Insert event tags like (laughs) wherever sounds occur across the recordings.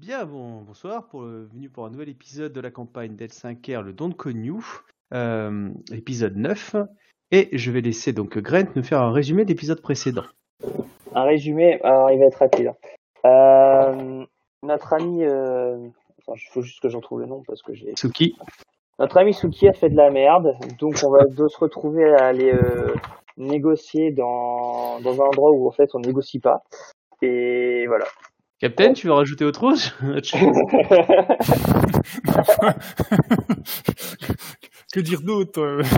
Bien, bon, bonsoir, pour, euh, venu pour un nouvel épisode de la campagne d'L5R, le Don de Cognou, euh, épisode 9. Et je vais laisser donc Grant nous faire un résumé de l'épisode précédent. Un résumé, alors il va être rapide. Euh, notre ami, euh... il faut juste que j'en trouve le nom parce que j'ai. Suki, Notre ami Suki a fait de la merde, donc on va de se retrouver à aller négocier dans, dans un endroit où en fait on négocie pas. Et voilà. Captain, tu veux rajouter autre chose? (laughs) Que dire d'autre? (laughs)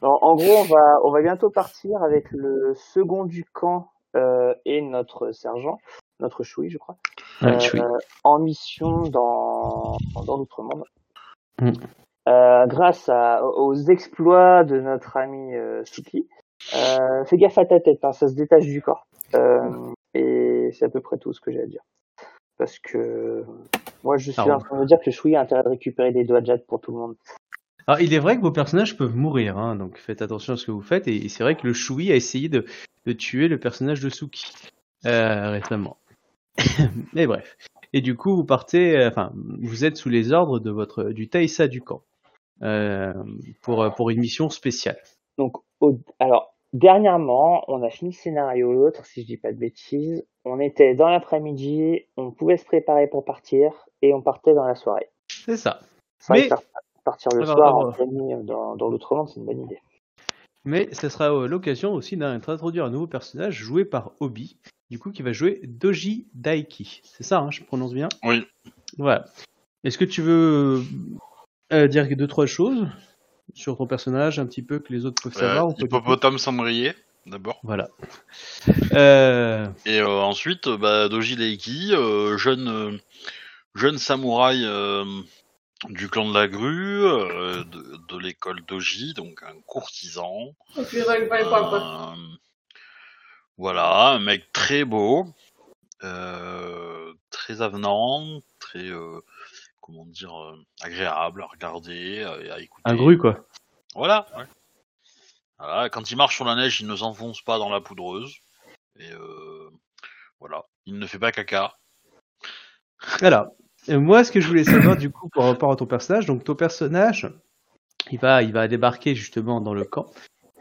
En, gros, on va, on va bientôt partir avec le second du camp euh, et notre sergent, notre choui, je crois, Ouais, euh, en mission dans, dans l'outre-monde. Mm. Euh, grâce à, aux exploits de notre ami euh, Suki. Euh, fais gaffe à ta tête, hein, ça se détache du corps. Euh, et c'est à peu près tout ce que j'ai à dire. Parce que moi, je suis Ah, en train de me dire que Choui a intérêt de récupérer des doigts de jade pour tout le monde. Alors, il est vrai que vos personnages peuvent mourir, hein, donc faites attention à ce que vous faites. Et, et c'est vrai que le Shui a essayé de, de tuer le personnage de Suki euh, récemment. (laughs) Mais bref. Et du coup, vous partez, euh, enfin, vous êtes sous les ordres de votre du Taïsa du camp euh, pour pour une mission spéciale. Donc, au- alors, dernièrement, on a fini le scénario l'autre, si je dis pas de bêtises. On était dans l'après-midi, on pouvait se préparer pour partir, et on partait dans la soirée. C'est ça. C'est vrai Mais- que partir le Alors, soir en nuit dans, dans l'outre-monde, c'est une bonne idée. Mais ce sera euh, l'occasion aussi d'introduire un nouveau personnage joué par Obi, du coup qui va jouer Doji Daiki. C'est ça, hein, je prononce bien? Oui. Voilà. Est-ce que tu veux euh, dire deux trois choses? Sur ton personnage, un petit peu que les autres peuvent savoir Euh, hippopotame cendrier, d'abord. Voilà. Euh, Et euh, ensuite, euh, bah, Doji Leiki, euh, jeune, jeune samouraï euh, du clan de la grue, euh, de, de l'école Doji, donc un courtisan. Euh, voilà, un mec très beau, euh, très avenant, très, euh, comment dire, euh, agréable à regarder euh, et à écouter. un gru quoi. Voilà. ouais. Voilà, quand il marche sur la neige, il ne s'enfonce pas dans la poudreuse. Et euh, voilà, il ne fait pas caca. Alors, euh, moi, ce que je voulais savoir du coup par rapport à ton personnage, donc ton personnage, il va, il va débarquer justement dans le camp,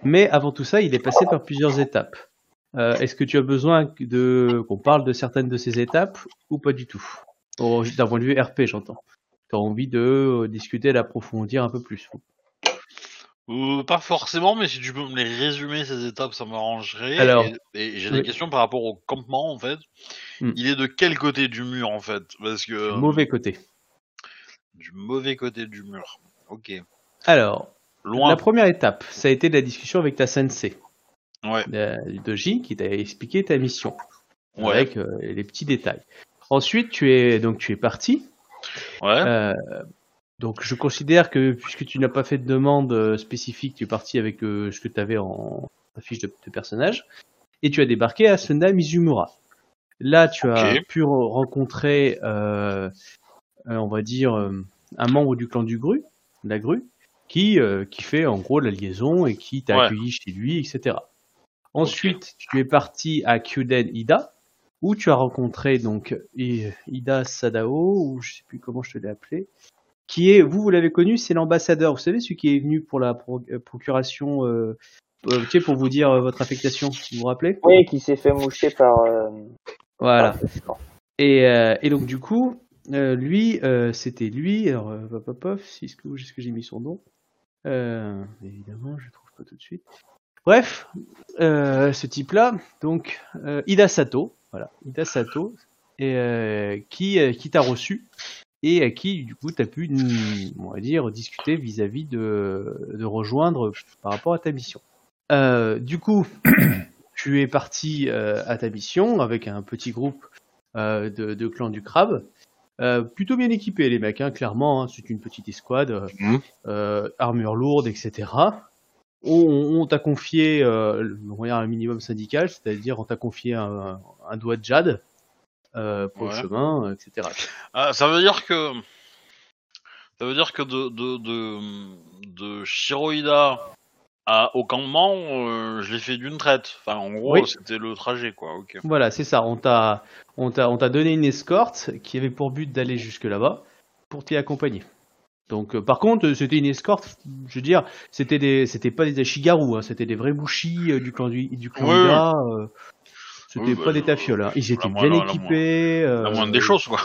mais avant tout ça, il est passé par plusieurs étapes. Euh, Est-ce que tu as besoin de qu'on parle de certaines de ces étapes ou pas du tout? D'un point de vue RP, j'entends. Tu as envie de discuter, d'approfondir un peu plus. Euh, pas forcément, mais si tu peux me les résumer ces étapes, ça m'arrangerait. Alors, et, et j'ai des questions par rapport au campement en fait. Hmm. Il est de quel côté du mur en fait? Parce que euh, Mauvais côté. du mauvais côté du mur. Ok. Alors, Loin. la première étape, ça a été la discussion avec ta sensei, Ouais. euh, Doji, qui t'a expliqué ta mission. Ouais. avec euh, les petits détails. Ensuite, tu es donc tu es parti. Ouais. Euh, donc je considère que puisque tu n'as pas fait de demande euh, spécifique, tu es parti avec euh, ce que tu avais en ta fiche de, de personnage et tu as débarqué à Sena Mizumura. Là, tu as pu re- rencontrer, euh, on va dire, un membre du clan du Gru, de la Grue, qui euh, qui fait en gros la liaison et qui t'a Ouais. accueilli chez lui, etc. Ensuite, tu es parti à Kyuden Ida, où tu as rencontré donc Ida Sadao, ou je sais plus comment je te l'ai appelé, qui est, vous, vous l'avez connu, c'est l'ambassadeur. Vous savez, celui qui est venu pour la pro- euh, procuration, euh, euh, tu sais, pour vous dire euh, votre affectation, vous vous rappelez? Oui, qui s'est fait moucher par. Voilà. par- Et, et donc du coup, lui, c'était lui. Alors, pop, pop, pop, si, est-ce que, que j'ai mis son nom? Évidemment, je le trouve pas tout de suite. Bref, ce type-là, donc Ida Sato, voilà, Ida Sato, et, qui, qui t'a reçu et à qui du coup t'as pu, mm, on va dire, discuter vis-à-vis de, de rejoindre par rapport à ta mission. Euh, du coup, (clears throat) tu es parti euh, à ta mission avec un petit groupe euh, de, de clan du crabe. Plutôt bien équipés les mecs, hein, clairement, hein, c'est une petite escouade, euh, armure lourde, etc. On, on t'a confié le- on un minimum syndical, c'est-à-dire on t'a confié un, un doigt de jade euh, pour Ouais. le chemin, etc. Ah, ça veut dire que ça veut dire que de de de, à, au campement, euh, je l'ai fait d'une traite. Enfin, en gros, Oui. c'était le trajet, quoi. Ok. Voilà, c'est ça. On t'a on t'a on t'a donné une escorte qui avait pour but d'aller jusque là-bas pour t'y accompagner. Donc, euh, par contre, c'était une escorte. Je veux dire, c'était des, c'était pas des Ashigaru, hein, c'était des vrais bouchis euh, du clan du, du clan Ouais, Ida, euh, c'était Oui, pas bah, des tafioles. hein. Ils étaient la bien la équipés. La euh, moindre des choses, quoi.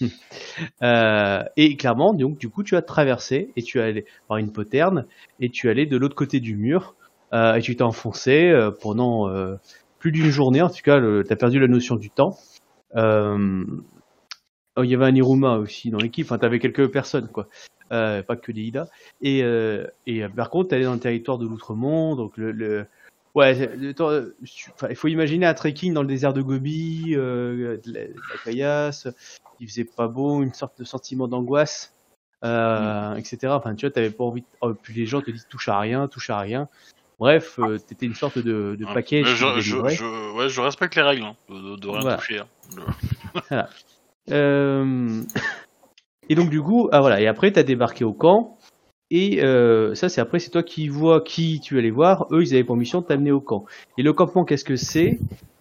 (laughs) euh, et clairement, donc, du coup, tu as traversé et tu allé par une poterne et tu allé de l'autre côté du mur euh, et tu t'es enfoncé euh, pendant euh, plus d'une journée. En tout cas, tu as perdu la notion du temps. Euh, oh, il y avait un Iruma aussi dans l'équipe. Enfin, tu avais quelques personnes, quoi. Euh, pas que des Ida. Et, euh, et euh, par contre, tu allé dans le territoire de l'Outremont. Donc, le. le... Ouais, euh, il faut imaginer un trekking dans le désert de Gobi, euh, de, la, de la caillasse, il faisait pas beau, une sorte de sentiment d'angoisse, euh, etc. Enfin, tu vois, t'avais pas envie. de- oh, puis les gens te disent touche à rien, touche à rien. Bref, euh, t'étais une sorte de, de qui je, ouais, je respecte les règles, hein, de, rien Voilà. toucher. hein. Et donc du coup, ah voilà. Et après, t'as débarqué au camp. Et euh, ça, c'est après, c'est toi qui vois qui tu allais voir. Eux, ils avaient pour mission de t'amener au camp. Et le campement, qu'est-ce que c'est?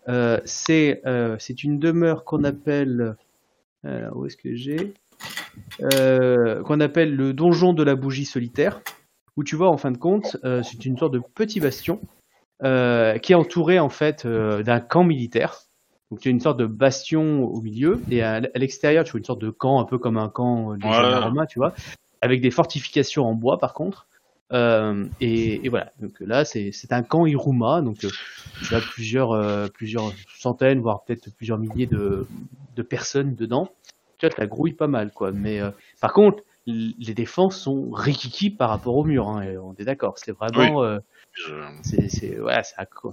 Euh, C'est euh, c'est une demeure qu'on appelle. Alors, où est-ce que j'ai? Euh, Qu'on appelle le donjon de la bougie solitaire. Où tu vois, en fin de compte, euh, c'est une sorte de petit bastion euh, qui est entouré en fait d'un camp militaire. Donc tu as une sorte de bastion au milieu et à, l'extérieur tu vois une sorte de camp un peu comme un camp des Ouais. Romains, tu vois, avec des fortifications en bois par contre. Euh, et, et voilà. Donc là c'est un camp Iruma, donc euh, plusieurs euh, plusieurs centaines voire peut-être plusieurs milliers de de personnes dedans. Tu vois, ça grouille pas mal quoi. Mais euh, par contre les défenses sont rikiki par rapport au mur. Hein, on est d'accord. C'est vraiment euh, Je- c'est ouais,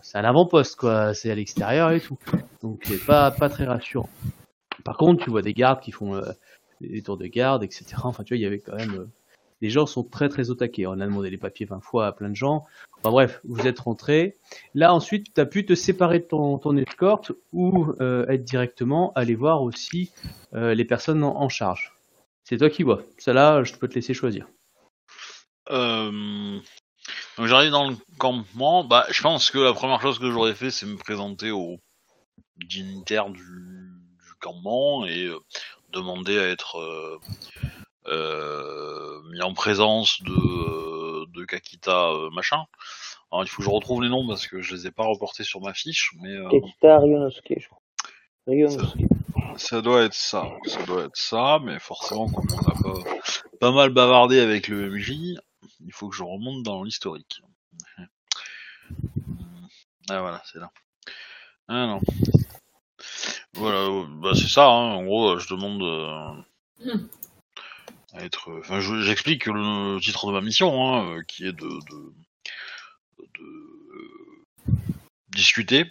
c'est à l'avant-poste quoi, c'est à l'extérieur et tout. Donc c'est pas pas très rassurant. Par contre, tu vois des gardes qui font euh, des tours de garde, etc. (laughs) Enfin, tu vois, il y avait quand même euh, les gens sont très très au taquet. On a demandé les papiers 20 fois à plein de gens. Enfin bref, vous êtes rentrés. Là ensuite, tu as pu te séparer de ton, ton escorte ou euh, être directement aller voir aussi euh, les personnes en, charge. C'est toi qui vois. Ça là, je peux te laisser choisir. Donc j'arrive dans le campement. Bah, je pense que la première chose que j'aurais fait, c'est me présenter aux dignitaires du, campement et demander à être euh, euh, mis en présence de, euh, de Kakita euh, machin. Alors il faut que je retrouve les noms parce que je les ai pas reportés sur ma fiche, mais euh, Kekita Ryonosuke, je crois. Ryonosuke. ça doit être ça. Ça doit être ça, mais forcément comme on a pas, pas mal bavardé avec le MJ, il faut que je remonte dans l'historique. Ah voilà, c'est là. Ah non. Voilà, bah c'est ça. Hein. En gros, euh, je demande euh, à être. euh, Enfin, je- j'explique le titre de ma mission, hein, qui est de, de, de discuter,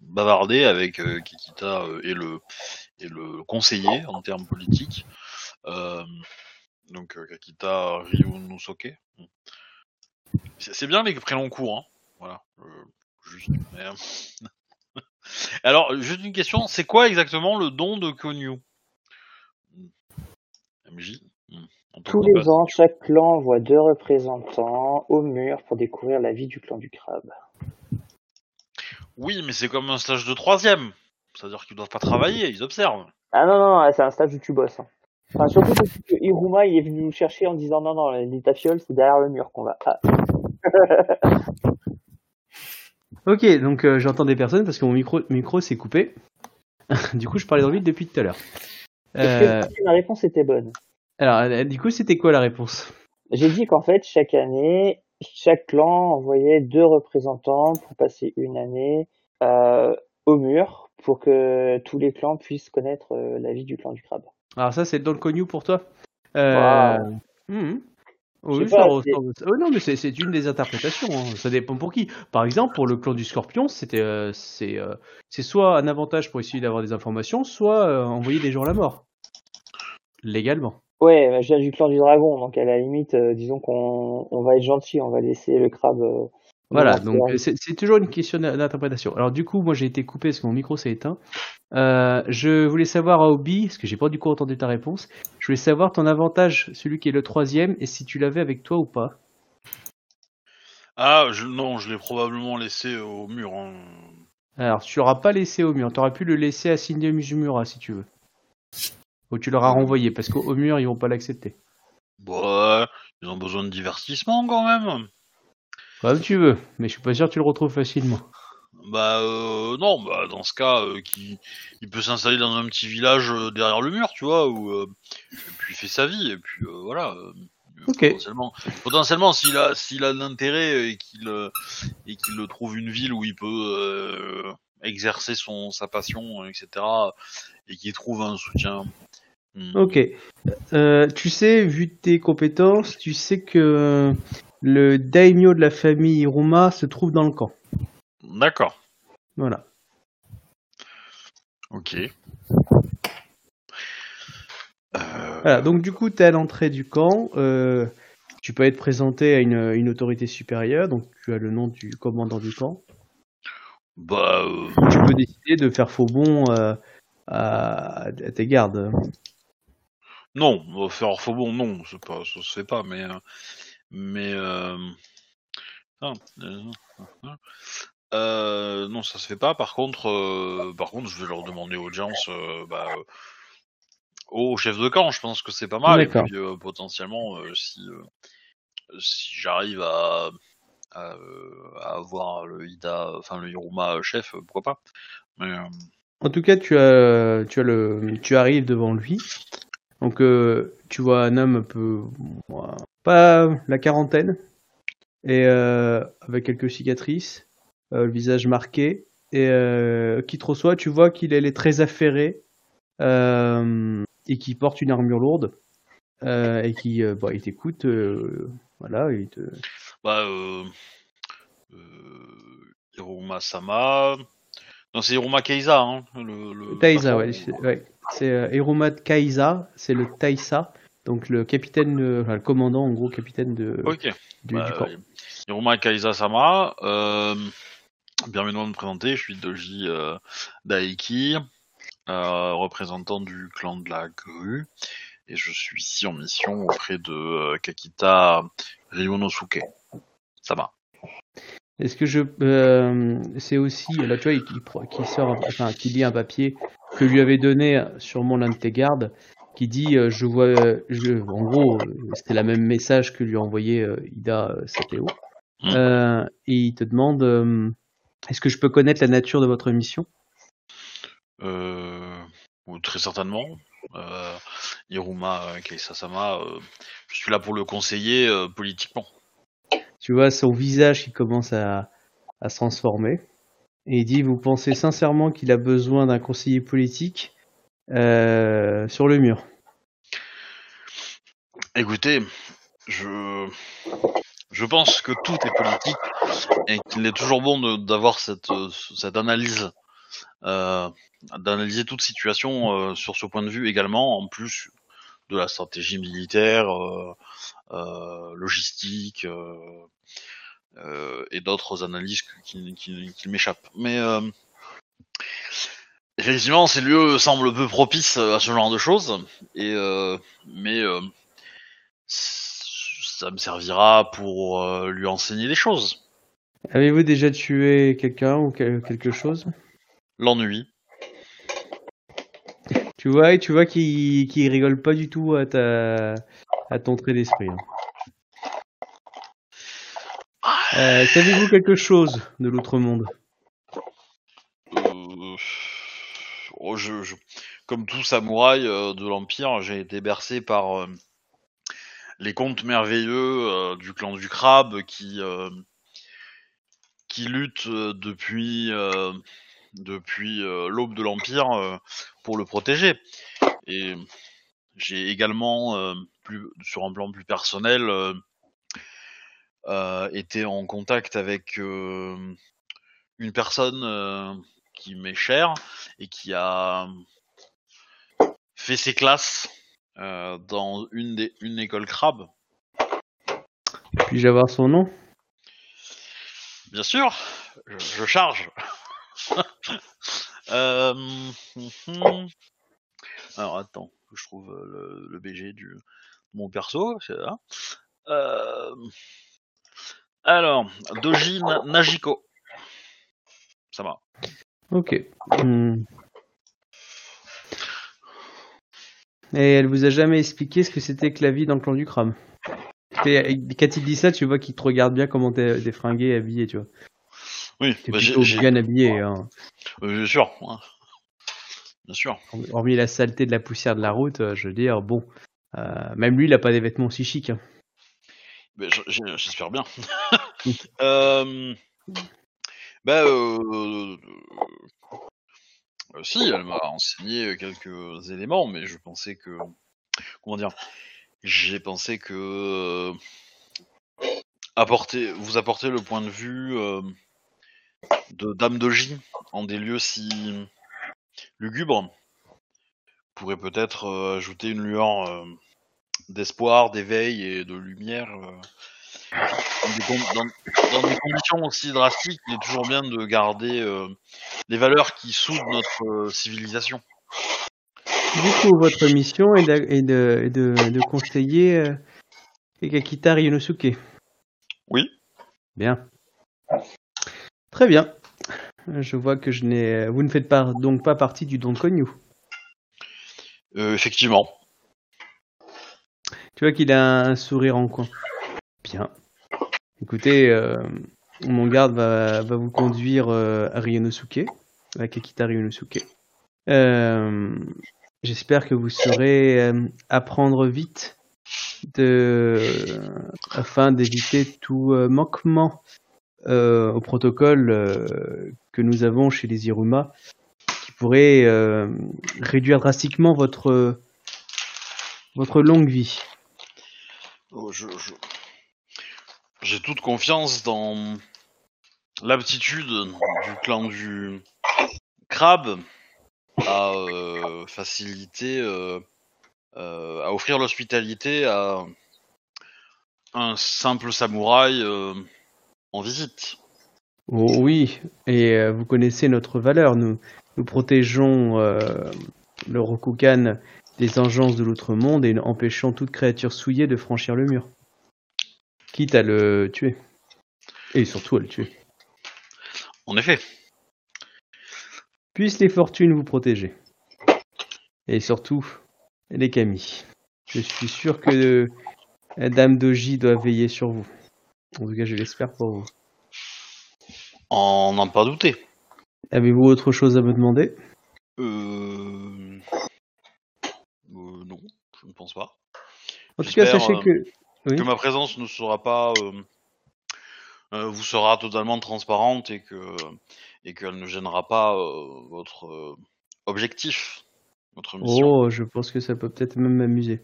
bavarder avec Kikita et le et le conseiller en termes politiques. Euh, donc Kakita Ryunosuke. C'est c'est bien les prénoms courts, hein. Voilà. euh, juste. mais, euh, Alors, juste une question, c'est quoi exactement le don de Konyu? MJ Hmm. Tous les ans, chaque clan envoie deux représentants au mur pour découvrir la vie du clan du crabe. Oui, mais c'est comme un stage de troisième. C'est-à-dire qu'ils doivent pas travailler, ils observent. Ah non, non, non, c'est un stage où tu bosses. hein. Enfin, surtout que Iruma il est venu nous chercher en disant non, non, les tafioles, c'est derrière le mur qu'on va. Ah, (laughs) Ok, donc euh, j'entends des personnes parce que mon micro, micro s'est coupé. (laughs) du coup, je parlais dans le vide depuis tout à l'heure. Euh, que ma réponse était bonne? alors, euh, du coup, c'était quoi la réponse? J'ai dit qu'en fait, chaque année, chaque clan envoyait deux représentants pour passer une année euh, au mur pour que tous les clans puissent connaître euh, la vie du clan du crabe. Alors ça, c'est dans le connu pour toi euh... Mhm. Oui, ça oh, non, mais c'est une des interprétations. hein. Ça dépend pour qui. Par exemple, pour le clan du Scorpion, c'était euh, c'est euh, c'est soit un avantage pour essayer d'avoir des informations, soit euh, envoyer des gens à la mort légalement. Ouais, je viens du clan du dragon, donc à la limite, euh, disons qu'on on va être gentil, on va laisser le crabe. Voilà, donc euh, c'est toujours une question d'in- d'interprétation. Alors du coup, moi j'ai été coupé parce que mon micro s'est éteint. Euh, je voulais savoir à Obi, parce que j'ai pas du coup entendu ta réponse, je voulais savoir ton avantage, celui qui est le troisième, et si tu l'avais avec toi ou pas. Ah, je, non, je l'ai probablement laissé au mur. hein. Alors, tu l'auras pas laissé au mur. Tu aurais pu le laisser à Cindy Mizumura si tu veux. Ou tu l'auras renvoyé parce qu'au mur, ils vont pas l'accepter. Ouais, ils ont besoin de divertissement quand même. Comme tu veux, mais je suis pas sûr que tu le retrouves facilement. Bah euh, non, bah dans ce cas, euh, qui, il peut s'installer dans un petit village euh, derrière le mur, tu vois, où et puis il fait sa vie, et puis voilà. Ok. Potentiellement, potentiellement s'il a s'il a de l'intérêt et qu'il et qu'il trouve une ville où il peut exercer son sa passion, etc. et qu'il trouve un soutien. hmm, Ok. Tu sais, vu tes compétences, tu sais que le daimyo de la famille Iruma se trouve dans le camp. D'accord. Voilà. Ok. Euh, Voilà, donc du coup, tu es à l'entrée du camp. euh, tu peux être présenté à une, une autorité supérieure, donc tu as le nom du commandant du camp. bah euh, Tu peux décider de faire faux bond euh, à, à tes gardes. Non, faire faux bon, non, pas, ça se fait pas, mais, mais, euh, ah, euh, euh, non, ça se fait pas. Par contre, par contre, je vais leur demander audience, bah, au chef de camp. Je pense que c'est pas mal. Et puis potentiellement, si, si j'arrive à, à, à avoir le Ida, enfin le Hiruma chef, pourquoi pas. Mais En tout cas, tu as, tu as le, tu arrives devant lui. Donc, euh, tu vois un homme un peu, pas la quarantaine, et euh, avec quelques cicatrices, euh, le visage marqué, et qui te reçoit. Tu vois qu'il est très affairé et qui porte une armure lourde et qui, bah, il t'écoute, voilà, il te. Bah, Hiruma Sama. Non, c'est Hiruma Keiza, hein, le, le ouais, ouais. C'est, euh, Kaisa, c'est le Taïsa, donc le capitaine, de- enfin, le commandant, en gros, capitaine de, du, Bah, du camp. euh, Hiruma Keiza Sama. Euh, bienvenue de me présenter. Je suis Doji euh, Daiki, euh, représentant du clan de la grue, et je suis ici en mission auprès de euh, Kakita Ryonosuke. Sama. Est-ce que je, euh, c'est aussi, là, tu vois, qui sort, enfin, qui lit un papier que lui avait donné sûrement l'un de tes gardes, qui dit, euh, je vois, je, en gros, euh, c'était le même message que lui a envoyé euh, Ida Sateo. Mm. Et il te demande, est-ce que je peux connaître la nature de votre mission? Euh, très certainement. Euh, Hiruma euh, Keisa Sama, euh, je suis là pour le conseiller politiquement. Tu vois son visage qui commence à, à se transformer. Et il dit, vous pensez sincèrement qu'il a besoin d'un conseiller politique euh, sur le mur? Écoutez, je je pense que tout est politique et qu'il est toujours bon d'avoir cette cette analyse, euh, d'analyser toute situation euh, sur ce point de vue également, en plus de la stratégie militaire, logistique euh, euh, et d'autres analyses qui, qui, qui m'échappent. Mais euh, effectivement, ces lieux semblent peu propices à ce genre de choses, et euh, mais euh, ça me servira pour euh, lui enseigner des choses. Avez-vous déjà tué quelqu'un ou quel- quelque chose? L'ennui. Tu vois, et tu vois qu'il qu'il rigole pas du tout à ta à ton trait d'esprit. hein. Euh, Savez-vous quelque chose de l'autre monde? Euh, oh, comme tout samouraï euh, de l'Empire, j'ai été bercé par les contes merveilleux du clan du crabe qui, qui luttent euh, depuis, depuis l'aube de l'Empire pour le protéger. Et j'ai également, plus, sur un plan plus personnel, euh, euh, été en contact avec euh, une personne qui m'est chère et qui a fait ses classes dans une des une école crabe. Puis-je avoir son nom? Bien sûr, je, je charge. (laughs) euh, mhm. Alors attends, je trouve le, le BG du mon perso, c'est là. Euh, alors, Doji Na- Najiko. Ça va. Ok. Hmm. Et elle vous a jamais expliqué ce que c'était que la vie dans le clan du. Et Quand il dit ça, tu vois qu'il te regarde bien comment t'es t'es fringué, habillé, tu vois. Oui, T'es bah, plutôt bien habillé, hein. euh, bien sûr. ouais. Bien sûr. Hormis la saleté de la poussière de la route, euh, je veux dire, bon. Euh, même lui, il a pas des vêtements aussi chics. hein. J'espère bien. (laughs) euh, bah, euh, si, elle m'a enseigné quelques éléments, mais je pensais que. Comment dire J'ai pensé que. apporter, vous apporter le point de vue euh, de Dame Doji en des lieux si lugubres pourrait peut-être euh, ajouter une lueur euh, d'espoir, d'éveil et de lumière. euh, dans, des con- dans- dans des conditions aussi drastiques, il est toujours bien de garder euh, les valeurs qui soudent notre euh, civilisation. Du coup, votre mission est de, est de, est de, de conseiller euh, Ekakita Ryunosuke. Oui. Bien. Très bien. Je vois que je n'ai. Vous ne faites pas, donc pas partie du Don Konyu. Euh, effectivement. Tu vois qu'il a un sourire en coin. Bien. Écoutez, euh, mon garde va, vous conduire euh, à Ryunosuke, à Kakita Ryunosuke. J'espère que vous saurez apprendre vite afin d'éviter tout manquement au protocole que nous avons chez les Iruma, pourrait euh, réduire drastiquement votre, votre longue vie. Oh, je- je- J'ai toute confiance dans l'aptitude du clan du crabe à euh, faciliter, euh, euh, à offrir l'hospitalité à un simple samouraï en visite. Oh, oui, et vous connaissez notre valeur. Nous, nous protégeons euh, le Rokugan des engences de l'autre monde et empêchons toute créature souillée de franchir le mur. Quitte à le tuer. Et surtout à le tuer. En effet. Puissent les fortunes vous protéger. Et surtout, les Kami. Je suis sûr que euh, Dame Doji doit veiller sur vous. En tout cas, je l'espère pour vous. En n'en pas douter. Avez-vous autre chose à me demander? Euh... euh, non, je ne pense pas. En tout cas, sachez euh, que... Oui. Que ma présence ne sera pas, euh, euh, vous sera totalement transparente et que et qu'elle ne gênera pas euh, votre euh, objectif, votre mission. Oh, je pense que ça peut peut-être même m'amuser.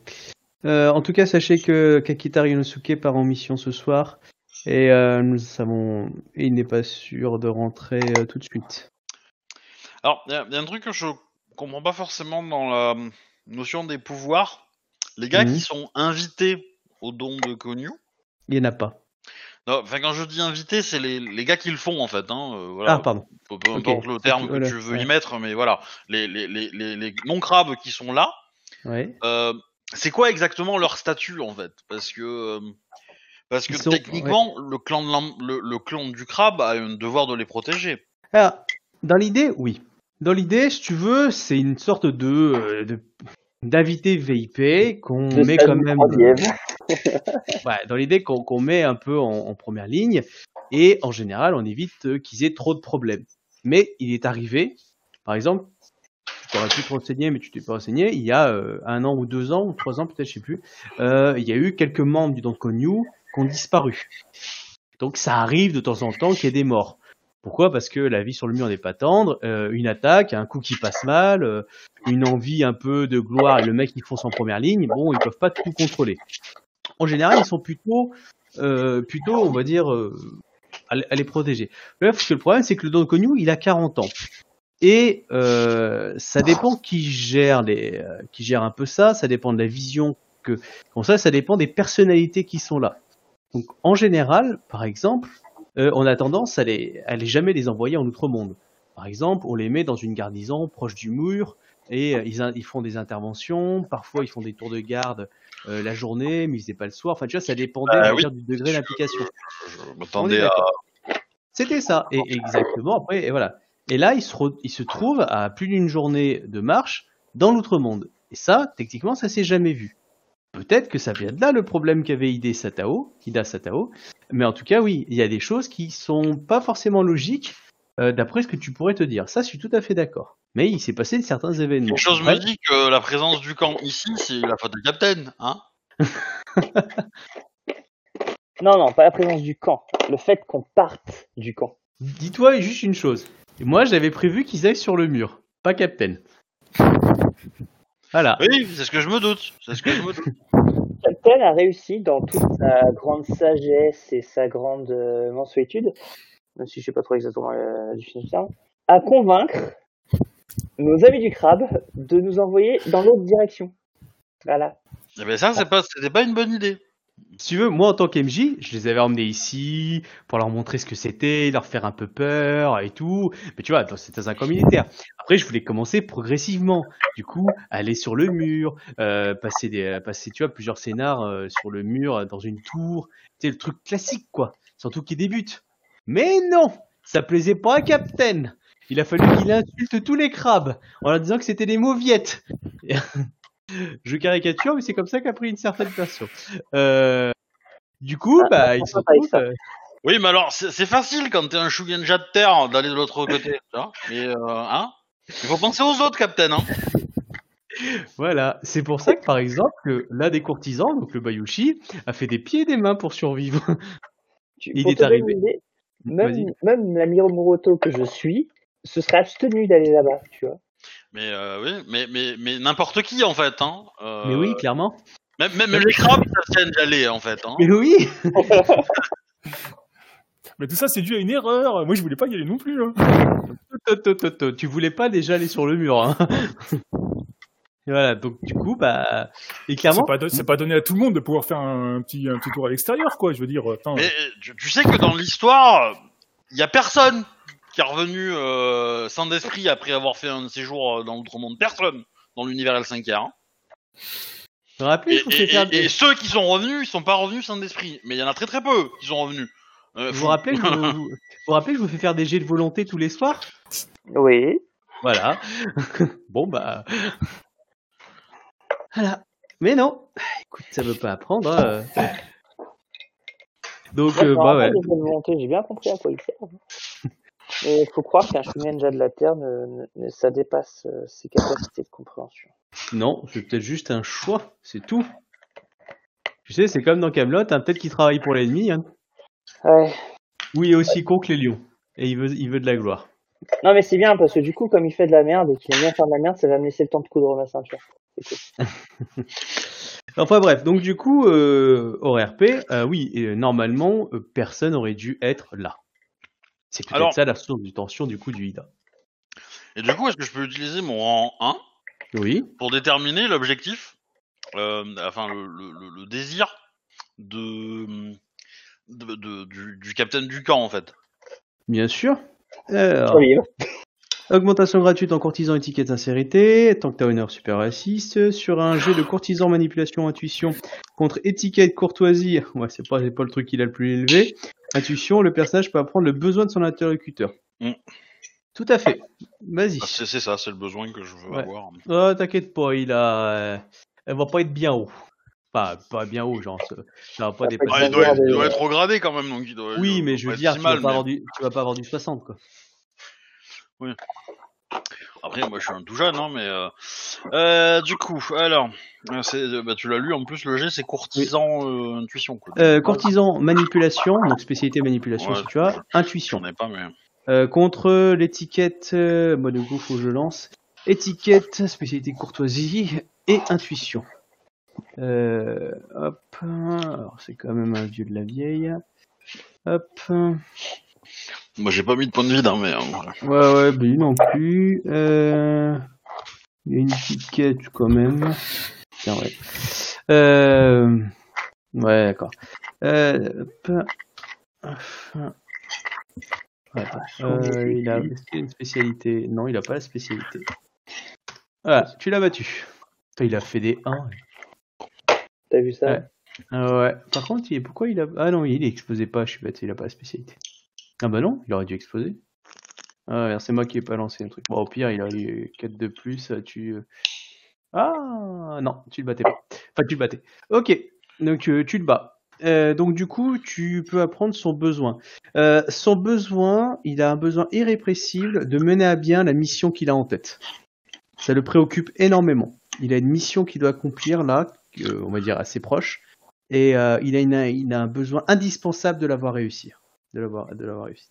En tout cas, sachez que Kakita Ryunosuke part en mission ce soir et euh, nous savons, il n'est pas sûr de rentrer euh, tout de suite. Alors, il y, a- y a un truc que je comprends pas forcément dans la notion des pouvoirs. Les gars Mhm. qui sont invités au don de Konyu. Il n'y en a pas. Non, Enfin, quand je dis invités, c'est les, les gars qui le font en fait. Hein, euh, voilà. Ah, pardon. peu, peu importe le C'est terme que- tu veux y mettre, mais voilà, les, les, non-crabes qui sont là, Ouais. euh, c'est quoi exactement leur statut en fait? Parce que euh, parce que sont- techniquement, le clan de l'am- le, le clan du crabe a un devoir de les protéger. Alors, dans l'idée, oui. Dans l'idée, si tu veux, c'est une sorte de, euh, de d'invité VIP qu'on met quand même. Ouais, dans l'idée qu'on met un peu en, en première ligne, et en général, on évite euh, qu'ils aient trop de problèmes. Mais il est arrivé, par exemple, tu t'aurais pu te renseigner, mais tu t'es pas renseigné, il y a euh, un an ou deux ans, ou trois ans peut-être, je sais plus, euh, il y a eu quelques membres du Don Konyu disparu. Donc ça arrive de temps en temps qu'il y ait des morts. Pourquoi? Parce que la vie sur le mur n'est pas tendre, euh, une attaque, un coup qui passe mal, euh, une envie un peu de gloire, et le mec qui fonce en première ligne, bon, ils peuvent pas tout contrôler. En général, ils sont plutôt, euh, plutôt, on va dire, à, les- protéger. Le problème, c'est que le Don Konyu, il a 40 ans. Et ça dépend qui gère les, qui gère un peu ça. Ça dépend de la vision que, comme ça, ça dépend des personnalités qui sont là. Donc, en général, par exemple, euh, on a tendance à les, à les jamais les envoyer en outre-monde. Par exemple, on les met dans une garnison proche du mur et euh, ils, ils font des interventions. Parfois, ils font des tours de garde euh, la journée, mais ils faisaient pas le soir. Enfin, tu vois, ça dépendait Ah oui. dire, du degré d'implication. Je est m'attendais à. C'était ça, et exactement. Après, et voilà. Et là, il se, re- il se trouve à plus d'une journée de marche dans l'outre-monde. Et ça, techniquement, ça s'est jamais vu. Peut-être que ça vient de là le problème qu'avait Ida Satao, Ida Satao. Mais en tout cas, oui, il y a des choses qui sont pas forcément logiques euh, d'après ce que tu pourrais te dire. Ça, je suis tout à fait d'accord. Mais il s'est passé certains événements. Quelque chose me dit que la présence du camp ici, c'est la faute du capitaine, hein? (laughs) Non, non, pas la présence du camp. Le fait qu'on parte du camp. Dis-toi juste une chose. Moi, j'avais prévu qu'ils aillent sur le mur, pas Captain. Voilà. Oui, c'est ce que je me doute. C'est ce que je me doute. (laughs) Captain a réussi dans toute sa grande sagesse et sa grande euh, mensuétude, même si je sais pas trop exactement définition du terme, à convaincre nos amis du crabe de nous envoyer dans l'autre direction. Voilà. Eh ben ça, c'est pas, c'était pas une bonne idée. Si tu veux, moi en tant qu'MJ, je les avais emmenés ici pour leur montrer ce que c'était, leur faire un peu peur et tout. Mais tu vois, c'était un camp militaire. Après, je voulais commencer progressivement. Du coup, aller sur le mur, euh, passer des, passer, tu vois, plusieurs scénars euh, sur le mur, euh, dans une tour. C'est le truc classique, quoi. Surtout qui débute. Mais non, ça plaisait pas à Captain. Il a fallu qu'il insulte tous les crabes en leur disant que c'était des mauviettes. (laughs) Je caricature, mais c'est comme ça qu'a pris une certaine version. Euh, du coup, Ah, bah, ils se euh, Oui, mais alors, c'est facile quand t'es un Shugenja de terre d'aller de l'autre côté. Mais, euh, hein Il faut penser aux autres, Captain, hein Voilà, c'est pour ça que par exemple, l'un des courtisans, donc le Bayushi, a fait des pieds et des mains pour survivre. Tu- Il pour est arrivé. idée, même, même la Miromoto que je suis se serait abstenu d'aller là-bas, tu vois. Mais euh, oui, mais, mais, mais n'importe qui, en fait, hein Euh, Mais oui, clairement. Même, même les crabes, ça tiennent d'y aller, en fait, hein Mais oui, (laughs) Mais tout ça, c'est dû à une erreur. Moi, je voulais pas y aller non plus. hein. Tu voulais pas déjà aller sur le mur. Hein. Et voilà, donc du coup, bah, et clairement, C'est pas, donné à tout le monde de pouvoir faire un, petit, un petit tour à l'extérieur, quoi. Je veux dire, attends, Mais tu, tu sais que dans l'histoire, il y a personne qui est revenu euh, sans d'esprit après avoir fait un séjour euh, dans l'outre-monde. Personne dans l'univers L5R. hein. je me rappelle, Et, et- et- des- et ceux qui sont revenus, ils sont pas revenus sans d'esprit. Mais il y en a très très peu qui sont revenus. Euh, vous vous rappelez, je vous, vous- (laughs) vous vous rappelez, je vous fais faire des jets de volonté tous les soirs? Oui. Voilà. (laughs) bon bah, voilà. Mais non, écoute, ça veut pas apprendre. hein. Donc, je euh, bah ouais. j'ai bien compris à quoi ils servent. Mais il faut croire qu'un ninja de la Terre, ne, ne- ne- ça dépasse euh, ses capacités de compréhension. Non, c'est peut-être juste un choix, c'est tout. Tu sais, c'est comme dans Camelot, hein, peut-être qu'il travaille pour l'ennemi. Hein. Ouais. Oui, il est aussi con que les lions. Et il veut, il veut de la gloire. Non, mais c'est bien parce que du coup, comme il fait de la merde et qu'il aime bien faire de la merde, ça va me laisser le temps de coudre ma ceinture. C'est cool. (laughs) Enfin bref, donc du coup, euh, RP, euh, oui, euh, normalement, euh, personne aurait dû être là. C'est peut-être Alors- ça la source du tension du coup du Ida. Et du coup, est-ce que je peux utiliser mon rang 1 Oui, pour déterminer l'objectif, euh, enfin le, le- le- le désir de, de- de- du, du capitaine du camp en fait? bien sûr. Alors. Augmentation gratuite en courtisan étiquette sincérité, tant que t'as honneur supérieur à 6, sur un jeu de courtisan manipulation intuition contre étiquette courtoisie, ouais c'est pas, c'est pas le truc qu'il a le plus élevé, intuition, le personnage peut apprendre le besoin de son interlocuteur. Mm. Tout à fait, vas-y. Ah, C'est ça, c'est le besoin que je veux Ouais. avoir. Oh, t'inquiète pas, il a... euh, elle va pas être bien haut. Pas, pas bien haut, genre, ça, va pas dépasser... Ah, il, doit, il doit être regradé quand même, donc il doit. Oui, il mais je veux dire, si tu, mal, vas pas mais- avoir du, tu vas pas avoir du 60, quoi. Après, moi, je suis un tout jeune, hein, mais euh, euh, du coup, alors, euh, c'est, bah, tu l'as lu en plus, le G, c'est courtisan euh, intuition. Quoi. Euh, courtisan manipulation, donc spécialité manipulation Ouais, si tu as, intuition. J'en ai pas, mais Euh, contre l'étiquette, euh, mode go, faut que je lance. Étiquette, spécialité courtoisie et intuition. Euh, hop, alors c'est quand même un vieux de la vieille. Hop, moi, j'ai pas mis de point de vide, hein, mais voilà. ouais, ben lui non plus. Euh, il y a une étiquette quand même. Tiens ouais. Euh, ouais d'accord. Euh. Ouais, euh, il a est-ce qu'il a une spécialité. Non, il a pas la spécialité. Voilà, tu l'as battu. Il a fait des 1. T'as vu ça? Ouais. Ah ouais. Par contre, il, pourquoi il a. Ah non, il explosait pas, je suis bête, il a pas la spécialité. Ah bah non, il aurait dû exploser. Ah, c'est moi qui ai pas lancé un truc. Bon, au pire, il a eu 4 de plus. Tu. euh, Ah non, tu le battais pas. Enfin, tu le battais. Ok, donc euh, tu le bats. Euh, donc du coup, tu peux apprendre son besoin. Euh, son besoin, il a un besoin irrépressible de mener à bien la mission qu'il a en tête. Ça le préoccupe énormément. Il a une mission qu'il doit accomplir là, euh, on va dire assez proche, et euh, il, a un besoin indispensable de l'avoir réussi. De l'avoir, de l'avoir réussi.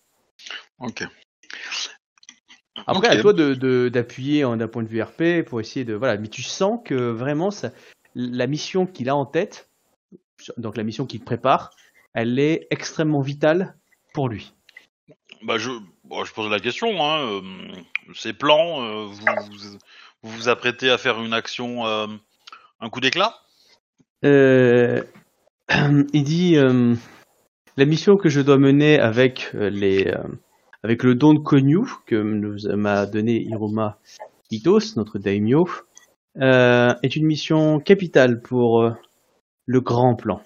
Ok. Après, Ok. à toi de, de- d'appuyer en- d'un point de vue RP pour essayer de voilà. Mais tu sens que vraiment ça, la mission qu'il a en tête, donc la mission qu'il prépare, elle est extrêmement vitale pour lui. Bah je, bon, je pose la question. Hein, euh, ces plans, euh, vous, vous vous vous apprêtez à faire une action, euh, un coup d'éclat? (clears throat) Il dit la mission que je dois mener avec euh, les euh, avec le don de Konyu que nous m'a donné Hiroma Itos, notre daimyo, euh, est une mission capitale pour euh, le grand plan.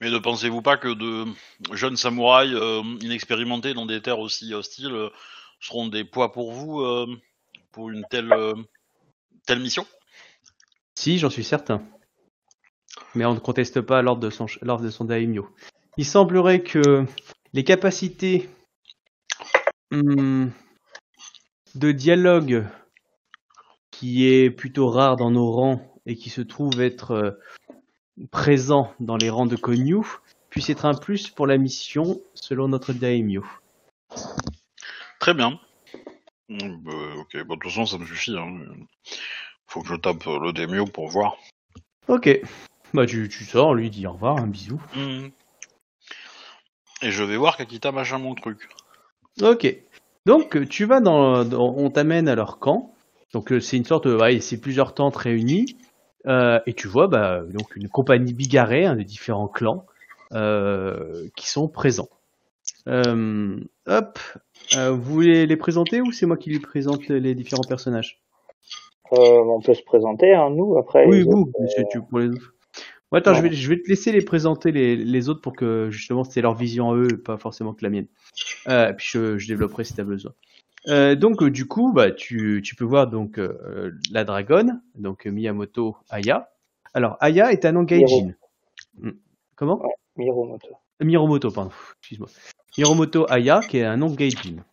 Mais ne pensez-vous pas que de jeunes samouraïs euh, inexpérimentés dans des terres aussi hostiles seront des poids pour vous pour une telle telle mission? Si, j'en suis certain. Mais on ne conteste pas l'ordre de son, l'ordre de son daimyo. Il semblerait que les capacités hum, de dialogue qui est plutôt rare dans nos rangs et qui se trouve être euh, présent dans les rangs de Konyu puisse être un plus pour la mission selon notre daimyo. Très bien. Mm, bah, ok, bon, de toute façon ça me suffit. Hein. Faut que je tape euh, le démio pour voir. Ok. Bah tu, tu sors, lui dit au revoir, un bisou. Et je vais voir Kakita machin mon truc. Ok. Donc tu vas dans, dans- on t'amène à leur camp. Donc euh, c'est une sorte, de- ouais, c'est plusieurs tentes réunies Euh, et tu vois bah donc une compagnie bigarrée hein, de différents clans euh, qui sont présents. Euh, hop, Euh, vous voulez les présenter ou c'est moi qui les présente les différents personnages? Euh, on peut se présenter, hein, nous, après. Oui, les autres, monsieur, tu pour les autres. Ouais, attends, je vais, je vais te laisser les présenter les, les autres pour que justement c'est leur vision à eux, pas forcément que la mienne. Euh, puis je, je développerai si t'as besoin. Euh, donc euh, du coup, bah tu, tu peux voir donc euh, la dragonne, donc Miyamoto Aya. Alors Aya est un nom gaijin. Hmm. Comment? Miromoto. Miromoto, pardon, excuse-moi. Miromoto Aya, qui est un nom gaijin.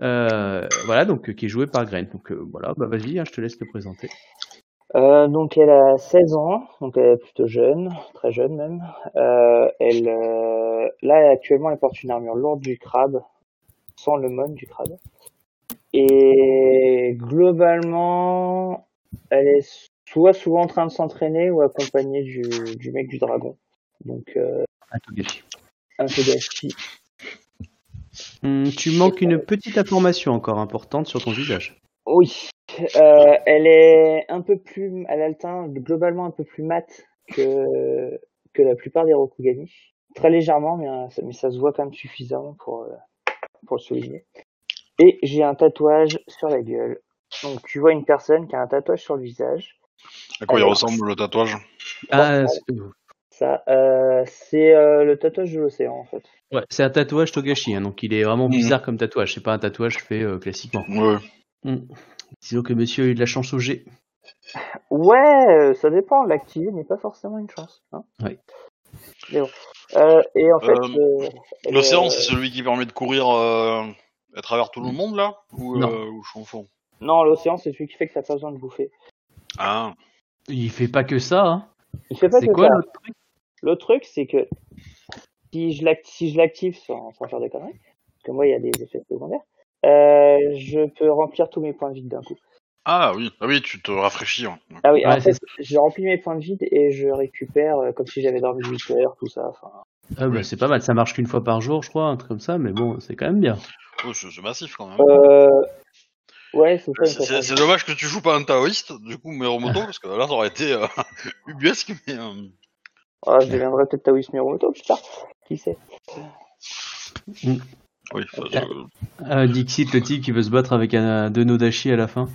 Euh, voilà, donc qui est joué par Gren. Donc voilà, bah vas-y, hein, je te laisse te présenter. Euh, donc elle a 16 ans, donc elle est plutôt jeune, très jeune même. Euh, elle, euh, là actuellement elle porte une armure lourde du crabe, sans le mon du crabe. Et globalement, elle est soit souvent en train de s'entraîner ou accompagnée du, du mec du dragon. Donc euh, À Togashi. un peu gâchis. Hmm, tu manques une petite information encore importante sur ton visage. Oui, euh, elle est un peu plus, elle a le teint globalement un peu plus mat que que la plupart des Rokugani. Très légèrement, mais, euh, ça- mais ça se voit quand même suffisamment pour euh, pour le souligner. Et j'ai un tatouage sur la gueule. Donc tu vois une personne qui a un tatouage sur le visage. À quoi il ressemble le tatouage? Ah, c'est Ça, euh, c'est euh, le tatouage de l'océan en fait. ouais, c'est un tatouage Togashi, hein, donc il est vraiment Mhm. bizarre comme tatouage. C'est pas un tatouage fait euh, classiquement. Ouais. Hmm. Disons que monsieur a eu de la chance au G. Ouais, euh, ça dépend. L'activer n'est pas forcément une chance. Hein Oui. Mais bon. Euh, et en fait, Euh, euh, L'océan, euh, c'est celui qui permet de courir euh, à travers tout le monde là? Ou, Non. euh, ou je confonds? Non, l'océan, c'est celui qui fait que t'as pas besoin de bouffer. Ah, Il fait pas que ça. Hein. Il fait pas C'est que quoi ça. l'autre truc? L'autre truc, c'est que si je l'act- si l'active sans, sans faire des conneries, parce que moi, il y a des effets secondaires, je peux remplir tous mes points de vide d'un coup. ah oui, ah oui, tu te rafraîchis. hein. Ah oui, Ouais, en fait, je remplis mes points de vide et je récupère euh, comme si j'avais dormi 8 heures, tout ça. Ah, bah, c'est pas mal. Ça marche qu'une fois par jour, je crois, un truc comme ça. Mais bon, c'est quand même bien. Oh, c'est massif quand même. euh, ouais, c'est dommage que tu joues pas un taoïste, du coup, Meromoto, (laughs) parce que là, ça aurait été euh, (laughs) ubuesque, mais... euh, Ah, je deviendrai peut-être Taoïs Miromoto plus tard. Qui sait oui, enfin, je- Euh, Dixit, le type qui veut se battre avec un deux Nodashi à la fin.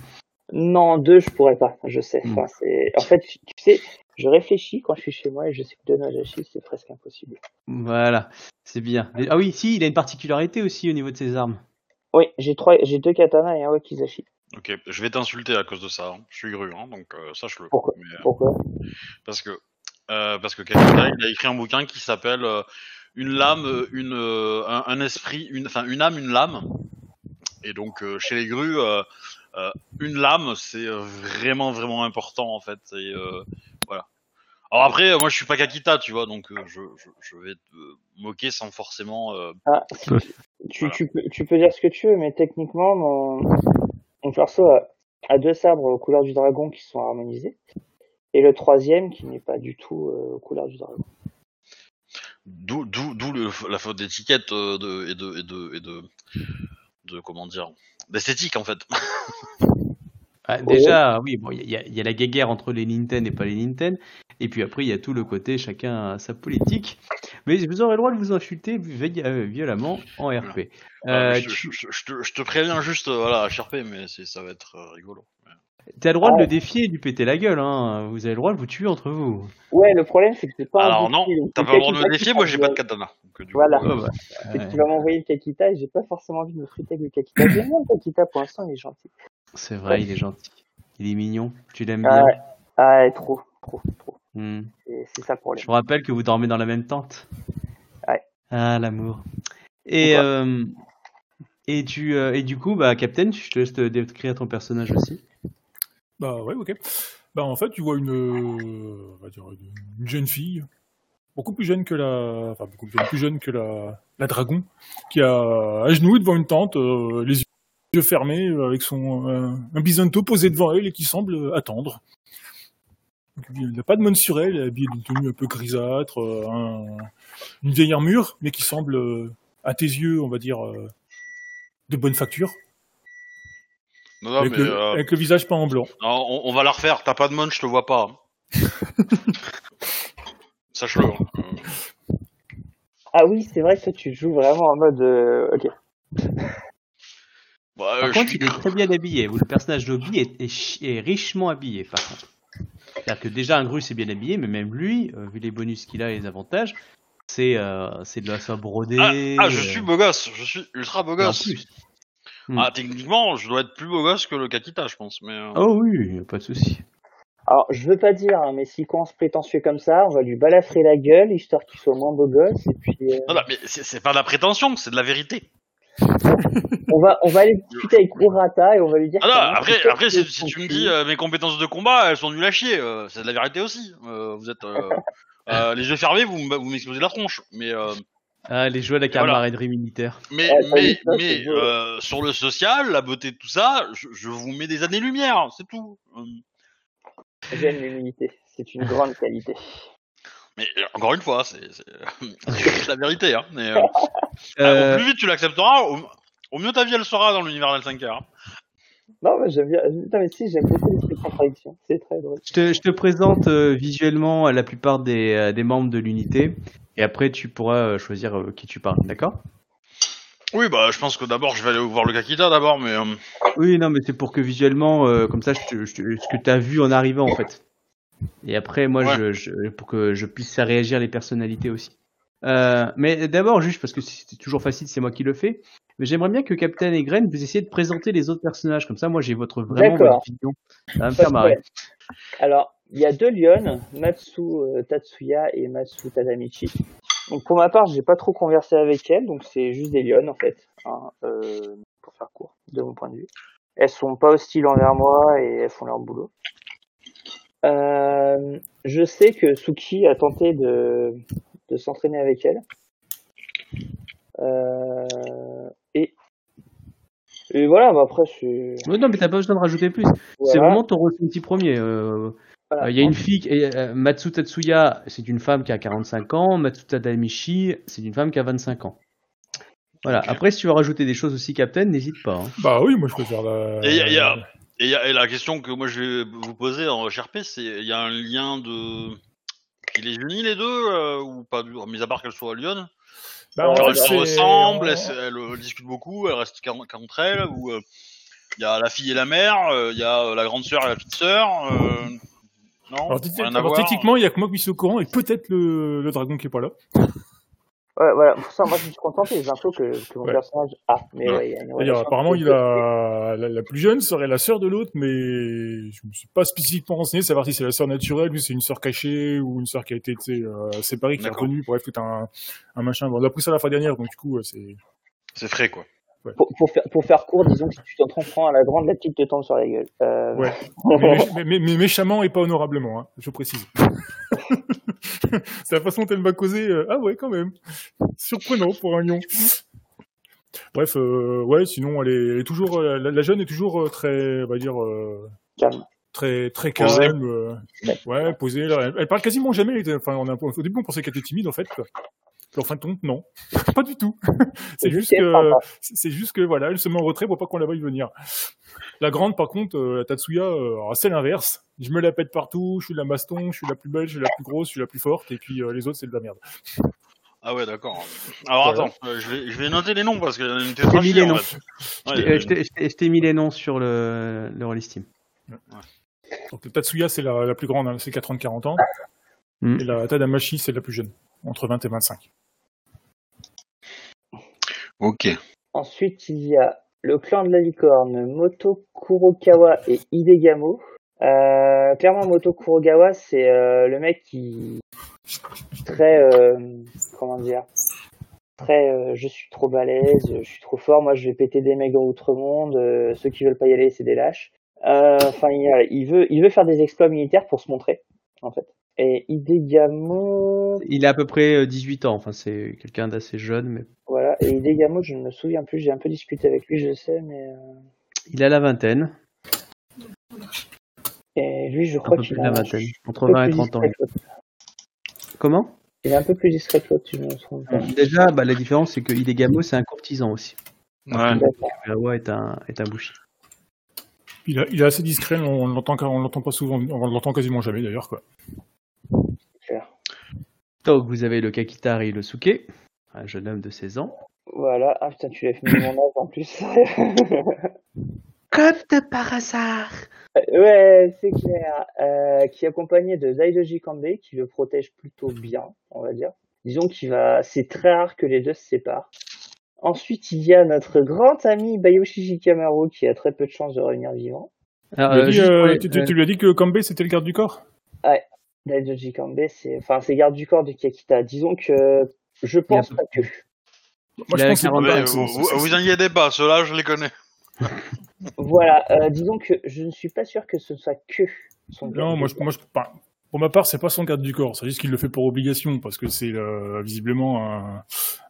Non, deux, je pourrais pas, je sais. Mm. Enfin, c'est... En fait, tu sais, Je réfléchis quand je suis chez moi et je sais que deux Nagashi, c'est presque impossible. Voilà, c'est bien. Ah oui, si, il a une particularité aussi au niveau de ses armes. Oui, j'ai trois, j'ai deux katanas et un wakizashi. Ok, je vais t'insulter à cause de ça. hein. Je suis gru, hein, donc euh, sache-le. Pourquoi Mais, euh, Pourquoi Parce que euh, parce que il a écrit un bouquin qui s'appelle euh, Une lame, euh, une euh, un, un esprit, une enfin une âme, une lame. Et donc euh, chez les grues, euh, euh, une lame, c'est vraiment vraiment important en fait. Et euh, voilà. Alors après, moi je suis pas Kakita, tu vois, donc euh, je, je, je vais te moquer sans forcément. euh, Ah, si tu, Voilà. tu, peux, tu peux dire ce que tu veux, mais techniquement, mon, mon perso a, a deux sabres aux couleurs du dragon qui sont harmonisés. Et le troisième qui n'est pas du tout euh, aux couleurs du dragon. D'où, la faute d'étiquette euh, de, et de, et de, et de, de comment dire, d'esthétique en fait. (laughs) Ah, déjà, oui, bon, il y, a- il y a la guéguerre entre les Nintendo et pas les Nintendo. Et puis après, il y a tout le côté, chacun a sa politique. Mais vous aurez le droit de vous insulter euh, violemment en RP. Euh, Euh, je, te- tu je, je te, je te préviens juste, voilà, Sharpé, mais ça va être rigolo. As le droit de Ah. le défier et de lui péter la gueule. Hein. Vous avez le droit de vous tuer entre vous. Ouais, le problème c'est que c'est pas un Alors non, t'as pas le droit de me Kakita défier, moi j'ai pas de katana. Donc, du Voilà. coup, euh, bah, C'est ouais. que tu vas m'envoyer le Kakita et j'ai pas forcément envie de me friter avec le Kakita. J'aime bien le Kakita pour l'instant, il est gentil. C'est vrai, il est gentil. Il est mignon. Tu l'aimes Ah bien. ouais, ah, ouais, trop, trop, trop. Hmm. Et c'est ça le problème. Je vous rappelle que vous dormez dans la même tente. Ouais. Ah, l'amour. Et, Pourquoi euh, et, tu, euh, et du coup, bah, Captain, je te laisse te décrire ton personnage aussi. Bah ouais, ok. Bah en fait, tu vois une, euh, on va dire une, une jeune fille, beaucoup plus jeune que la, enfin beaucoup plus jeune, que la, la dragon, qui a agenouillé devant une tente, euh, les yeux fermés, euh, avec son un bisonto posé devant elle et qui semble attendre. Il n'a pas de mone sur elle, elle est habillée d'une tenue un peu grisâtre, un- une vieille armure, mais qui semble, à tes yeux, on va dire, de bonne facture, non, non, avec, mais le, euh, avec le visage peint en blanc. non, on, on va la refaire. T'as pas de mon, je te vois pas. hein. (laughs) Sache-le. hein. Ah oui, c'est vrai que toi, tu joues vraiment en mode. euh, ok. bah, euh, Par je contre, suis- il est très bien habillé. Vous, Le personnage d'Obi est, est, richement habillé, par contre. C'est-à-dire que déjà, un Grus est bien habillé, mais même lui, euh, vu les bonus qu'il a et les avantages, c'est euh, c'est de la soie brodée. Ah, ah, je euh, suis beau gosse, je suis ultra beau et en gosse. plus. Hmm. Ah, techniquement, je dois être plus beau gosse que le Kakita, je pense. Mais euh, Oh oui, y a pas de souci. Alors, je veux pas dire, hein, mais s'il commence prétentieux comme ça, on va lui balafrer la gueule, histoire qu'il soit moins beau gosse, et puis euh, non, non, mais c'est pas de la prétention, c'est de la vérité. on va on va aller discuter avec Urata et on va lui dire. Ah non, après, après, si, si tu me dis euh, mes compétences de combat, elles sont nulles à chier, euh, c'est de la vérité aussi. Euh, vous êtes euh, (laughs) euh, les yeux fermés, vous, vous m'explosez la tronche. Mais euh, Ah, les joueurs de la Voilà. camaraderie militaire. mais Ouais, ça, mais ça, c'est mais beau. euh, sur le social, la beauté, tout ça, je, je vous mets des années lumière, c'est tout. Euh, J'aime l'humilité, c'est une grande qualité. Mais euh, encore une fois, c'est (laughs) la vérité. Hein, mais, euh, (laughs) Euh, Au plus vite tu l'accepteras, au, au mieux ta vie elle sera dans l'univers d'L5R. hein. Non, mais j'aime bien. Putain, mais si, j'aime beaucoup les trucs contradictions. C'est très drôle. je, te, je te présente euh, visuellement la plupart des, euh, des membres de l'unité, et après tu pourras euh, choisir euh, qui tu parles, d'accord? Oui, bah je pense que d'abord je vais aller voir le Kakita d'abord, mais euh, Oui, non, mais c'est pour que visuellement, euh, comme ça, je te- je te- ce que tu as vu en arrivant, en fait. Et après, moi, Ouais. je, je- pour que je puisse faire réagir les personnalités aussi. Euh, mais d'abord, juste parce que c'est toujours facile, c'est moi qui le fais. Mais j'aimerais bien que Captain et Gren, vous essayiez de présenter les autres personnages. Comme ça, moi, j'ai votre vraiment votre vision. Ça va me faire marrer. Alors, il y a deux lions, Matsu euh, Tatsuya et Matsu Tadamichi. Donc pour ma part, j'ai pas trop conversé avec elles, donc c'est juste des lions en fait, hein, euh, pour faire court, de mon point de vue. Elles sont pas hostiles envers moi et elles font leur boulot. Euh, je sais que Suki a tenté de, de s'entraîner avec elle. Euh, et, et voilà, bah après c'est. Ouais, non, mais t'as pas besoin de rajouter plus. C'est vraiment ton ressenti premier. euh, Voilà. Il y a une fille, qui- euh, Matsu Tatsuya, c'est une femme qui a 45 ans. Matsu Tadamichi, c'est une femme qui a 25 ans. Voilà. Après, si tu veux rajouter des choses aussi, Captain, n'hésite pas. hein. Bah oui, moi je peux faire la. Et y a- y a- Et, y a- et la question que moi je vais vous poser en HRP, c'est il y a un lien de qui les unit les deux euh, ou pas du mis à part qu'elles soient Lyon? Bah, Genre, elles se ressemblent, elles, elles, euh, discutent beaucoup, elles restent qu'en- qu'entre elles ou il y a la fille et la mère, il y a euh, la grande sœur et la petite sœur. euh, Non Alors, t- Rien à alors, voir techniquement, il y a que moi qui suis au courant et peut-être le, le dragon qui est pas là. Ouais, voilà, pour ça, moi je me suis contenté des infos que, que mon Ouais. personnage a. Mais Ouais. ouais, il y a une C'est-à-dire, relation apparemment, il a la, la plus jeune serait la sœur de l'autre, mais je me suis pas spécifiquement renseigné savoir si c'est la sœur naturelle, ou si c'est une sœur cachée ou une sœur qui a été euh, séparée, qui est revenue. Bref, tout un, un machin. Bon, on a appris ça la fois dernière, donc du coup, c'est. C'est frais, quoi. Pour, pour, faire, pour faire court, disons que si tu t'en prends à la grande, la petite te tombe sur la gueule. Euh, Ouais. (laughs) Mais, méch- mais- mais- mais méchamment et pas honorablement, hein, je précise. (laughs) c'est la façon dont elle m'a causé. euh, ah ouais, quand même. Surprenant pour un lion. Bref, euh, ouais, sinon, elle est, elle est toujours, la, la jeune est toujours euh, très, on va dire, euh, Calme. très, très Posée. calme. euh, ouais, posée. Elle, elle parle quasiment jamais. Enfin, on a, au début, on pensait qu'elle était timide, en fait. En fin de compte, non, (laughs) pas du tout. (laughs) c'est juste que, c'est juste que voilà, elle se met en retrait pour pas qu'on la veuille venir. La grande, par contre, euh, la Tatsuya, euh, c'est l'inverse. Je me la pète partout, je suis la baston, je suis la plus belle, je suis la plus grosse, je suis la plus forte, et puis euh, les autres, c'est de la merde. (laughs) Ah ouais, d'accord. Alors Voilà. attends, euh, je, vais, je vais noter les noms parce Je t'ai mis les en noms. fait. Je Ouais, t'ai- euh, je mis les noms sur le, le Roll Steam. Donc la Tatsuya, c'est la, la plus grande, hein, c'est 40-40 ans, Mm. et la Tadamashi, c'est la plus jeune, entre 20 et 25. Ok. Ensuite, il y a le clan de la licorne, Moto Kurokawa et Hidegamo. Euh, clairement, Moto Kurokawa, c'est euh, le mec qui très euh, comment dire très euh, je suis trop balèze, je suis trop fort, moi je vais péter des mecs dans l'outre-monde, euh, ceux qui veulent pas y aller, c'est des lâches. Enfin, il, il veut il veut faire des exploits militaires pour se montrer en fait. Et Hidegamo, Il a à peu près euh, 18 ans, enfin c'est quelqu'un d'assez jeune, mais voilà, et Hidegamo, je ne me souviens plus, j'ai un peu discuté avec lui, je sais, mais euh, il a la vingtaine, Et lui, je crois qu'il de a la un vingtaine, entre peu 20 et plus 30 ans. Comment? Il est un peu plus discret que l'autre, je me trompe. Déjà, bah, la différence c'est que Hidegamo c'est un courtisan aussi. Ouais. Est un, est un bushi. Il, a- il est assez discret, on l'entend, on l'entend pas souvent, on l'entend quasiment jamais d'ailleurs, quoi. Donc vous avez le Kakitari et le Suke, un jeune homme de 16 ans. Voilà. Ah putain, tu l'as fait mon âge en plus. (laughs) Comme de par hasard ouais, c'est clair. Euh, qui est accompagné de Daidoji Kanbei, qui le protège plutôt bien, on va dire. Disons qu'il va, c'est très rare que les deux se séparent. Ensuite, il y a notre grand ami Bayoshi Shikamaru, qui a très peu de chances de revenir vivant. Alors, Tu lui as euh, dit, euh, tu, tu- tu lui as dit que Kambe, c'était le garde du corps? Daidoji Kanbei, c'est, enfin, c'est garde du corps de Kakita. Disons que, je pense pas que. Moi, je pense que c'est 40 Mais ans, pas- vous, inquiétez pas, ceux-là, je les connais. (laughs) Voilà, euh, disons que je ne suis pas sûr que ce soit que son Non, garde moi, du je, moi je- enfin, pour ma part, c'est pas son garde du corps. C'est juste qu'il le fait pour obligation, parce que c'est euh, visiblement un,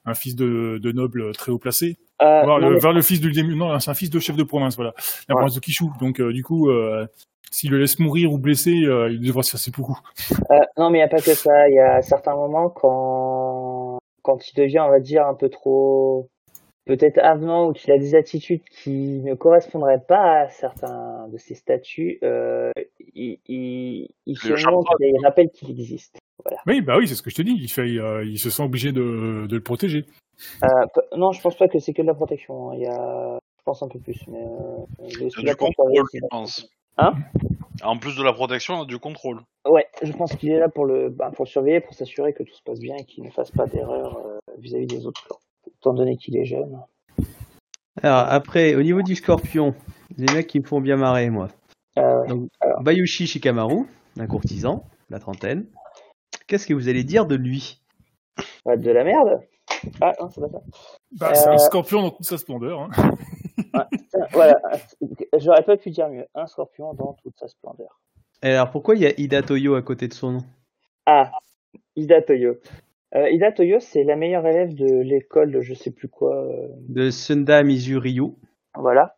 un fils de, de noble très haut placé. Euh, Voir non, le, mais- vers le fils du non, c'est un fils de chef de province, voilà, la Ouais. province de Kishu. Donc, euh, du coup, euh, s'il le laisse mourir ou blessé, euh, il devra se faire beaucoup. euh, non, mais il n'y a pas que ça. Il y a certains moments quand, quand il devient, on va dire, un peu trop, peut-être avenant ou qu'il a des attitudes qui ne correspondraient pas à certains de ses statuts, euh, il, il, il Le se montre et il rappelle qu'il existe. Oui, bah oui, c'est ce que je te dis. Il fait, euh, il se sent obligé de, de le protéger. Euh, non, je pense pas que c'est que de la protection. hein. Il y a, je pense un peu plus, mais euh, je C'est suis du d'accord contrôle, je pense. Hein En plus de la protection, du contrôle. Ouais, je pense qu'il est là pour le, bah, pour le surveiller, pour s'assurer que tout se passe bien et qu'il ne fasse pas d'erreur euh, vis-à-vis des autres clans. Étant donné qu'il est jeune. Alors après, au niveau du scorpion, des mecs qui me font bien marrer, moi. Euh, Donc, Bayushi Shikamaru, un courtisan, la trentaine. Qu'est-ce que vous allez dire de lui? Ouais, de la merde. Ah non, c'est pas ça. Bah, C'est Euh, un scorpion dans toute sa splendeur. Hein. Voilà, j'aurais pas pu dire mieux. Un scorpion dans toute sa splendeur. Et Alors pourquoi il y a Ida Toyo à côté de son nom? Ah, Ida Toyo. Euh, Ida Toyo, c'est la meilleure élève de l'école de je sais plus quoi. euh, De Sunda Mizuryu. voilà,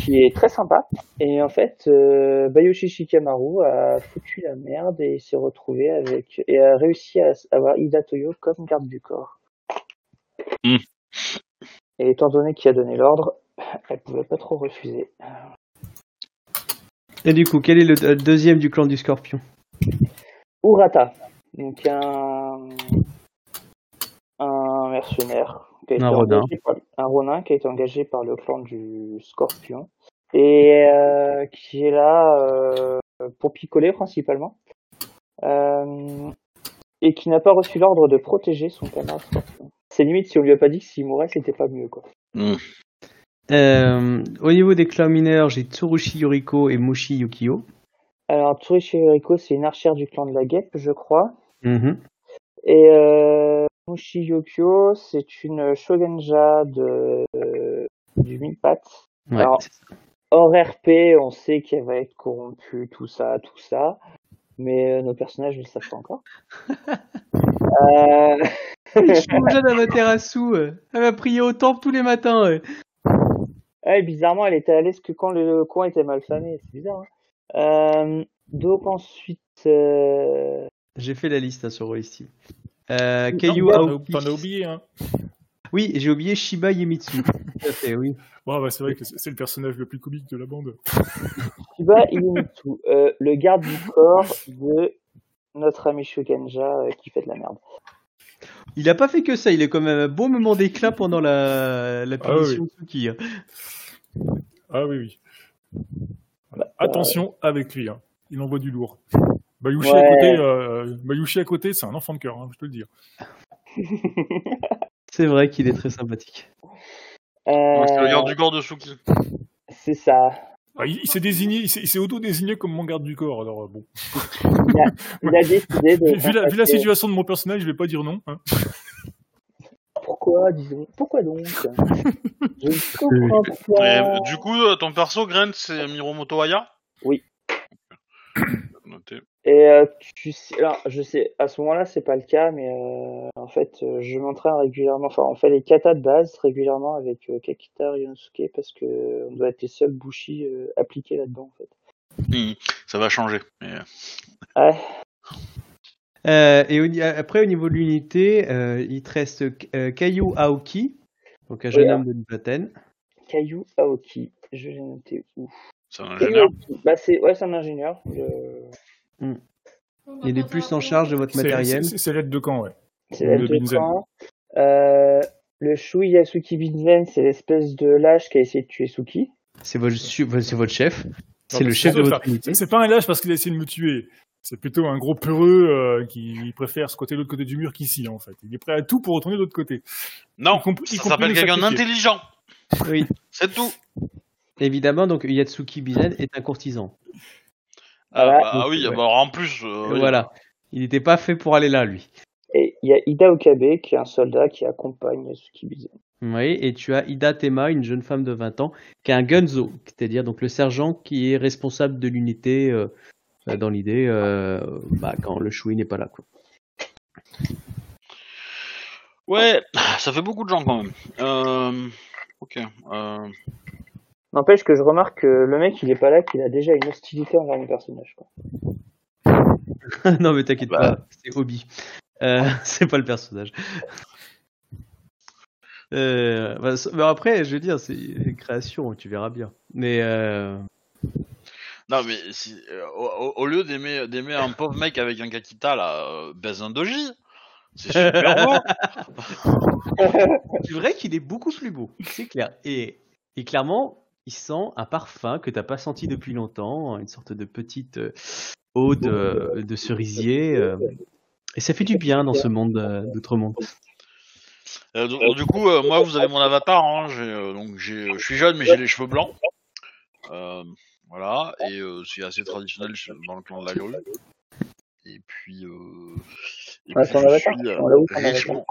qui est très sympa. Et en fait, euh, Bayoshi Shikamaru a foutu la merde et s'est retrouvé avec et a réussi à avoir Ida Toyo comme garde du corps. Hmm. Et étant donné qu'il a donné l'ordre, elle pouvait pas trop refuser. Et du coup, quel est le le deuxième du clan du scorpion Urata, donc un un mercenaire, qui a été Un rodin. par- un ronin qui a été engagé par le clan du Scorpion et euh, qui est là euh, pour picoler principalement. euh, et qui n'a pas reçu l'ordre de protéger son camarade Scorpion. C'est limite si on lui a pas dit que s'il mourait, c'était pas mieux, quoi. Euh, au niveau des clans mineurs, j'ai Tsurushi Yoriko et Moshi Yukio. Alors, Tsurushi Yoriko, c'est une archère du clan de la guêpe, je crois. Mhm. Et euh, Mushi Yokyo, c'est une shogunja de, du pattes. Ouais, Alors-. Hors RP, on sait qu'elle va être corrompue, tout ça, tout ça. Mais euh, nos personnages ne le savent pas encore. (laughs) euh, Je suis jeune Amaterasu. euh. Elle va prier au temple tous les matins. Ouais. bizarrement, elle était à l'aise que quand le coin était mal famé. C'est bizarre. Hein euh, donc ensuite, euh, J'ai fait la liste hein, sur Rollistim. Euh, Keiyu T'en as- Aoki. t'en as oublié, hein. Oui, j'ai oublié Shiba Yemitsu. (laughs) Tout à fait, oui. Bon, bah, c'est vrai que c'est le personnage le plus comique de la bande. (laughs) Shiba Inumitsu, euh, le garde du corps de notre ami Shogunja euh, qui fait de la merde. Il a pas fait que ça, il a quand même un beau moment d'éclat pendant la, la Ah oui. punition de Suki. hein. Ah oui, oui. Bah, Attention avec lui, hein. il envoie du lourd. Bayushi Ouais. à côté, euh, Bayushi à côté, c'est un enfant de cœur, hein, je te le dis. (laughs) C'est vrai qu'il est très sympathique. Euh, C'est le du corps de Suki. c'est ça. Ah, il il s'est désigné, il s'est il s'est auto-désigné comme mon garde du corps, alors euh, bon. Il a décidé de. Vu la, vu la situation de mon personnage, je vais pas dire non. hein. Pourquoi, disons Pourquoi donc? Je ne (laughs) comprends Et, pas. du coup, euh, ton perso, Grant, c'est Miromoto Aya? Oui. Noté. Et euh, tu sais, alors, je sais, à ce moment-là, c'est pas le cas, mais euh, en fait, euh, je m'entraîne régulièrement. Enfin, on fait les katas de base régulièrement avec euh, Kakita Ryonosuke parce que on doit être les seuls bushi euh, appliqués là-dedans, en fait. Hmm, Ça va changer. mais, Ouais. Euh, et au après, au niveau de l'unité, euh, il te reste euh, Keiyu Aoki, donc un jeune Oui, homme de Nipaten. Kayu Aoki, je l'ai noté où C'est un ingénieur. Bah, c'est ouais, c'est un ingénieur. Je- Il est plus en charge de votre matériel. C'est l'aide de camp, ouais. C'est Le l'aide de Binzen. camp. Euh, le Shui Yasuki Binzen, c'est l'espèce de lâche qui a essayé de tuer Suki. C'est votre, chef. C'est le chef de votre unité. C'est pas un lâche parce qu'il a essayé de me tuer. C'est plutôt un gros peureux euh, qui préfère ce côté l'autre côté du mur qu'ici, en fait. Il est prêt à tout pour retourner de l'autre côté. Non, y ça s'appelle quelqu'un d'intelligent. Oui, C'est tout. Évidemment, donc Yatsuki Bizen est un courtisan. Ah, Voilà. bah, ah oui, Ouais. bah, alors, en plus. euh, oui. Voilà. Il n'était pas fait pour aller là, lui. Et il y a Ida Okabe, qui est un soldat qui accompagne Yasuki Binzen. Oui, et tu as Ida Tema, une jeune femme de 20 ans, qui est un gunzo, c'est-à-dire donc le sergent qui est responsable de l'unité euh, euh, dans l'idée euh, bah, quand le Shui n'est pas là. Quoi. Ouais, ça fait beaucoup de gens quand même. Euh, ok. N'empêche que je remarque que le mec, il est pas là, qu'il a déjà une hostilité envers mes personnages. Quoi. (laughs) non mais t'inquiète Bah. pas, c'est Obi. Euh, (laughs) c'est pas le personnage. Euh, bah, bah, après, je veux dire, c'est une création, tu verras bien. Mais euh, Non, mais si, euh, au, lieu d'aimer d'aimer un pauvre mec avec un kakita, là, euh, baise un doji. C'est super beau. (laughs) c'est vrai qu'il est beaucoup plus beau, c'est clair. Et, et clairement, il sent un parfum que t'as pas senti depuis longtemps, une sorte de petite euh, eau de, de cerisier. euh, et ça fait du bien dans ce monde euh, d'outre-monde. Euh, du, du coup, euh, moi, vous avez mon avatar. Hein, euh, donc, je suis jeune, mais j'ai les cheveux blancs. Euh, voilà, et euh, c'est assez traditionnel dans le clan de la grue. Et puis, euh, et Ouais, puis je avatar, suis euh, on où, son richement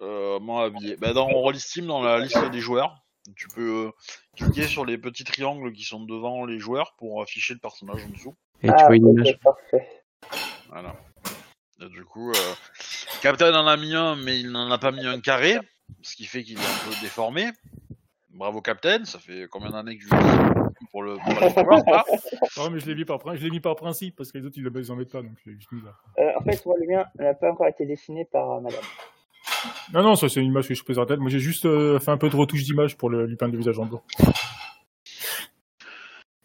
euh, moi habillé. Bah, dans Team, dans la liste des joueurs, tu peux euh, cliquer sur les petits triangles qui sont devant les joueurs pour afficher le personnage en dessous. Et tu ah, vois une image. parfait. Voilà. Et du coup, euh, Captain en a mis un, mais il n'en a pas mis un carré, ce qui fait qu'il est un peu déformé. Bravo Captain, ça fait combien d'années que je pour le pour ça Non, mais je l'ai mis par, mis principe parce que les autres ils les en mettent pas, donc je l'ai juste mis là. Euh, en fait, moi, le mien n'a pas encore été dessiné par euh, madame. Non, non, ça c'est une image que je présente. Moi j'ai juste euh, fait un peu de retouche d'image pour le, lui peindre le visage en blanc.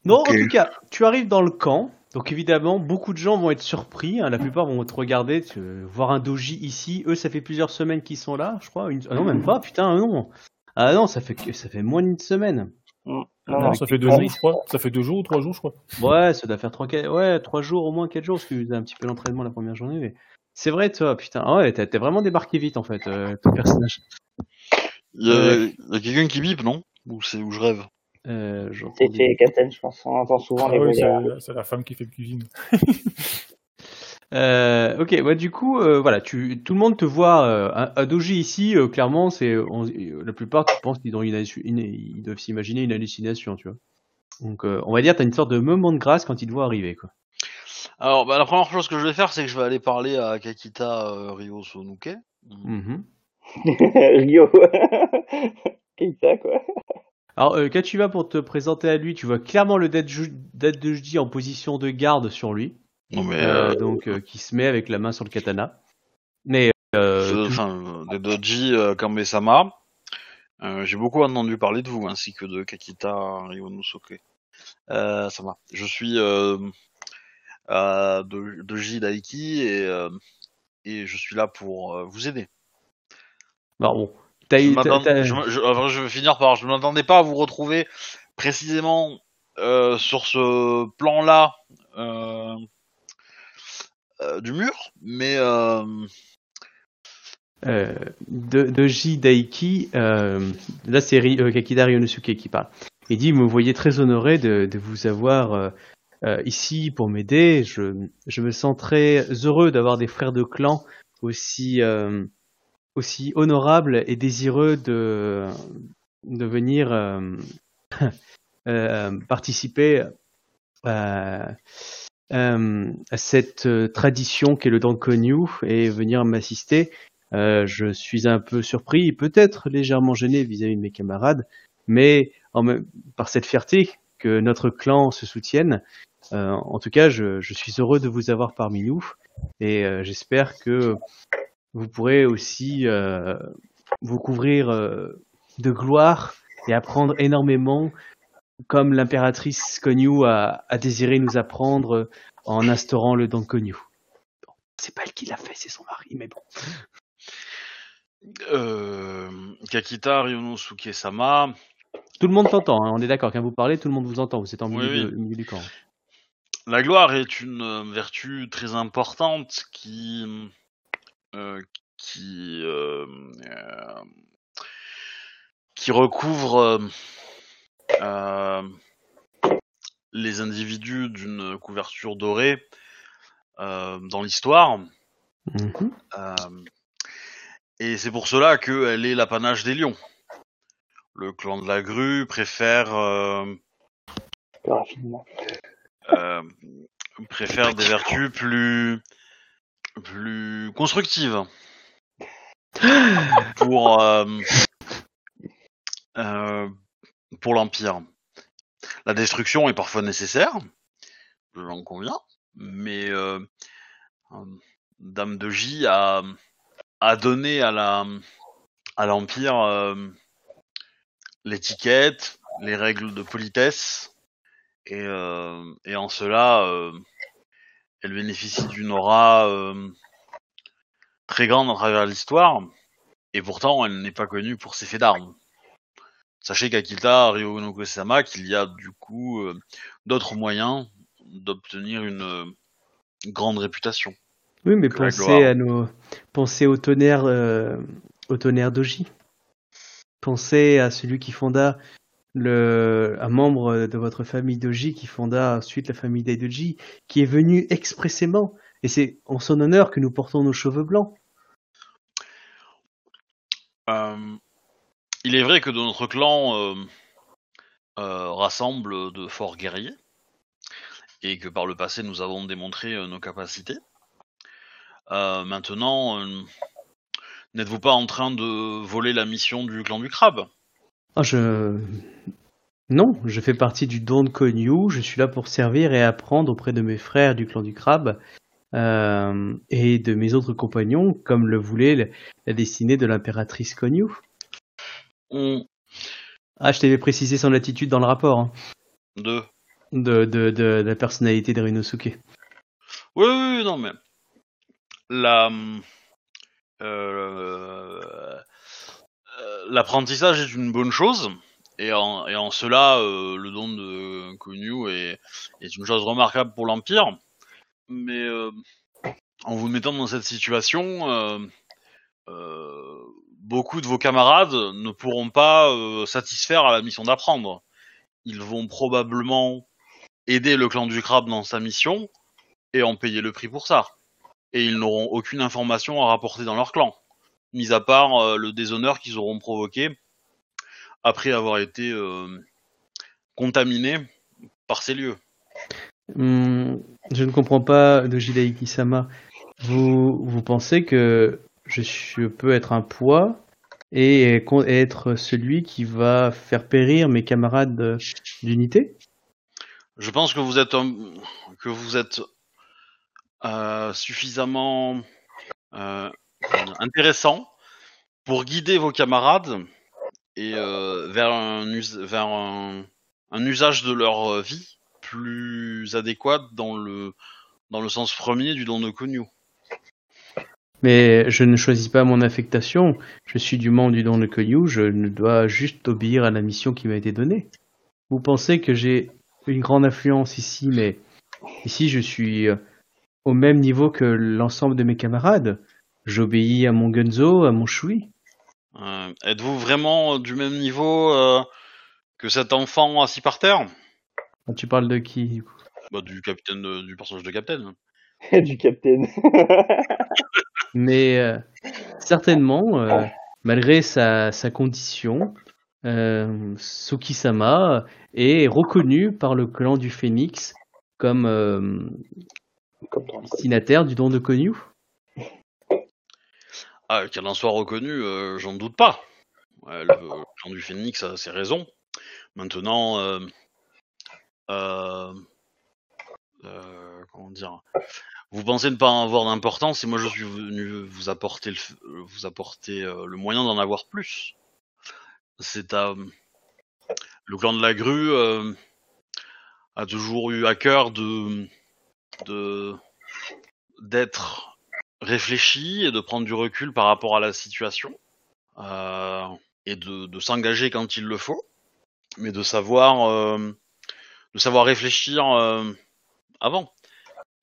Non, en tout cas, tu arrives dans le camp. Donc évidemment, beaucoup de gens vont être surpris. hein, La plupart vont te regarder, tu- voir un doji ici. Eux, ça fait plusieurs semaines qu'ils sont là, je crois. Une... Ah non, même pas. Putain, non. Ah non, ça fait que ça fait moins d'une semaine. Mm. Non, Non, ça fait deux Ah jours, je crois. Ça fait deux jours ou trois jours, je crois. Ouais, ça doit faire 3, ouais, trois jours, au moins 4 jours, parce que j'ai un petit peu l'entraînement la première journée. Mais... C'est vrai, toi, putain. Ah ouais, t'as vraiment débarqué vite, en fait, euh, ton personnage. Il y a, Ouais. a quelqu'un qui bip, non? Ou c'est où je rêve? Euh, fait Captain, je pense. On entend souvent Ah les oui, bruits c'est la femme qui fait le cuisine. (laughs) Euh, ok, ouais, du coup, euh, voilà, tu, tout le monde te voit euh, à, à Doji ici. euh, clairement, c'est la plupart tu penses qu'ils ont une, halluci- une- ils doivent s'imaginer une hallucination, tu vois. Donc, euh, on va dire, t'as une sorte de moment de grâce quand ils te voient arriver, quoi. Alors, bah, la première chose que je vais faire, c'est que je vais aller parler à Kakita euh, Ryo Sonuke. Mhm. (laughs) Rio. (laughs) Keita, quoi. Alors, euh, quand tu vas pour te présenter à lui, tu vois clairement le date de Doji en position de garde sur lui, Non, mais. euh, euh, donc euh, qui se met avec la main sur le katana. Mais euh, Enfin, euh, des Doji euh, Kambe-sama. Euh, J'ai beaucoup entendu parler de vous, ainsi que de Kakita Ryonosuke. Euh, ça va. Je suis euh, euh, de, Daiki et, euh, et je suis là pour euh, vous aider. bon, t'as Je eu- t'as- m'attends- t'as- je, me- je- enfin, je vais finir par. Je ne m'attendais pas à vous retrouver précisément sur ce plan-là du mur, mais euh, de, de J. Daiki, euh, c'est Ri- euh, Kakida Ryonosuke qui parle. Il dit, vous me voyez très honoré de, de vous avoir euh, ici pour m'aider. Je, je me sens très heureux d'avoir des frères de clan aussi, euh, aussi honorables et désireux de, de venir euh, (laughs) euh, participer à, euh, à cette tradition qu'est le Dankonyu et venir m'assister. Euh, je suis un peu surpris, peut-être légèrement gêné vis-à-vis de mes camarades, mais en par cette fierté que notre clan se soutienne. Euh, en tout cas, je, je suis heureux de vous avoir parmi nous et euh, j'espère que vous pourrez aussi euh, vous couvrir de gloire et apprendre énormément comme l'impératrice Konyu a, a désiré nous apprendre en instaurant le Dankonyu. Bon, c'est pas elle qui l'a fait, c'est son mari, mais bon. Kakita Ryonosuke Sama. Tout le monde t'entend, hein, on est d'accord. Quand vous parlez, tout le monde vous entend. Vous êtes en milieu, Oui, de- oui. au milieu du camp. La gloire est une euh, vertu très importante qui euh, qui euh, euh, qui recouvre les individus d'une couverture dorée euh, dans l'histoire. Mhm. Euh, et c'est pour cela qu'elle est l'apanage des lions. Le clan de la grue préfère euh, préfère des vertus plus plus constructives (gasps) pour euh, euh, pour l'empire. La destruction est parfois nécessaire, j'en conviens, mais Dame de J a a donné à la à l'empire l'étiquette, les règles de politesse et, euh, et en cela, euh, elle bénéficie d'une aura euh, très grande à travers l'histoire, et pourtant elle n'est pas connue pour ses faits d'armes. Sachez qu'Akita Ryonoko-sama, qu'il y a du coup euh, d'autres moyens d'obtenir une euh, grande réputation. Oui, mais pensez à nos, pensez au tonnerre, euh, au tonnerre Doji. Pensez à celui qui fonda le, un membre de votre famille Doji qui fonda ensuite la famille Daidoji, qui est venu expressément. Et c'est en son honneur que nous portons nos cheveux blancs. Euh, il est vrai que de notre clan euh, euh, rassemble de forts guerriers et que par le passé nous avons démontré nos capacités. Maintenant, n'êtes-vous pas en train de voler la mission du clan du crabe? Ah, je... Non, je fais partie du Don Konyu, je suis là pour servir et apprendre auprès de mes frères du clan du crabe euh, et de mes autres compagnons, comme le voulait la, la destinée de l'impératrice Konyu. On... Ah, je t'avais précisé son attitude dans le rapport hein, De... de, de, de la personnalité de Rinosuke. Oui, oui, oui, non, mais... La... euh, L'apprentissage est une bonne chose, et, en, cela, euh, le don de Konyu est, une chose remarquable pour l'Empire. Mais euh, en vous mettant dans cette situation, euh, beaucoup de vos camarades ne pourront pas satisfaire à la mission d'apprendre. Ils vont probablement aider le clan du crabe dans sa mission et en payer le prix pour ça. Et ils n'auront aucune information à rapporter dans leur clan, mis à part euh, le déshonneur qu'ils auront provoqué après avoir été euh, contaminés par ces lieux. Hum, je ne comprends pas de Jidaiki-sama. Vous, vous pensez que je, suis- je peux être un poids et être celui qui va faire périr mes camarades de- d'unité? Je pense que vous êtes un- que vous êtes euh, suffisamment euh, intéressant pour guider vos camarades et euh, vers un usage de leur euh, vie plus adéquat dans le dans le sens premier du don de Konyu. Mais je ne choisis pas mon affectation. Je suis du monde du don de Konyu. Je ne dois juste obéir à la mission qui m'a été donnée. Vous pensez que j'ai une grande influence ici, mais ici je suis euh, au même niveau que l'ensemble de mes camarades. J'obéis à mon Gunzo, à mon Shui. Euh, Êtes-vous vraiment du même niveau euh, que cet enfant assis par terre? Ah, Tu parles de qui du coup? Bah, Du capitaine, de- du personnage de capitaine. (laughs) du capitaine. (laughs) Mais euh, certainement, euh, malgré sa, sa condition, euh, Tsukisama est reconnu par le clan du Phénix comme euh, destinataire du don de Konyu. Ah, qu'elle en soit reconnue, euh, j'en doute pas. Ouais, le clan du Phénix a ses raisons. Maintenant, euh, euh, euh, comment dire Vous pensez ne pas avoir d'importance et moi je suis venu vous apporter le, euh, vous apporter euh, le moyen d'en avoir plus. C'est à le clan de la grue euh, a toujours eu à cœur de d'être réfléchi et de prendre du recul par rapport à la situation euh, et de, de s'engager quand il le faut, mais de savoir euh, de savoir réfléchir euh, avant.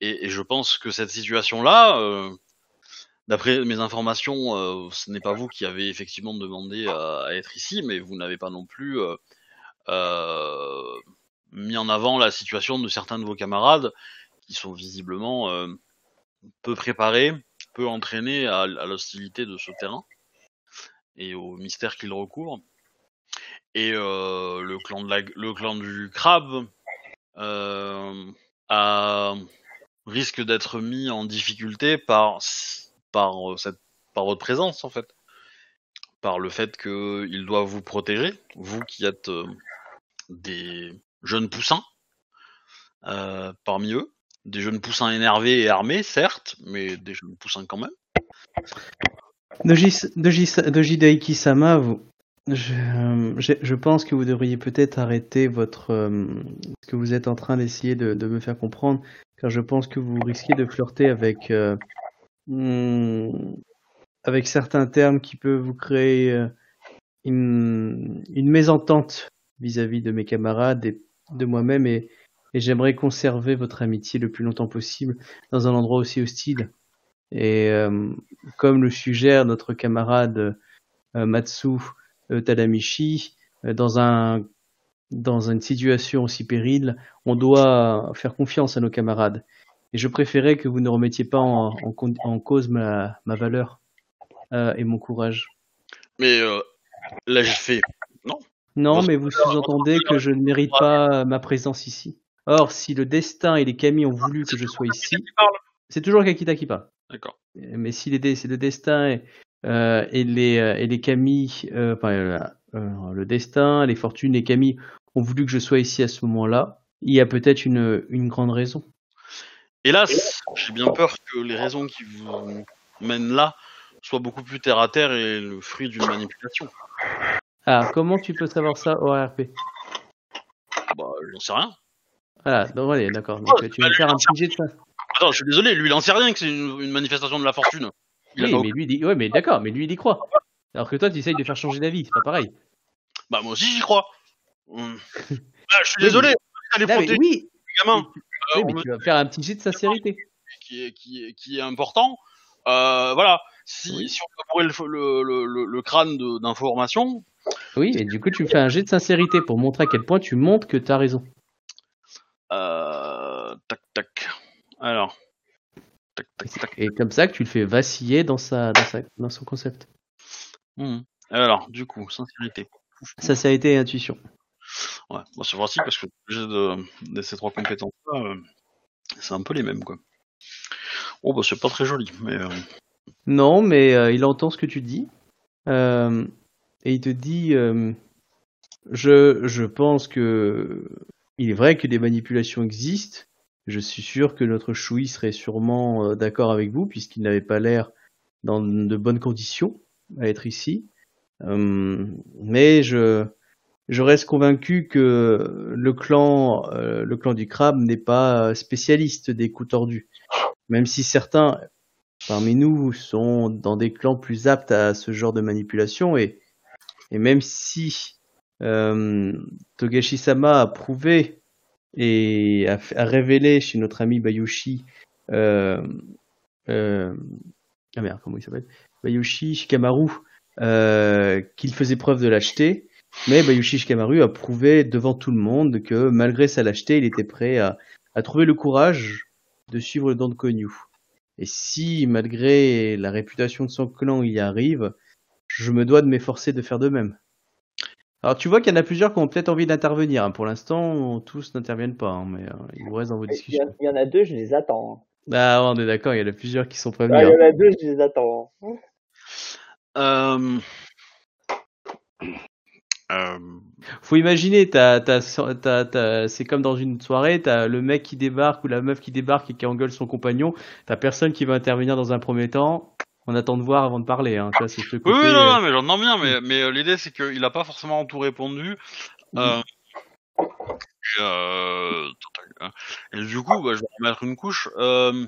Et, et je pense que cette situation-là, euh, d'après mes informations, euh, ce n'est pas vous qui avez effectivement demandé à, à être ici, mais vous n'avez pas non plus mis en avant la situation de certains de vos camarades qui sont visiblement peu préparés, peu entraînés à, l'hostilité de ce terrain et au mystère qu'il recouvre. Et euh, le clan du crabe euh, risque d'être mis en difficulté euh, par votre présence en fait, par le fait qu'il doit vous protéger, vous qui êtes des jeunes poussins parmi eux, des jeunes poussins énervés et armés certes, mais des jeunes poussins quand même. Doji, Doji, Doji Daiki-sama, vous, je, pense que vous devriez peut-être arrêter votre euh, ce que vous êtes en train d'essayer de, me faire comprendre, car je pense que vous risquez de flirter avec euh, hmm, avec certains termes qui peuvent vous créer euh, une, une mésentente vis-à-vis de mes camarades et de moi-même, et, et j'aimerais conserver votre amitié le plus longtemps possible dans un endroit aussi hostile. Et euh, comme le suggère notre camarade euh, Matsu euh, Tadamichi, dans un dans une situation aussi périle, on doit faire confiance à nos camarades. Et je préférais que vous ne remettiez pas en, en, con- en cause ma, ma valeur euh, et mon courage. Mais là j'ai fait Non, ce mais vous sous-entendez que je ne mérite pas ma présence ici. Or, si le destin et les Kami ont voulu que je sois ici, c'est toujours Kakita qui parle. D'accord. Mais si les c'est le destin et, euh, et les euh, et les Kami, euh, enfin euh, le destin, les fortunes, les Kami ont voulu que je sois ici à ce moment-là, il y a peut-être une une grande raison. Hélas, j'ai bien peur que les raisons qui vous mènent là soient beaucoup plus terre à terre et le fruit d'une manipulation. Ah, comment tu peux savoir ça au RP Bah, j'en sais rien. Voilà, donc allez, d'accord. Donc, Oh, tu vas me faire un petit jet de ça. Attends, je suis désolé, lui il en sait rien que c'est une, une manifestation de la fortune. Il Oui, mais lui, il dit, ouais, mais d'accord, mais lui, il y croit. Alors que toi, tu essayes de faire changer d'avis, c'est pas pareil. Bah moi aussi j'y crois. (laughs) Hum. Ah, je suis désolé, mais oui, Euh, mais on tu vas faire un petit jet de sincérité. qui est, qui est, qui est important. Euh, voilà, si, Oui. si on peut bourrer le, le, le, le, crâne d'informations, Oui, et du coup, tu fais un jet de sincérité pour montrer à quel point tu montres que tu as raison. Euh, tac tac. Alors, tac tac tac. Et comme ça que tu le fais vaciller dans, sa, dans, sa, dans son concept. Hum. Alors, du coup, sincérité. Sincérité et intuition. Ouais, bon, c'est facile parce que j'ai de, de ces trois compétences-là, euh, c'est un peu les mêmes, quoi. Oh, bah, c'est pas très joli, mais. euh, Non, mais euh, il entend ce que tu dis. Euh, et il te dit euh, je, je pense que il est vrai que des manipulations existent. Je suis sûr que notre Choui serait sûrement euh, d'accord avec vous, puisqu'il n'avait pas l'air dans de bonnes conditions à être ici. Euh, mais je, reste convaincu que le clan, euh, le clan du crabe n'est pas spécialiste des coups tordus. Même si certains parmi nous sont dans des clans plus aptes à ce genre de manipulation et, même si Togashi-sama a prouvé et a, révélé chez notre ami Bayushi euh, euh, ah merde comment il s'appelle? Bayushi Shikamaru euh, qu'il faisait preuve de lâcheté. Mais Bayushi Shikamaru a prouvé devant tout le monde que malgré sa lâcheté il était prêt à, à trouver le courage de suivre le don de Konyu et si, malgré la réputation de son clan, il y arrive, je me dois de m'efforcer de faire de même. Alors tu vois qu'il y en a plusieurs qui ont peut-être envie d'intervenir. hein. Pour l'instant, tous n'interviennent pas, hein, mais euh, ils vous restent dans vos Il y, discussions. en- il y en a deux, je les attends. Ah, on est d'accord, il y en a plusieurs qui sont Ah, prévenus. il y hein. en a deux, je les attends. euh, euh, Faut imaginer, c'est comme dans une soirée, t'as le mec qui débarque ou la meuf qui débarque et qui engueule son compagnon. T'as personne qui va intervenir dans un premier temps. On attend de voir avant de parler. Hein. Ce Oui, côté, oui, non, euh, non, mais j'entends bien, mais, mais euh, l'idée c'est qu'il a pas forcément tout répondu. Euh, et, euh, et du coup, bah, je vais remettre une couche. Euh,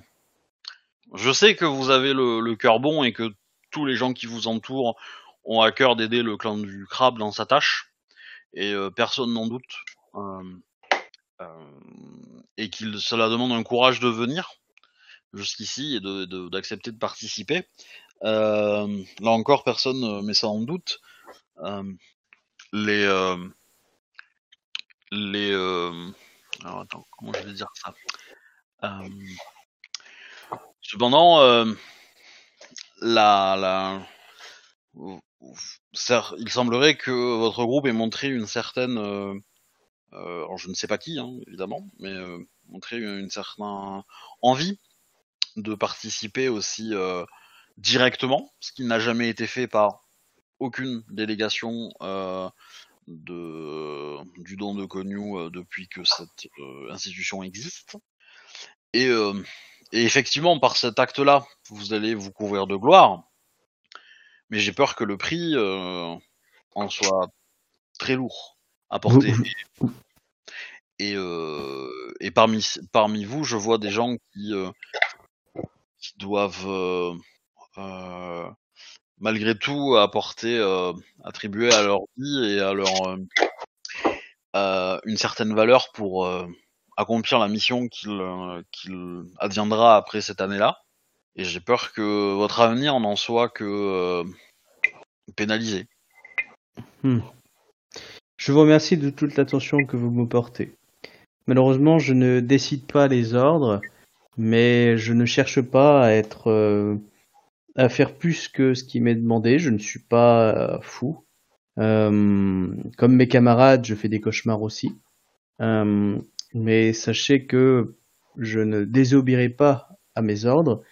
je sais que vous avez le, le cœur bon et que tous les gens qui vous entourent ont à cœur d'aider le clan du crabe dans sa tâche, et personne n'en doute. Et qu'il cela demande un courage de venir jusqu'ici et de- de- d'accepter de, participer. Euh, là encore, personne ne met ça en doute. Euh, les euh, les alors attends, comment je vais dire ça? Cependant, la la il semblerait que votre groupe ait montré une certaine alors je ne sais pas qui hein, évidemment, mais montré une certaine envie de participer aussi euh, directement, ce qui n'a jamais été fait par aucune délégation euh, de, du don de Konyu euh, depuis que cette institution existe. Et, et effectivement, par cet acte-là, vous allez vous couvrir de gloire, mais j'ai peur que le prix en soit très lourd à porter. Et, euh, et parmi, parmi vous, je vois des gens qui, euh, qui doivent euh, euh, malgré tout apporter, euh, attribuer à leur vie et à leur une certaine valeur pour accomplir la mission qu'il adviendra après cette année-là. Et j'ai peur que votre avenir n'en soit que pénalisé. Je vous remercie de toute l'attention que vous me portez. Malheureusement, je ne décide pas les ordres, mais je ne cherche pas à être euh, à faire plus que ce qui m'est demandé. Je ne suis pas euh, fou. Euh, comme mes camarades, je fais des cauchemars aussi. Mais sachez que je ne désobéirai pas à mes ordres,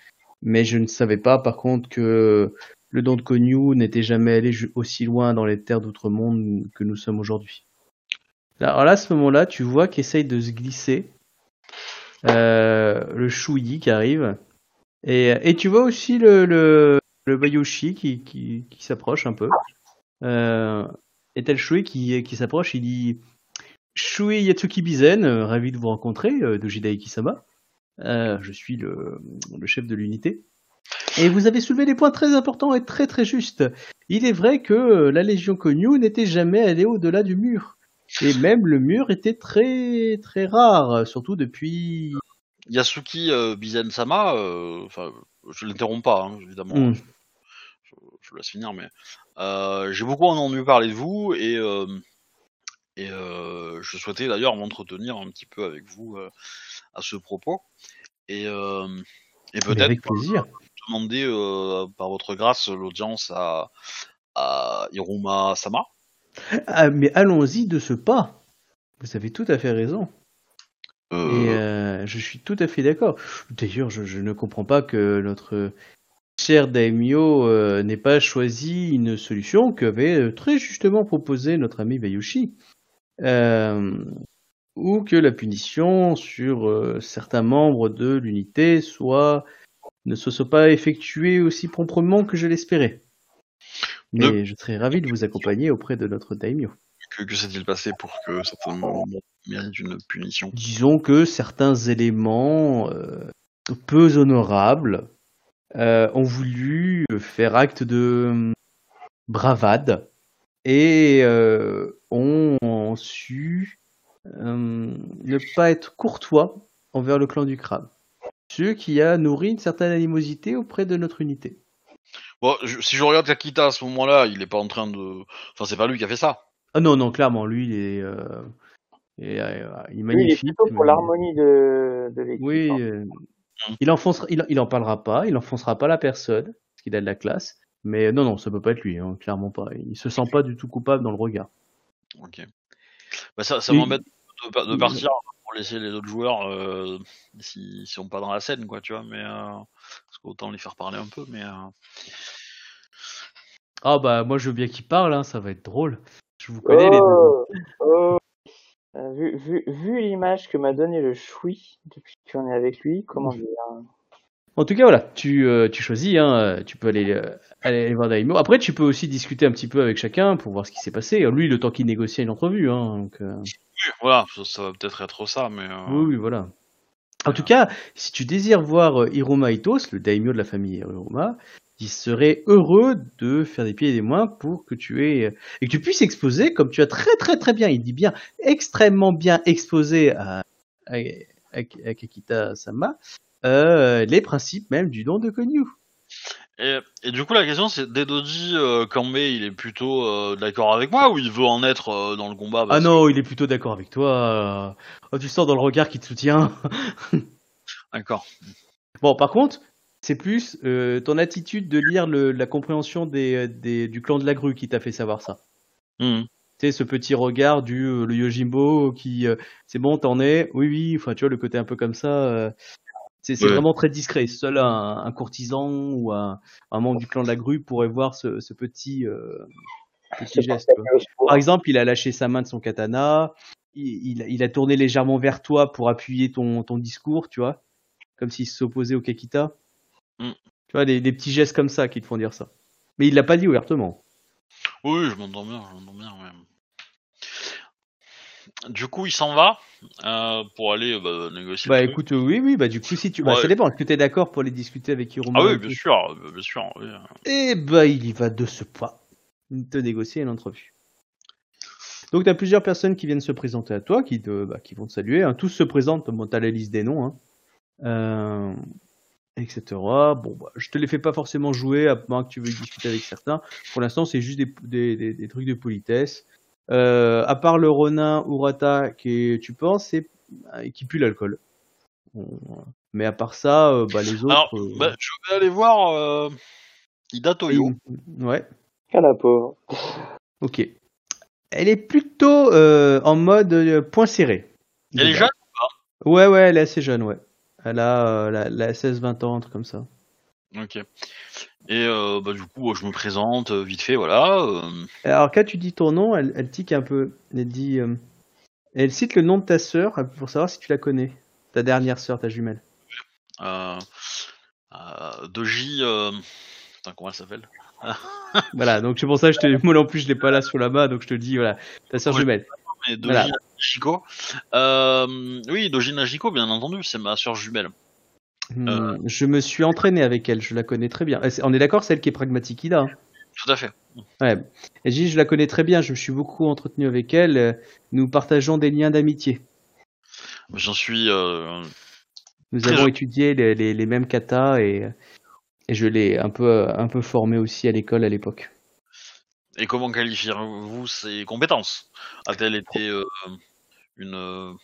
mais je ne savais pas par contre que le don de Konyu n'était jamais allé aussi loin dans les terres d'outre-monde que nous sommes aujourd'hui. Alors là, à ce moment-là, tu vois qu'essaye de se glisser euh, le Shuyi qui arrive. Et, tu vois aussi le, le, Bayoshi qui, s'approche un peu. Euh, et le Shui qui, s'approche, il dit Shui Yatsuki Bizen, euh, ravi de vous rencontrer, de Kisama. Je suis le, le chef de l'unité. Et vous avez soulevé des points très importants et très très justes. Il est vrai que la Légion Konyu n'était jamais allée au-delà du mur. Et même le mur était très très rare, surtout depuis. Yasuki euh, Bizen-sama, euh, enfin, je l'interromps pas, hein, évidemment. Hmm. Je, laisse finir, mais euh, j'ai beaucoup entendu parler de vous et euh, et euh, je souhaitais d'ailleurs m'entretenir un petit peu avec vous à ce propos et peut-être demander par votre grâce l'audience à à Hiruma Sama. Ah, mais allons-y de ce pas. Vous avez tout à fait raison. Euh, Et euh, je suis tout à fait d'accord. D'ailleurs, je, je ne comprends pas que notre cher Daimyo euh, n'ait pas choisi une solution qu'avait euh, très justement proposé notre ami Bayushi. Euh, ou que la punition sur euh, certains membres de l'unité soit ne se soit pas effectuée aussi promptement que je l'espérais. Mais je serais ravi de vous accompagner auprès de notre Daimyo. que, que s'est-il passé pour que certains membres méritent une punition? Disons que certains éléments euh, peu honorables euh, ont voulu faire acte de hum, bravade et euh, ont su hum, ne pas être courtois envers le clan du crabe. Ce qui a nourri une certaine animosité auprès de notre unité. Bon, je- si je regarde Kakita à ce moment-là, il est pas en train de. Enfin, c'est pas lui qui a fait ça. Ah non, non, clairement, lui, il est, euh, il est, euh, il est Lui, il est magnifique. plutôt pour mais- l'harmonie de, de l'équipe. Oui, hein. euh, il enfoncera, il, il en parlera pas, il enfoncera pas la personne, parce qu'il a de la classe. Mais non, non, ça peut pas être lui, hein, clairement pas. Il se sent pas du tout coupable dans le regard. Ok. Bah, ça, ça Oui. m'embête de, pa- de Oui. partir pour laisser les autres joueurs euh, s'ils si sont pas dans la scène, quoi, tu vois. Mais euh, parce qu'autant les faire parler un peu, mais. euh, Ah bah moi je veux bien qu'il parle, hein, ça va être drôle. Je vous connais les deux. Oh, oh. Euh, vu vu, vu l'image que m'a donné le Choui depuis qu'on est avec lui, comment dire En tout cas voilà, tu, euh, tu choisis, hein, tu peux aller, euh, aller voir Daimo. Après tu peux aussi discuter un petit peu avec chacun pour voir ce qui s'est passé. Lui le temps qu'il négocie une entrevue, hein, donc. euh, Voilà, ça, va peut-être être ça, mais. euh, Oui, oui, voilà. En tout cas, si tu désires voir euh, Hiroma Itos, le daimyo de la famille Hiroma, il serait heureux de faire des pieds et des mains pour que tu aies euh, et que tu puisses exposer, comme tu as très très très bien, il dit bien, extrêmement bien exposé à, à, à, à Kakita Sama, euh, les principes même du don de Konyu. Et, et du coup, la question c'est Dedoji euh, Kambe, il est plutôt euh, d'accord avec moi ou il veut en être euh, dans le combat Ah non, il est plutôt d'accord avec toi. euh, Oh, tu sens dans le regard qu'il te soutient. (laughs) D'accord. Bon, par contre, c'est plus ton attitude de lire le, la compréhension des, des, du clan de la grue qui t'a fait savoir ça. Mhm. Tu sais, ce petit regard du le Yojimbo qui, c'est bon, t'en es, oui, oui, enfin, tu vois, le côté un peu comme ça, c'est Ouais. vraiment très discret. Seul un, un courtisan ou un, un membre du clan de la grue pourrait voir ce, ce petit, euh, petit geste. Par exemple, il a lâché sa main de son katana, il, il, a- il a tourné légèrement vers toi pour appuyer ton, ton discours, tu vois, comme s'il s'opposait au Kekita. Mm. Tu vois, des, des petits gestes comme ça qui te font dire ça. Mais il l'a pas dit ouvertement. Oui, je m'entends bien, je m'entends bien. ouais. Du coup, il s'en va euh, pour aller bah, négocier. Bah écoute, euh, oui, oui, bah du coup, si tu. Bah, Ouais. ça dépend, est-ce que t'es d'accord pour aller discuter avec Hiroma Ah oui, et bien sûr, euh, bien sûr. oui. Eh bah, il y va de ce pas. Te négocier une entrevue. Donc, tu as plusieurs personnes qui viennent se présenter à toi, qui, te, bah, qui vont te saluer. hein. Tous se présentent, bon, tu la liste des noms, hein. Euh, etc. Bon, bah, je te les fais pas forcément jouer, à moins que tu veuilles discuter avec certains. Pour l'instant, c'est juste des, des, des, des trucs de politesse. Euh, à part le Ronin Urata, qui tu penses, c'est euh, qui pue l'alcool. Mais à part ça, euh, bah, les autres. Alors, euh, bah, je vais aller voir euh, Ida Toyo. Ouais. Ah, la pauvre. Ok. Elle est plutôt euh, en mode euh, point serré. Elle est jeune Ouais, ouais, elle est assez jeune, ouais. Elle a, euh, la, la 16-20 ans, un truc comme ça. Ok. Et euh, bah, du coup, je me présente euh, vite fait, voilà. euh, Alors, quand tu dis ton nom, elle, elle tique un peu. Elle dit. euh, elle cite le nom de ta sœur pour savoir si tu la connais. Ta dernière sœur, ta jumelle. euh, Doji. Putain, comment elle s'appelle? (laughs) Voilà, donc c'est pour ça que je te. Moi non plus, je l'ai pas là sous la main, donc je te dis, voilà, ta sœur Ouais. jumelle. Et Doji Voilà. Najiko. Euh, oui, Doji Najiko, bien entendu, c'est ma sœur jumelle. Hmm, Euh. Je me suis entraîné avec elle, je la connais très bien. Euh, On est d'accord, celle qui est pragmatique Ida. hein Tout à fait. Ouais. Et Gilles, je la connais très bien, je me suis beaucoup entretenu avec elle. euh, Nous partageons des liens d'amitié. J'en suis. euh, Nous Très avons étudié les, les, les mêmes katas et, et je l'ai un peu, un peu formé aussi à l'école à l'époque. Et comment qualifiez-vous ses compétences? A-t-elle été euh, une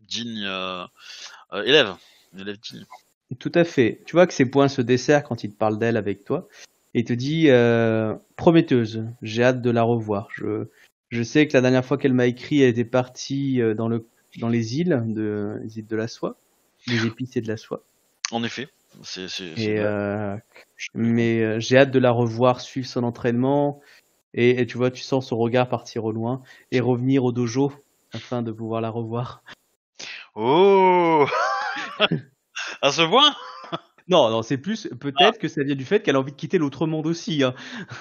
digne élève? Une élève digne. Tout à fait. Tu vois que ses points se desserrent quand il te parle d'elle avec toi et te dit euh, prometteuse. J'ai hâte de la revoir. Je, je sais que la dernière fois qu'elle m'a écrit, elle était partie euh, dans le dans les îles de les îles de la soie, des épices et de la soie. En effet. C'est, c'est, c'est Et vrai. euh, mais j'ai hâte de la revoir, suivre son entraînement et, et tu vois, tu sens son regard partir au loin et revenir au dojo afin de pouvoir la revoir. Oh (laughs) À ce point (laughs) Non, non, c'est plus peut-être que ça vient du fait qu'elle a envie de quitter l'autre monde aussi. Hein.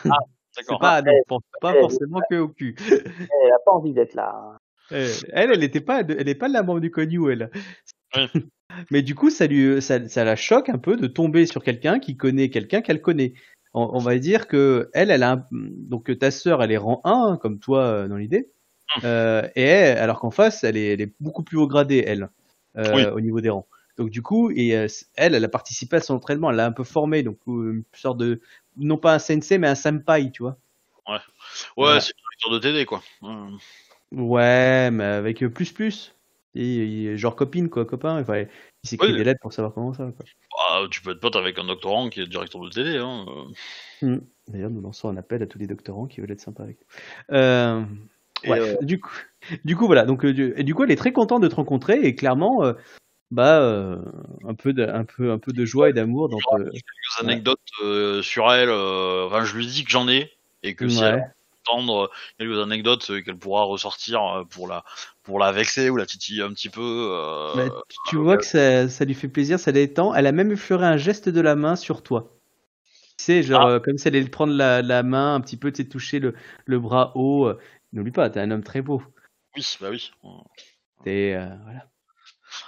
(laughs) C'est D'accord. pas, non, Ouais, pense pas ouais. forcément que au cul. Elle a pas envie d'être là. hein. Euh, Elle, elle était pas, elle est pas de la membre du Konyu, elle. Oui. (laughs) Mais du coup, ça lui, ça, ça la choque un peu de tomber sur quelqu'un qui connaît quelqu'un qu'elle connaît. On, on va dire que elle, elle a un- donc ta sœur, elle est rang 1 comme toi euh, dans l'idée, Euh, et elle- alors qu'en face, elle est, elle est beaucoup plus haut gradée, elle, euh, Oui. au niveau des rangs. Donc du coup, et euh, elle, elle a participé à son entraînement, elle l'a un peu formé, donc euh, une sorte de, non pas un sensei, mais un senpai, tu vois. Ouais, Voilà. c'est le directeur de TD, quoi. Ouais, mais avec euh, plus plus. Et, et genre copine, quoi, copain. Enfin, il s'écrit Oui. des lettres pour savoir comment ça. Quoi. bah, tu peux être pote avec un doctorant qui est directeur de TD. Hein. euh. D'ailleurs, nous lançons un appel à tous les doctorants qui veulent être sympas avec nous. Euh, ouais, euh, du coup, du coup, voilà. Donc, du- et du coup, elle est très contente de te rencontrer et clairement, euh, bah, euh, un peu de, un peu, un peu de joie et d'amour dans te- quelques anecdotes euh, sur elle. euh, Enfin, je lui dis que j'en ai et que si Ouais. elle veut entendre quelques anecdotes euh, qu'elle pourra ressortir euh, pour la pour la vexer ou la titiller un petit peu. euh, Bah, tu vois que ça, ça lui fait plaisir, ça l'étend. Elle a même effleuré un geste de la main sur toi. Tu sais, genre, euh, comme si elle allait prendre la, la main un petit peu, tu sais, toucher le, le bras haut. Euh, N'oublie pas, t'es un homme très beau. Oui, bah oui. T'es, euh, voilà.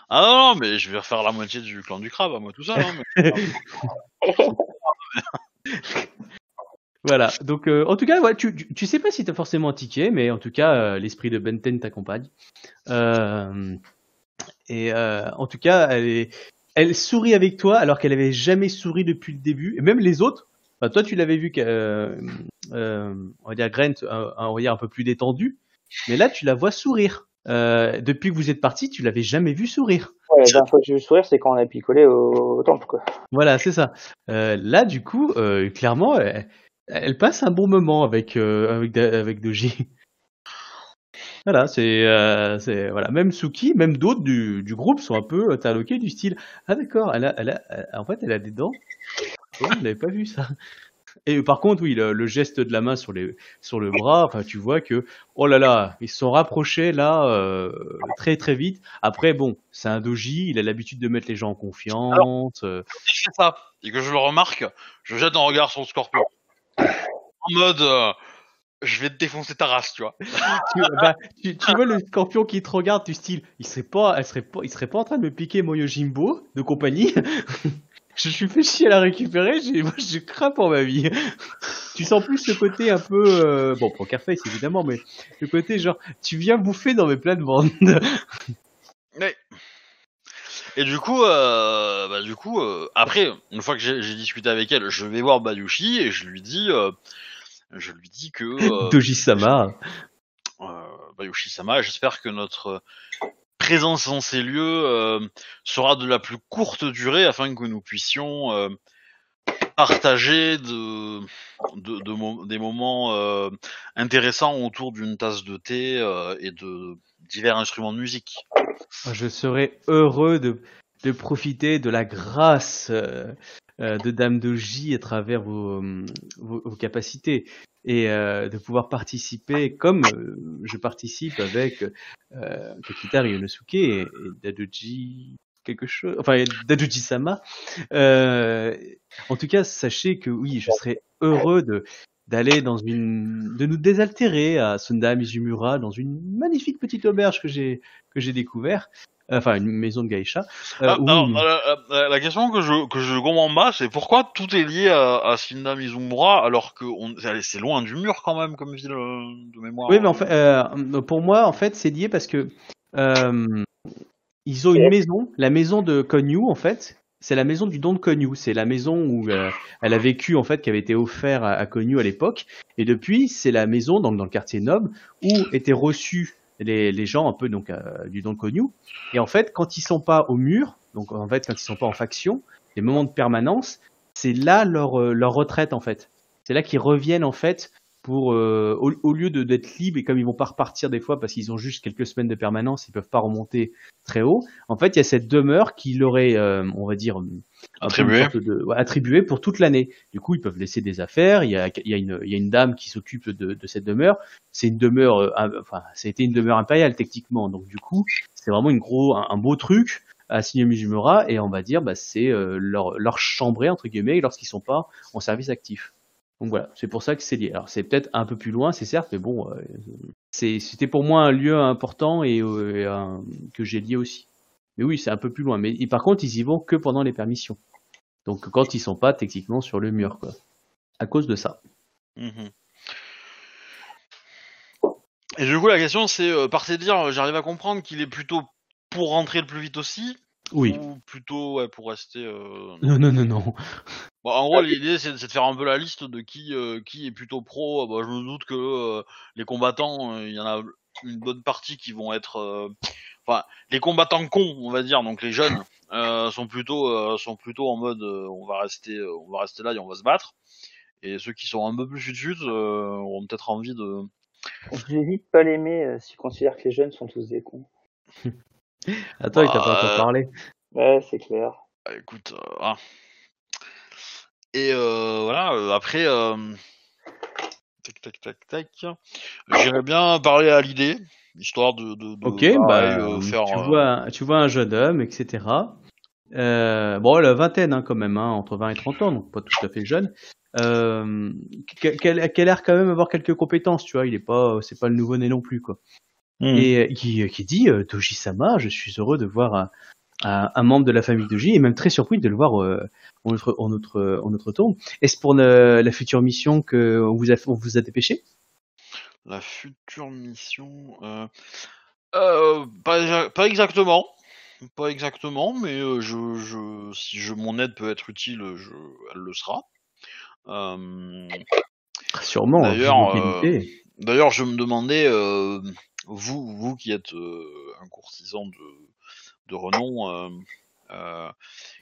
Ah non, mais je vais refaire la moitié du clan du crabe à moi tout ça. (laughs) Voilà. Donc, euh, en tout cas, ouais, tu, tu, sais pas si t'as forcément un ticket, mais en tout cas, euh, l'esprit de Benten t'accompagne. Euh, et en tout cas, elle, sourit avec toi alors qu'elle avait jamais souri depuis le début. Et même les autres. Toi, tu l'avais vu, euh, on va dire Grant, un, un regard un peu plus détendu. Mais là, tu la vois sourire. Euh, depuis que vous êtes parti, tu l'avais jamais vu sourire. Ouais, la dernière fois que j'ai vu sourire, c'est quand on a picolé au, au temple, quoi. Voilà, c'est ça. Euh, là, du coup, euh, clairement, elle, elle passe un bon moment avec avec avec Doji. Voilà, c'est voilà, même Suki, même d'autres du, du groupe sont un peu interloqués du style ah d'accord, elle a, elle a en fait elle a des dents. Oh, on n'avait pas vu ça. Et par contre, oui, le, le geste de la main sur les sur le bras, enfin tu vois que oh là là, ils se sont rapprochés là euh, très très vite. Après bon, c'est un doji, il a l'habitude de mettre les gens en confiance. euh, Si je fais ça et que je le remarque, je jette un regard sur le scorpion. En mode, euh, je vais te défoncer ta race, tu vois. (laughs) tu, bah, tu, tu vois le scorpion qui te regarde du style, il serait pas, elle serait pas, il serait pas en train de me piquer mon Yojimbo de compagnie? (laughs) je suis fait chier à la récupérer, j'ai, (laughs) moi je crains pour ma vie. tu sens plus ce côté un peu, euh, bon poker face évidemment, mais le côté genre, tu viens bouffer dans mes plates-bandes. (laughs) Ouais. Et du coup, euh, bah, du coup, euh, après, une fois que j'ai j'ai discuté avec elle, je vais voir Bayushi et je lui dis, euh, je lui dis que (laughs) Doji-sama. Bayushi-sama, j'espère que notre présence dans ces lieux euh, sera de la plus courte durée afin que nous puissions euh, partager des moments euh, intéressants autour d'une tasse de thé et de divers instruments de musique. Je serais heureux de profiter de la grâce euh, euh, de Dame Doji à travers vos, hum, vos, vos capacités et euh, de pouvoir participer comme euh, je participe avec euh, et, et Dadoji quelque chose, enfin. Euh, en tout cas, sachez que oui, je serais heureux de d'aller dans une, de nous désaltérer à Sunda Mizumura dans une magnifique petite auberge que j'ai que j'ai découvert enfin une maison de geisha. euh, Ah, où- alors, la, la- la question que je que je comprends pas, c'est pourquoi tout est lié à, à Shinda Mizumura alors que c'est loin du mur quand même comme ville euh, de mémoire. Oui, mais en fait, euh, pour moi, en fait, c'est lié parce que euh, ils ont une maison, la maison de Konyu, en fait. C'est la maison du don de Konyu. C'est la maison où euh, elle a vécu, en fait, qui avait été offert à, à Konyu à l'époque. Et depuis, c'est la maison, donc dans le quartier noble, où étaient reçus les, gens un peu donc euh, du don Konyu. Et en fait, quand ils sont pas au mur, donc en fait, quand ils sont pas en faction, les moments de permanence, c'est là leur euh, leur retraite en fait. C'est là qu'ils reviennent en fait pour euh, au, au lieu d'être libres et comme ils vont pas repartir des fois parce qu'ils ont juste quelques semaines de permanence, ils peuvent pas remonter très haut. En fait, il y a cette demeure qui leur est, on va dire, sorte de- ouais, pour toute l'année. Du coup, ils peuvent laisser des affaires. Il y a, il y a, une, il y a une dame qui s'occupe de, de cette demeure. C'est une demeure, euh, enfin, ça a été une demeure impériale techniquement. Donc du coup, c'est vraiment une gros, un, un beau truc à signer Mujimura et on va dire, bah, c'est euh, leur, leur chambrée entre guillemets lorsqu'ils sont pas en service actif. Donc voilà, c'est pour ça que c'est lié. Alors c'est peut-être un peu plus loin, c'est certes, mais bon, euh, c'était pour moi un lieu important et, euh, et un- que j'ai lié aussi. Mais oui, c'est un peu plus loin. Mais et par contre, ils y vont que pendant les permissions. Donc quand ils sont pas techniquement sur le mur, quoi. À cause de ça. Mhm. Et du coup, la question c'est, euh, par ces dires, j'arrive à comprendre qu'il est plutôt pour rentrer le plus vite aussi, Oui. ou plutôt ouais, pour rester. euh, Non, non, non, non. Bon, en gros, l'idée c'est de faire un peu la liste de qui euh, qui est plutôt pro. Euh, bah, je me doute que les combattants, il y en a une bonne partie qui vont être, enfin, les combattants cons, on va dire, donc les jeunes, euh, sont plutôt euh, sont plutôt en mode, euh, on va rester, euh, on va rester là et on va se battre. Et ceux qui sont un peu plus chut euh, auront peut-être envie de. Je vais vite pas l'aimer euh, s'il considère que les jeunes sont tous des cons. (laughs) Attends, il t'a pas Bah, encore parlé. Ouais, c'est clair. Bah, écoute, euh, voilà. Et euh, voilà, euh, après, euh, tac, tac, tac, tac, j'irais bien parler à l'idée, histoire de, de, bah, euh, faire. tu, euh, vois, tu vois un jeune homme, etc. Euh, bon, la vingtaine hein, quand même, hein, entre 20 et 30 ans, donc pas tout à fait jeune. Euh, qui a l'air quand même avoir quelques compétences, tu vois. Il est pas, c'est pas le nouveau-né non plus, quoi. hmm. Et euh, qui, qui dit euh, Toji-sama, je suis heureux de voir un, un, un membre de la famille Toji et même très surpris de le voir euh, en notre en notre en notre tour. Est-ce pour le- la future mission que on vous a on vous a dépêché? La future mission. Euh, euh, pas, pas exactement. Pas exactement, mais euh, je, je, si je, mon aide peut être utile, je, elle le sera. Euh, Sûrement. D'ailleurs, euh, qualités. D'ailleurs, je me demandais, euh, vous, vous qui êtes euh, un courtisan de, de renom, euh,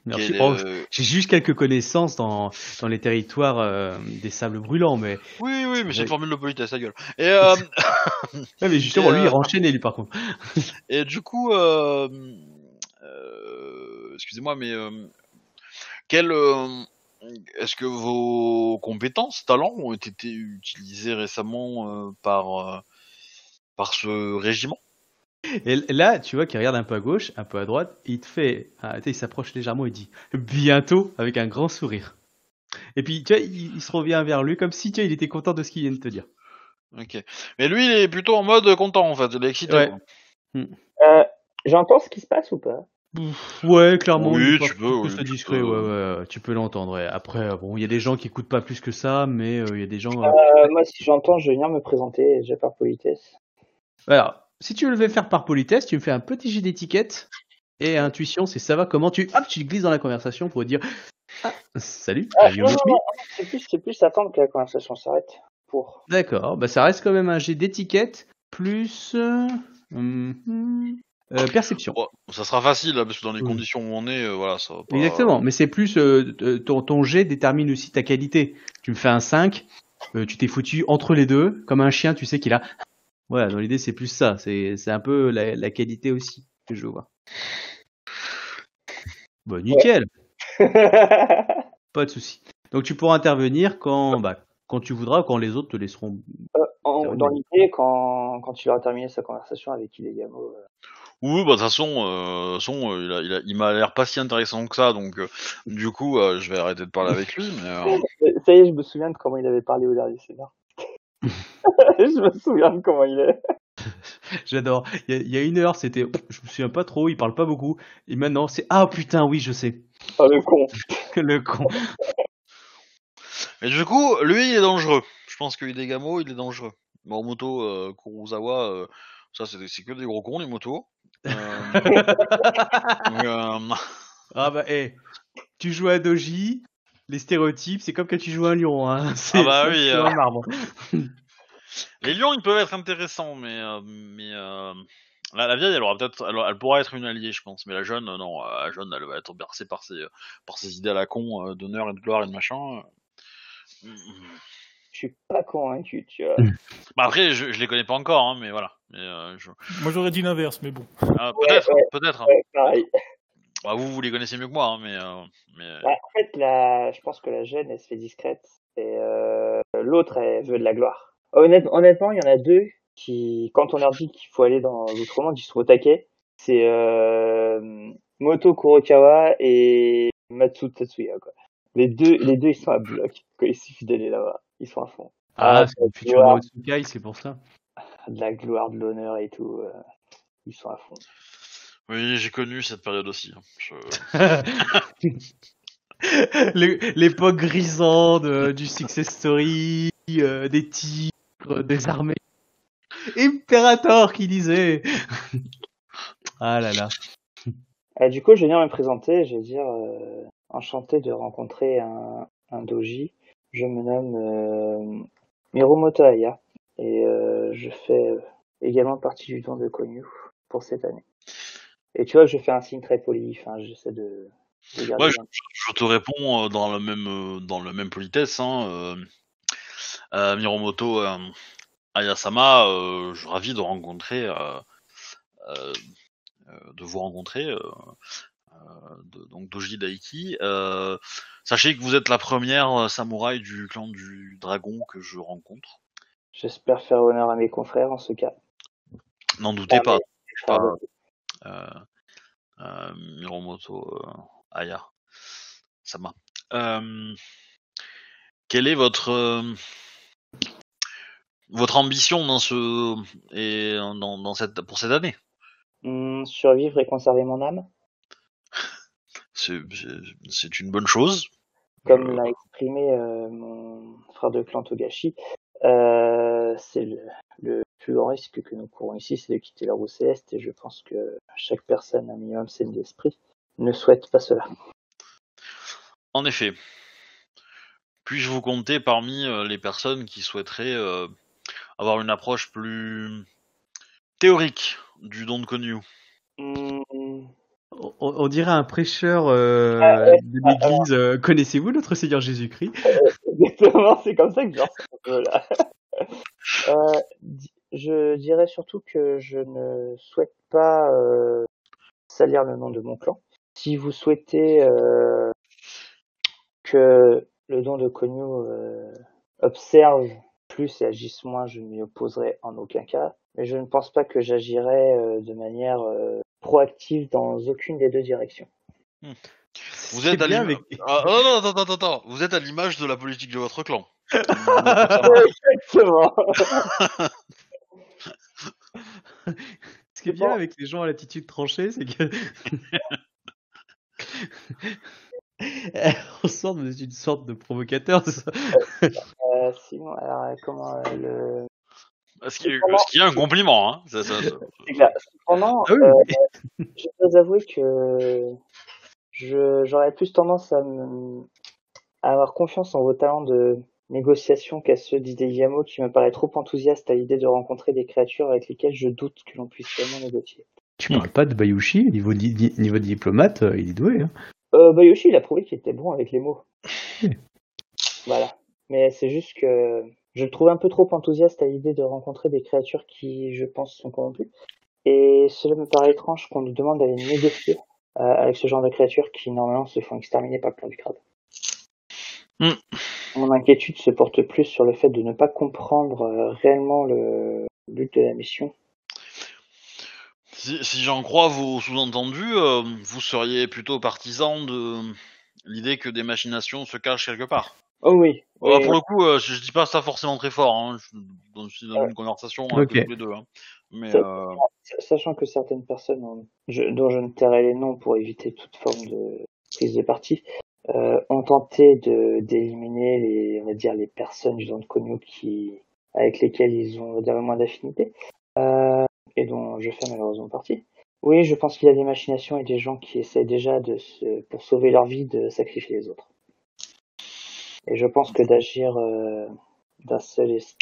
Merci. est, Oh, euh, J'ai juste quelques connaissances dans, dans les territoires euh, des sables brûlants, mais, oui, oui, mais c'est une formule de politesse, la gueule. Et, (laughs) euh, Ouais, mais justement, Et, lui, il euh, (laughs) renchaînait, lui, par contre. et du coup, excusez-moi, mais quel, est-ce que vos compétences, talents ont été utilisés récemment par, par ce régiment? Et là, tu vois qu'il regarde un peu à gauche, un peu à droite, et il te fait. Ah, il s'approche légèrement et dit bientôt avec un grand sourire. Et puis, tu vois, il, il se revient vers lui comme si, tu vois, il était content de ce qu'il vient de te dire. Ok. Mais lui, il est plutôt en mode content, en fait. Il est excité. Ouais. quoi. Euh, J'entends ce qui se passe ou pas? Ouais, clairement. Oui, tu peux, oui, tu discret, peux. ouais, ouais, ouais, tu peux l'entendre. ouais. Après, euh, bon, il y a des gens qui écoutent pas plus que ça, mais euh, il y a des gens. euh, euh, Moi, si j'entends, je vais venir me présenter déjà par politesse. Alors, si tu le veux faire par politesse, tu me fais un petit jet d'étiquette et intuition, c'est ça va comment tu hop, tu glisses dans la conversation pour dire ah, salut, Ah, non, non, non, c'est plus, c'est plus attendre que la conversation s'arrête. Pour. D'accord, bah ça reste quand même un jet d'étiquette plus euh, hum, euh, perception. Bon, ça sera facile, là, parce que dans les Oui. conditions où on est, euh, voilà, ça va pas... Exactement, mais c'est plus ton, ton jet détermine aussi ta qualité. Tu me fais un 5, euh, tu t'es foutu entre les deux, comme un chien, tu sais qu'il a. Voilà, dans l'idée c'est plus ça, c'est c'est un peu la, la qualité aussi que je vois. Bon, nickel. (laughs) Pas de souci. Donc tu pourras intervenir quand, bah, quand tu voudras, quand les autres te laisseront. En- Terminé. dans l'idée, quand, quand il aura terminé sa conversation avec Ilegamo. euh, Oui, bah, de toute façon, euh, toute façon, euh, il, a- il, a- il m'a l'air pas si intéressant que ça, donc euh, du coup, euh, je vais arrêter de parler avec lui, mais... euh, (laughs) Ça y est, je me souviens de comment il avait parlé au dernier scénar. (laughs) je me souviens de comment il est. (laughs) J'adore. Il y, a- il y a une heure, c'était, je me souviens pas trop, il parle pas beaucoup. Et maintenant, c'est ah putain, oui, je sais. Oh, le con. (laughs) Le con. Mais du coup, lui, il est dangereux. Je pense que Hidegamo, il est dangereux. Morimoto, euh, Kurosawa, euh, ça, c'est c'est que des gros cons, les motos. Euh, donc, euh, Ah bah, hé, tu joues à Doji, les stéréotypes, c'est comme quand tu joues un lion. Hein. (laughs) C'est Ah bah oui, sur euh. un marbre. (laughs) les lions, ils peuvent être intéressants, mais, euh, mais euh, la, la vieille, elle aura peut-être, elle, elle pourra être une alliée, je pense. Mais la jeune, euh, non, la jeune, elle va être bercée par ses, par ses idées à la con euh, d'honneur et de gloire et de machin. Je suis pas convaincu, tu vois. Bah après, je, je les connais pas encore, hein, mais voilà. Mais, euh, je- Moi j'aurais dit l'inverse, mais bon. ah, peut-être, ouais. peut-être. hein. Ouais, pareil. Bah, vous, vous les connaissez mieux que moi, hein, mais, euh, mais Bah, en fait, la... je pense que la jeune, elle se fait discrète. Et euh, l'autre, elle veut de la gloire. Honnête- honnêtement, il y en a deux qui, quand on leur dit qu'il faut aller dans l'outre-monde, ils sont au taquet. C'est euh, Moto Kurokawa et Matsu Tatsuya. Quoi. Les deux, les deux, ils sont à bloc. Quoi. Il suffit d'aller là-bas. Ils sont à fond. Ah, Ah, c'est le tu futur c'est pour ça. De la gloire, de l'honneur et tout. euh, ils sont à fond. Oui, j'ai connu cette période aussi. hein. Je- (laughs) L'époque grisante de- du success story, euh, des tigres, des armées. Imperator qui disait. (laughs) ah là là. Euh, du coup, je vais venir me présenter. Je vais dire euh, enchanté de rencontrer un, un doji. Je me nomme euh, Miromoto Aya et euh, je fais euh, également partie du don de Konyu pour cette année. Et tu vois, je fais un signe très poli. Enfin, j'essaie de. Ouais, je, te réponds euh, dans la même euh, dans la même politesse. Hein, euh, Miromoto euh, Ayasama, euh, je suis ravi de rencontrer, de vous rencontrer, de- donc Doji Daiki. Sachez que vous êtes la première samouraï du clan du dragon que je rencontre. J'espère faire honneur à mes confrères en ce cas. N'en doutez Ah, pas. mais- pas Miromoto euh, Aya Sama. Euh, quelle est votre euh, votre ambition dans ce et dans, dans cette pour cette année? Hum, survivre et conserver mon âme, C'est une bonne chose. comme Euh, l'a exprimé euh, mon frère de clan Togashi. Euh, c'est le, le plus grand risque que nous courons ici, c'est de quitter la roue céleste, et je pense que chaque personne, un minimum saine d'esprit, ne souhaite pas cela. En effet. Puis-je vous compter parmi euh, les personnes qui souhaiteraient euh, avoir une approche plus théorique du don de Konyu Hum, On, on dirait un prêcheur euh, Ah, ouais. de l'église. euh, Connaissez-vous notre Seigneur Jésus-Christ? (laughs) Exactement, c'est comme ça que je ressens un peu là. Euh, je dirais surtout que je ne souhaite pas euh, salir le nom de mon clan. Si vous souhaitez euh, que le don de Konyu euh, observe plus et agisse moins, je ne m'y opposerai en aucun cas. Mais je ne pense pas que j'agirai euh, de manière euh, proactive dans aucune des deux directions. Vous C'est êtes à bien Ah, non, non, attends, attends, attends. Vous êtes à l'image de la politique de votre clan. (laughs) (laughs) Exactement. (laughs) Ce qui est bien avec les gens à l'attitude tranchée, c'est que. (laughs) On sort de une sorte de provocateur. ça. Euh, sinon, alors comment euh, le Ce qui, est, ce qui est un compliment, hein. Ça, ça, ça- C'est clair. Cependant, Ah oui, euh, je dois avouer que j'aurais plus tendance à, me, à avoir confiance en vos talents de négociation qu'à ceux d'Hideyamo qui me paraît trop enthousiaste à l'idée de rencontrer des créatures avec lesquelles je doute que l'on puisse vraiment négocier. Tu parles pas de Bayushi, niveau, di- di- niveau diplomate, euh, il est doué. Hein. Euh, Bayoshi, il a prouvé qu'il était bon avec les mots. (laughs) Voilà. Mais c'est juste que je le trouve un peu trop enthousiaste à l'idée de rencontrer des créatures qui, je pense, sont corrompues. Et cela me paraît étrange qu'on nous demande d'aller négocier euh, avec ce genre de créatures qui, normalement, se font exterminer par le plan du crabe. Hmm. Mon inquiétude se porte plus sur le fait de ne pas comprendre euh, réellement le but de la mission. Si, si j'en crois vos sous-entendus, euh, vous seriez plutôt partisan de l'idée que des machinations se cachent quelque part. Oh oui. Euh, oui, pour le coup, euh, je, je dis pas ça forcément très fort. Hein. Je, je suis dans Ouais. une conversation avec Ok. tous les deux. Hein. Mais euh, Sachant que certaines personnes, ont- je- dont je ne tairai les noms pour éviter toute forme de prise de parti, euh, ont tenté de d'éliminer les, on va dire, les personnes du de Konyo qui, avec lesquelles ils ont on dire, moins d'affinité, euh, et dont je fais malheureusement partie. Oui, je pense qu'il y a des machinations et des gens qui essaient déjà de se, pour sauver leur vie, de sacrifier les autres. Et je pense que d'agir euh, d'un seul es-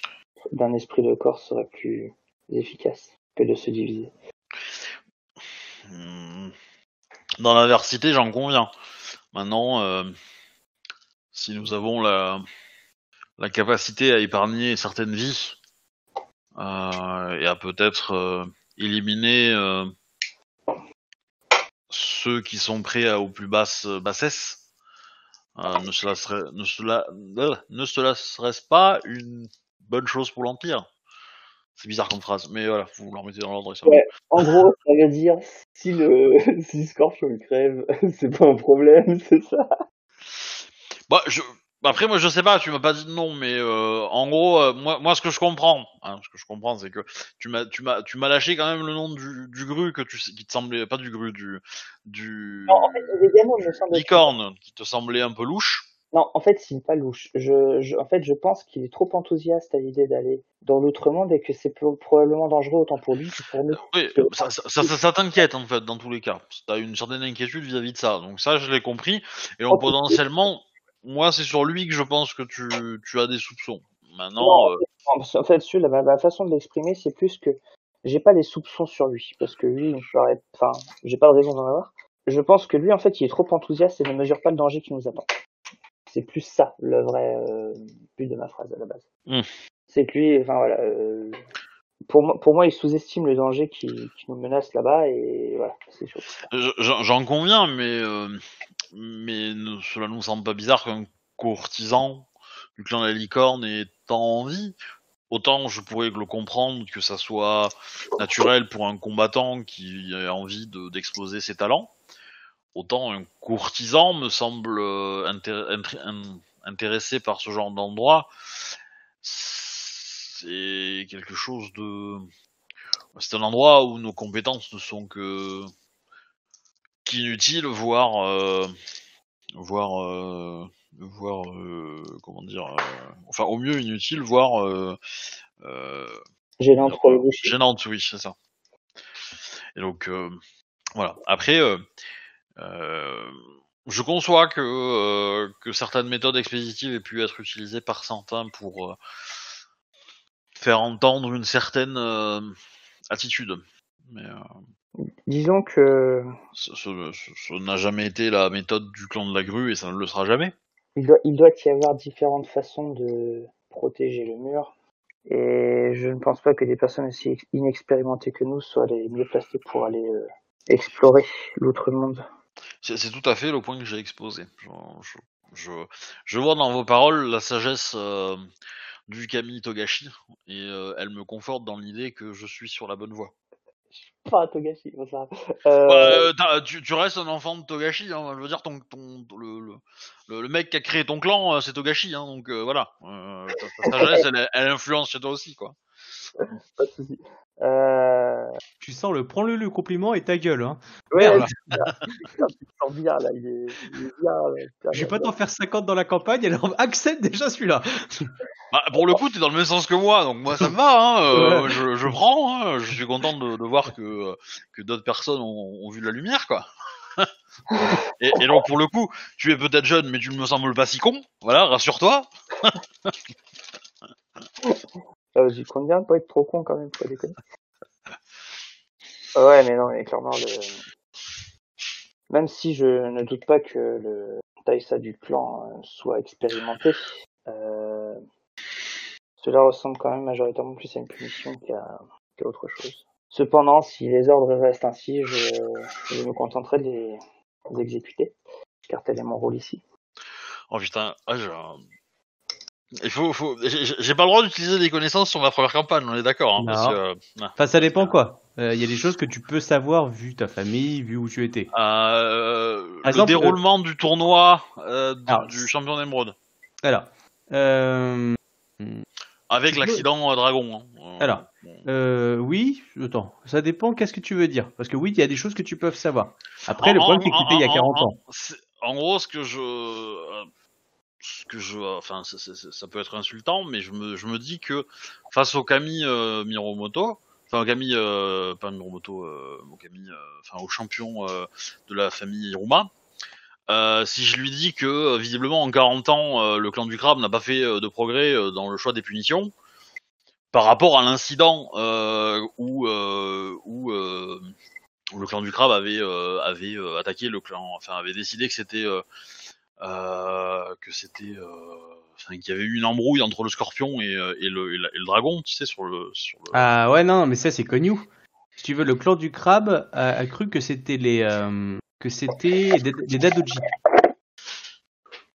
d'un esprit de corps serait plus efficace que de se diviser. hmm, dans l'inversité, j'en conviens. Maintenant, euh, si nous avons la, la capacité à épargner certaines vies euh, et à peut-être euh, éliminer euh, ceux qui sont prêts à, aux plus basses bassesses, euh, ne, cela ne, cela, euh, ne cela serait-ce pas une bonne chose pour l'Empire? C'est bizarre comme phrase, mais voilà, vous le remettez dans l'ordre et ça va. Ouais. En gros, ça veut dire si le (laughs) si Scorpion crève, (laughs) c'est pas un problème, (laughs) c'est ça. Bah, je... Après, moi, je sais pas, tu m'as pas dit de non, mais euh, en gros, euh, moi, moi, ce que je comprends, hein, ce que je comprends, c'est que tu m'as, tu m'as, tu m'as lâché quand même le nom du, du gru que tu, qui te semblait, pas du gru, du, du Non, en fait, licorne, qui te semblait un peu louche. Non, en fait, c'est pas louche. Je, je, en fait, je pense qu'il est trop enthousiaste à l'idée d'aller dans l'outre-monde et que c'est pro- probablement dangereux autant pour lui que pour nous. Oui, que- ça, ça, ça, ça- ça t'inquiète en fait dans tous les cas. T'as une certaine inquiétude vis-à-vis de ça, donc ça, je l'ai compris. Et donc Ok. potentiellement, moi, c'est sur lui que je pense que tu, tu as des soupçons. Maintenant, Non, euh, Non, parce qu'en fait, dessus, la, façon de l'exprimer, c'est plus que j'ai pas les soupçons sur lui, parce que lui, enfin, j'ai pas de raison d'en avoir. Je pense que lui, en fait, il est trop enthousiaste et ne mesure pas le danger qui nous attend. C'est plus ça, le vrai euh, but de ma phrase à la base. Hmm. C'est que lui, enfin voilà, euh, pour moi, pour moi, il sous-estime le danger qui, qui nous menace là-bas et voilà, c'est J'en conviens, mais euh, mais ne- cela nous semble pas bizarre qu'un courtisan du clan de la licorne ait tant envie. Autant je pourrais le comprendre que ça soit naturel pour un combattant qui a envie de- d'exploser ses talents. Autant un courtisan me semble euh, intéressé par ce genre d'endroit. C'est quelque chose de. C'est un endroit où nos compétences ne sont que qu'inutiles, voire euh, voire euh, voire euh, comment dire enfin au mieux inutile voire euh, euh, Gênante pour le boucher. gênante oui c'est ça et donc voilà après je conçois que euh, que certaines méthodes expéditives aient pu être utilisées par certains pour euh, faire entendre une certaine euh, attitude mais euh, Disons que ce, n'a jamais été la méthode du clan de la grue et ça ne le sera jamais. il doit, il doit y avoir différentes façons de protéger le mur. Et je ne pense pas que des personnes aussi inexpérimentées que nous soient les mieux placées pour aller euh, explorer l'outre-monde. C'est tout à fait le point que j'ai exposé. Je, je, je, je vois dans vos paroles la sagesse euh, du Kami Togashi et euh, elle me conforte dans l'idée que je suis sur la bonne voie. Pas Togashi, ça. Euh, Bah, euh, tu, tu restes un enfant de Togashi, hein, je veux dire ton, ton le, le, le- mec qui a créé ton clan, c'est Togashi, hein, donc voilà. Ta, ta sagesse, (laughs) elle, elle influence chez toi aussi, quoi. (laughs) pas de souci. Euh... Tu sens le prends-le le compliment et ta gueule. Hein. Ouais, Merde. (laughs) bien, là. Il est, il est bien. là. Je vais pas t'en faire 50 dans la campagne, alors (laughs) accepte déjà celui-là. Bah, pour le coup, t'es dans le même sens que moi, donc moi ça me va. Hein, euh, je, je prends. Hein, je suis content de, de voir que que d'autres personnes ont, ont vu de la lumière, quoi. et, et donc pour le coup, tu es peut-être jeune, mais tu ne me sembles pas si con. Voilà, rassure-toi. Euh, compte bien de pas être trop con quand même, faut déconner. Ah Ouais, mais non, mais clairement, même si je ne doute pas que le Taïsa du clan euh, soit expérimenté, euh... cela ressemble quand même majoritairement plus à une punition qu'à autre chose. Cependant, si les ordres restent ainsi, je, je me contenterai de les, exécuter, car tel est mon rôle ici. Oh putain, ah, j'ai un- il faut, faut... j'ai pas le droit d'utiliser des connaissances sur ma première campagne, on est d'accord. Hein, parce Non. que, euh, ah. Enfin, ça dépend quoi. Euh, Il y a des choses que tu peux savoir vu ta famille, vu où tu étais. Euh, le exemple, déroulement du tournoi du- Alors, du champion d'émeraude. Alors, Avec l'accident dragon. hein. Alors. oui, attends, ça dépend, qu'est-ce que tu veux dire? Parce que oui, il y a des choses que tu peux savoir. Après, le problème, c'est que en- tu payes il y a en- 40 en- ans. En gros, ce que je, que je, enfin, ça, ça- peut être insultant, mais je me, je me dis que face au Kami euh, Miromoto, enfin au Kami, euh, pas Miromoto, euh, au Kami, enfin au champion de la famille Iruma, si je lui dis que visiblement en 40 ans, le clan du crabe n'a pas fait de progrès dans le choix des punitions, par rapport à l'incident où, où le clan du crabe avait avait attaqué le clan, enfin avait décidé que c'était que c'était euh, enfin qu'il y avait eu une embrouille entre le scorpion et, euh, et, le, et, la- et le dragon, tu sais sur le sur le Ah ouais, non, mais ça, c'est connu. Si tu veux, le clan du crabe a, a cru que c'était les, euh, que c'était les, Dadoji.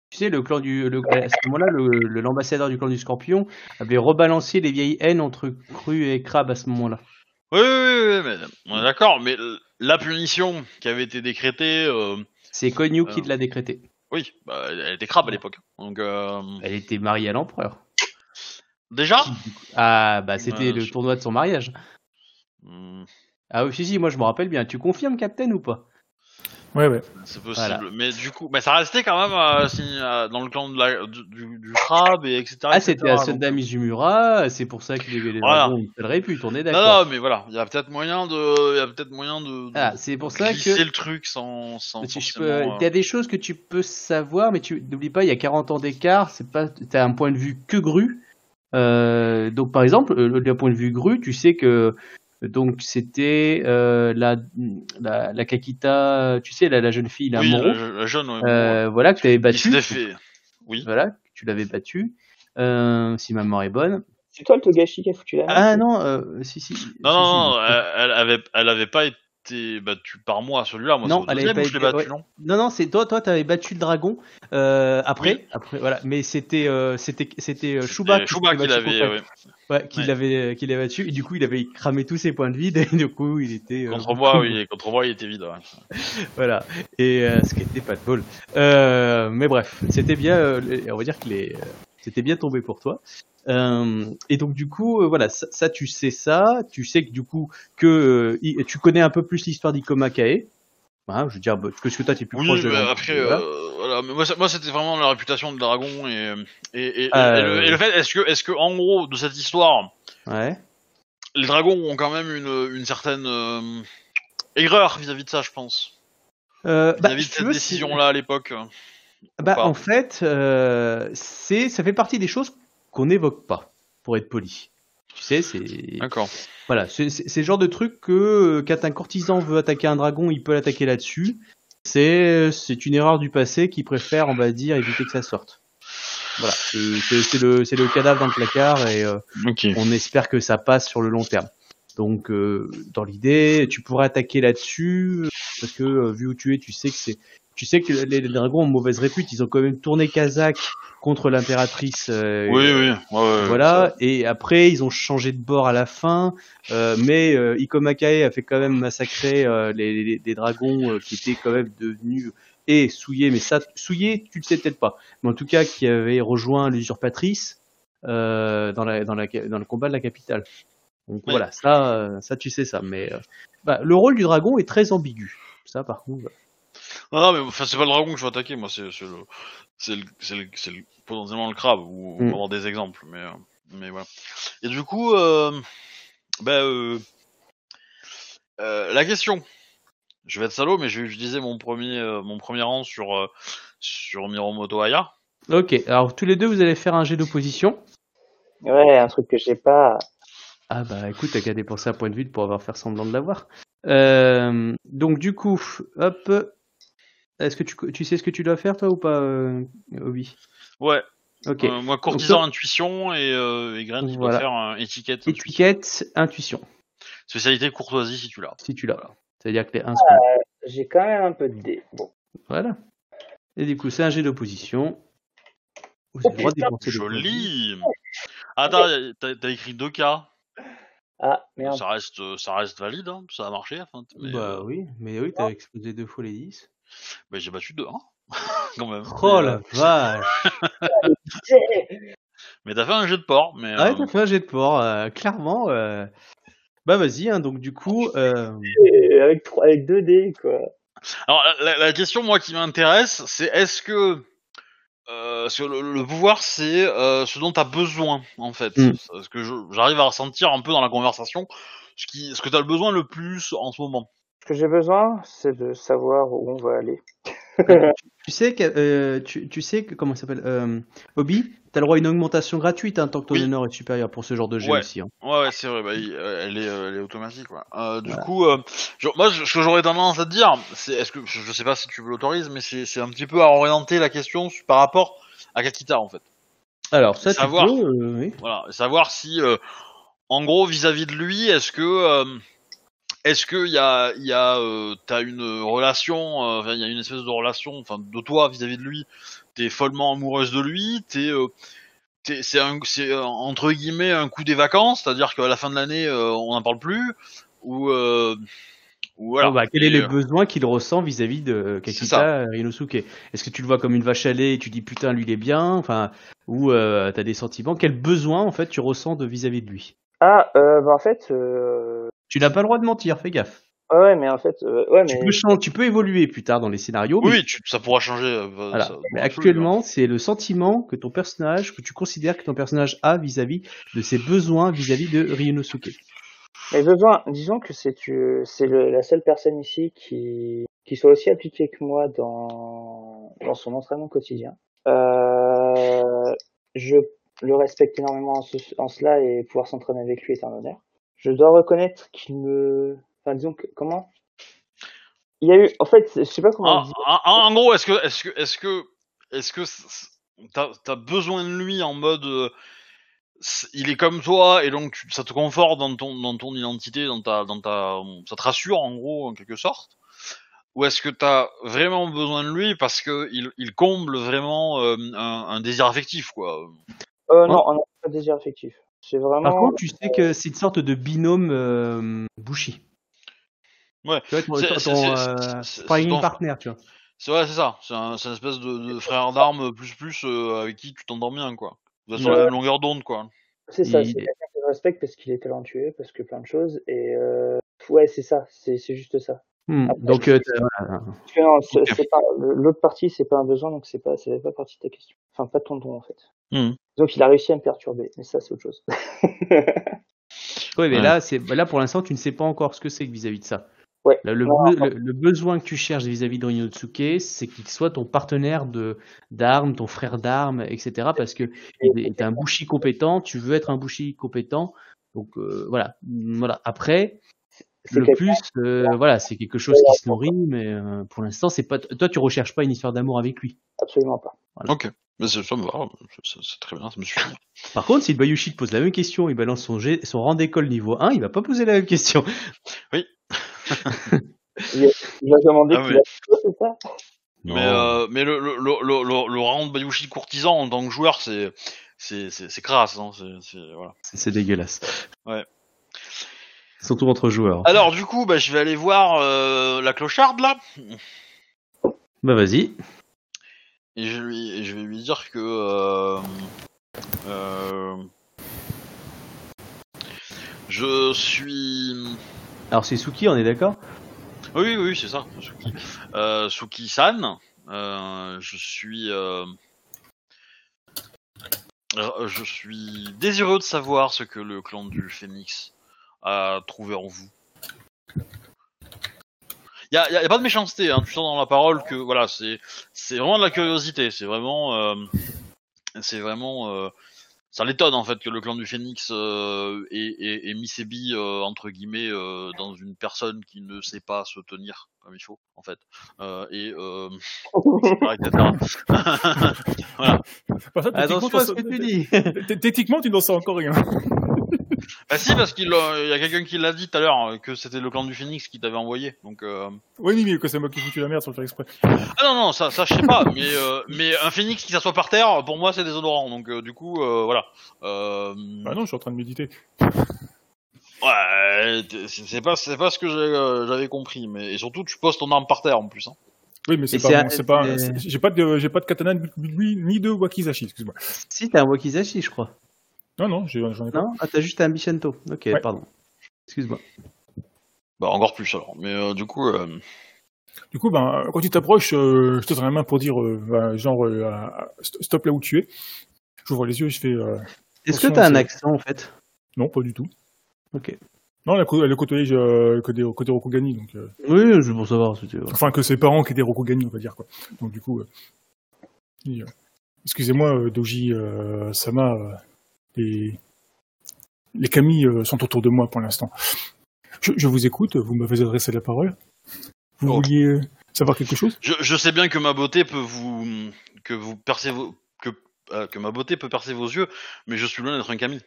Tu sais, le clan du, le- à ce moment-là, l'ambassadeur du clan du scorpion avait rebalancé les vieilles haines entre cru et crabe à ce moment-là. Oui, oui, oui, mais on est d'accord, mais la punition qui avait été décrétée, euh, C'est Konyu qui Euh. l'a décrété. Oui, bah, elle était crabe à l'époque. Donc euh, Elle était mariée à l'empereur. déjà, Ah, bah c'était Ouais, le je- tournoi de son mariage. hmm, Ah oui, si, si, moi je me rappelle bien. Tu confirmes, Captain, ou pas? Ouais, ouais. c'est possible. Voilà. Mais du coup, mais ça restait quand même euh, si, euh, dans le clan de la, du, du- du crabe et etc. Ah, c'était Sunda donc- Mizumura, c'est pour ça que les, les Voilà. dragons ils le répute, on est Non, d'accord. non, mais voilà, il y a peut-être moyen de, il y a peut-être moyen de, de Ah, c'est pour ça que le truc sans, sans Tu- peux- euh, Il y a des choses que tu peux savoir, mais tu n'oublie pas, il y a 40 ans d'écart, c'est pas, t'as un point de vue que gru. Euh, donc par exemple, euh, d'un point de vue gru, tu sais que donc c'était euh, la, la la Kakita, tu sais la, la jeune fille, la oui, Moro, la, la jeune, ouais, euh, voilà que tu avais il battu, s'était fait. Oui. voilà, que tu l'avais battu, euh, si ma mémoire est bonne. C'est toi le Togashi qui a foutu la merde Ah non, euh, si si. Non, si, non, si, non, si. elle, elle avait, elle avait pas été battue par moi, celui-là. Moi, Non, elle avait deuxième pas je l'ai été- battu, ouais. non Non, non, c'est toi, toi, t'avais battu le dragon euh, après, Oui. après, voilà. Mais c'était, euh, c'était, c'était euh, Shuba, C'était Shuba qui l'avait battu ouais. ouais, qui l'avait, qui l'avait battu. Et du coup, il avait cramé tous ses points de vide. Et du coup, il était euh, Contre moi, oui, (laughs) contre moi, il était vide. Voilà. Et euh, ce qui était pas de bol. Euh, mais bref, c'était bien. euh, on va dire que les, euh, c'était bien tombé pour toi. Euh, et donc du coup, euh, voilà, ça, ça, tu sais ça, tu sais que du coup que euh, tu connais un peu plus l'histoire d'Ikoma Kae. Hein, je veux dire, bah, que ce que toi t'es plus Oui, proche de l'en- après, voilà. voilà. Mais moi, moi, c'était vraiment la réputation de dragon et et, et, et le, et le fait, est-ce que, est-ce que, en gros, de cette histoire, Ouais. les dragons ont quand même une, une certaine aigreur vis-à-vis de ça, je pense. Bah, Vis-à-vis de cette décision-là à l'époque. Bah, en fait, euh, c'est, ça fait partie des choses qu'on n'évoque pas, pour être poli. Tu sais, c'est, D'accord. voilà, c'est, c'est, c'est le genre de truc que euh, quand un courtisan veut attaquer un dragon, il peut l'attaquer là-dessus. C'est, c'est une erreur du passé qui préfère, on va dire, éviter que ça sorte. Voilà, c'est, le, le cadavre dans le placard et euh, on espère que ça passe sur le long terme. Donc, euh, dans l'idée, tu pourrais attaquer là-dessus, euh, parce que euh, vu où tu es, tu sais que c'est, tu sais que les, les dragons ont mauvaise répute. Ils ont quand même tourné Kazakh contre l'impératrice. euh, Oui, oui. Ouais, ouais, voilà. Et après, ils ont changé de bord à la fin, euh, mais euh, Ikoma Kae a fait quand même massacrer euh, les, les, les dragons euh, qui étaient quand même devenus et souillés. Mais ça, souillés, tu le sais peut-être pas. Mais en tout cas, qui avaient rejoint l'usurpatrice euh, dans, la, dans, la, dans le combat de la capitale. Donc voilà, ça, euh, ça tu sais ça. Mais bah, le rôle du dragon est très ambigu. Ça, par contre. Non, non, mais enfin, c'est pas le dragon que je veux attaquer, moi, c'est c'est le, c'est le, c'est le, c'est le- potentiellement le crabe, ou on Mm. avoir des exemples, mais, euh, mais voilà. Et du coup, euh, bah, euh, euh, la question. Je vais être salaud, mais je vais utiliser mon premier, euh, mon premier rang sur, euh, sur Miromoto Aya. Ok. Alors tous les deux, vous allez faire un jet d'opposition. Ouais, un truc que j'ai pas. Ah bah écoute, t'as qu'à dépenser un point de vue pour avoir faire semblant de l'avoir. Euh, donc du coup, hop. Est-ce que tu, tu sais ce que tu dois faire toi ou pas, euh, Obi? Ouais, Ok. euh, moi, courtisan Donc, intuition et, euh, et Graine Voilà. faire un étiquette. intuition. Étiquette, intuition, Spécialité courtoisie si tu l'as. si tu l'as. C'est-à-dire que les 1 seconde. J'ai quand même un peu de dés. Bon. Voilà. Et du coup, c'est un jet d'opposition. Vous Oh, avez putain, dépenser des points de vie. Joli Attends, t'as t'as écrit 2 cas. Ah, merde. Ça reste, ça reste valide, hein, ça a marché. Enfin, mais, Bah euh, oui, mais oui, t'as explosé deux fois les 10. Bah, j'ai battu deux, hein, (laughs) quand même. Oh Mais, la euh, vache (laughs) Mais t'as fait un jeu de porc, mais. Ah ouais, euh, t'as fait un jet de port, euh, clairement. euh. Bah vas-y, hein, donc du coup, euh, Et (laughs) avec, trois, avec 2 dés, quoi. Alors la, la question moi qui m'intéresse, c'est est-ce que euh, parce que le, le pouvoir c'est euh, ce dont tu as besoin en fait. Mm. Parce que je- j'arrive à ressentir un peu dans la conversation ce qui ce que tu as le besoin le plus en ce moment. Ce que j'ai besoin, c'est de savoir où on va aller. (laughs) tu sais que, euh, tu, tu sais que comment ça s'appelle, euh, Obi, t'as le droit à une augmentation gratuite hein, tant que ton Oui. honneur est supérieur pour ce genre de jeu Ouais. aussi. hein. Ouais, ouais c'est vrai, bah, il- euh, elle, est, euh, elle est automatique. Euh, du Voilà. coup, euh, je- moi ce que j'aurais tendance à te dire, c'est est-ce que je je sais pas si tu l'autorises, mais c'est c'est un petit peu à orienter la question par rapport à Kakita en fait. Alors ça, Savoir. tu peux, euh, oui. Voilà, savoir si, euh, en gros, vis-à-vis de lui, est-ce que, euh, est-ce que y a, y a, euh, t'as une relation, euh, enfin, il y a une espèce de relation, enfin, de toi vis-à-vis de lui, t'es follement amoureuse de lui, t'es, euh, c'est un, c'est entre guillemets un coup des vacances, c'est-à-dire qu'à la fin de l'année, euh, on n'en parle plus, ou, euh, ou voilà. Bon, bah, quel est le euh, besoin qu'il ressent vis-à-vis de Kakita euh, Rinosuke? Est-ce que tu le vois comme une vache à lait et tu dis putain lui il est bien, enfin, ou euh, t'as des sentiments? Quel besoin en fait tu ressens de vis-à-vis de lui? Ah, euh, bah en fait, euh... Tu n'as pas le droit de mentir, fais gaffe. ouais, mais en fait, euh, ouais, Tu mais peux changer, tu peux évoluer plus tard dans les scénarios. mais- Oui, tu, ça pourra changer. euh, Voilà. ça- Mais actuellement, c'est le sentiment que ton personnage, que tu considères que ton personnage a vis-à-vis de ses besoins vis-à-vis de Ryunosuke. mes besoins, disons que c'est la seule personne ici qui, qui soit aussi appliquée que moi dans, dans son entraînement quotidien. Euh, je le respecte énormément en, ce- en cela et pouvoir s'entraîner avec lui est un honneur. Je dois reconnaître qu'il me, enfin disons que comment? Il y a eu, en fait, je sais pas comment. En, le dire. en- en- gros, est-ce que, est-ce que, est-ce que, est-ce que t'as, t'as besoin de lui en mode, euh, il est comme toi et donc tu- ça te conforte dans ton, dans ton identité, dans ta, dans ta, ça te rassure en gros en quelque sorte? Ou est-ce que t'as vraiment besoin de lui parce que il, il comble vraiment euh, un, un désir affectif quoi? Euh, non, on n'a pas de désir affectif. C'est vraiment. Par contre, tu sais que c'est une sorte de binôme euh, Bushi. Ouais. Tu vois, ton, C'est- ton, c'est- c'est- euh, c'est- c'est sparring ton- partner, tu vois. C'est vrai, c'est ça. C'est un, c'est une espèce de, de frère d'armes plus plus euh, avec qui tu t'entends bien quoi. Vous êtes sur Ouais. la même longueur d'onde quoi. C'est ça, Il- c'est quelqu'un que je respecte parce qu'il est talentueux, parce que plein de choses. Et euh, ouais, c'est ça, c'est c'est juste ça. Hmm, Après, Donc, euh, c'est- c'est l'autre partie, c'est pas un besoin, donc c'est pas, fait pas partie de ta question. Enfin, pas ton don en fait. Mhm. Donc il a réussi à me perturber, mais ça c'est autre chose. (laughs) Ouais, mais Ouais. là, c'est là pour l'instant, tu ne sais pas encore ce que c'est vis-à-vis de ça. Ouais. Là, le, Non, be- non. le- le besoin que tu cherches vis-à-vis de c'est qu'il soit ton partenaire de d'armes, ton frère d'armes, etc. Parce que il est un bushi compétent, tu veux être un bushi compétent. Donc euh, voilà, voilà. Après, le plus, euh, voilà, c'est quelque chose qui se nourrit, mais euh, pour l'instant, c'est pas. Toi, tu recherches pas une histoire d'amour avec lui. Absolument pas. Ok. Mais c'est- ça me va, c'est c'est très bien, ça me suffit. (laughs) Par contre, si le Bayushi te pose la même question, il balance son, son rang d'école niveau 1, il va pas poser la même question. (laughs) Il va demander Ah oui. c'est ça? Mais, euh, mais le, le, le, le, le, le round Bayushi courtisan en tant que joueur, c'est c'est c'est c'est crasse, hein, c'est c'est- voilà. C'est c'est dégueulasse. Ouais. Surtout entre joueurs. Alors du coup, bah, je vais aller voir euh, la clocharde là, Bah vas-y. et je lui et je vais lui dire que euh, euh, je suis Alors c'est Suki, on est d'accord? Oui, oui, c'est ça. Suki. Suki-san, je suis, je suis désireux de savoir ce que le clan du Phénix a trouvé en vous. Il y a, pas de méchanceté, hein. Tu sens dans la parole que voilà, c'est, vraiment de la curiosité. C'est vraiment, euh, c'est vraiment, euh, ça l'étonne en fait que le clan du Phénix euh, ait, ait- ait mis ses billes euh, entre guillemets euh, dans une personne qui ne sait pas se tenir comme il faut en fait euh, et euh, etc. (laughs) voilà. Bah, ça, Attention techniquement, à ce que tu dis. Techniquement, tu n'en sais encore rien. Bah si parce qu'il euh, y a quelqu'un qui l'a dit tout à l'heure euh, que c'était le clan du Phénix qui t'avait envoyé donc euh... Oui, mais que c'est moi qui foutu la merde sans le faire exprès. ah non non ça ça je sais pas (laughs) mais euh, mais un Phénix qui s'assoit par terre pour moi c'est déshonorant donc euh, du coup euh, voilà euh... Bah non, je suis en train de méditer. ouais c'est pas c'est pas ce que euh, j'avais compris mais et surtout tu poses ton arme par terre en plus hein. Oui, mais c'est pas, c'est pas, j'ai pas de, j'ai pas de katana ni ni de wakizashi, excuse-moi. Si, t'as un wakizashi, je crois. Non, non, j'ai- j'en ai pas. Non? Ah, t'as juste un bichento. Ok, Ouais. pardon. Excuse-moi. Bah encore plus alors. Mais euh, du coup, euh, Du coup, ben, quand tu t'approches, euh, je te donne la main pour dire, euh, ben, genre, euh, stop là où tu es. J'ouvre les yeux et je fais, euh, Est-ce que t'as un accent, en fait? Non, pas du tout. Ok. Non, elle a, côtoyé euh, que des, que des Rokugani, donc, euh, Oui, je veux pour savoir. c'était- enfin, que ses parents qui étaient Rokugani, on va dire, quoi. Donc, du coup, euh, euh, excusez-moi, euh, Doji euh, Sama, euh, les, les Kami euh, sont autour de moi pour l'instant. Je, je vous écoute, vous m'avez adressé la parole. Vous Oh. vouliez savoir quelque chose? Je, je sais bien que ma beauté peut vous que vous percez vos que euh, que ma beauté peut percer vos yeux, mais je suis loin d'être un Camille.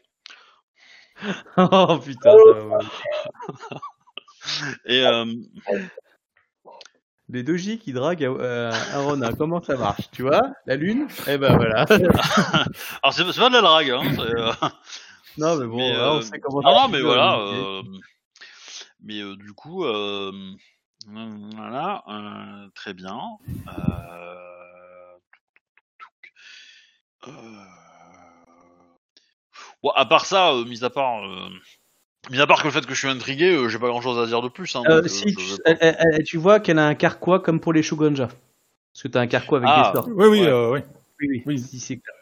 (laughs) oh putain, ça va mal. Et euh, Les doji qui draguent euh, à Rona, (laughs) comment ça marche Tu vois? La lune? Eh ben voilà. (laughs) alors c'est pas de la drague, hein. euh, (laughs) non, mais bon, Mais, là, on euh, sait comment ça non, mais voilà. euh, mais du coup, voilà, très bien. Bon, à part ça, mis à part, mis à part que le fait que je suis intrigué, euh, j'ai pas grand chose à dire de plus. Hein, Euh, donc, euh, si, je tu, vais pas- elle- elle- elle- tu vois qu'elle a un carquois comme pour les Shogunja. Parce que t'as un carquois avec Ah. des sorts. Oui, oui, Ouais. euh, oui. Oui, oui. Oui. si, c'est clair.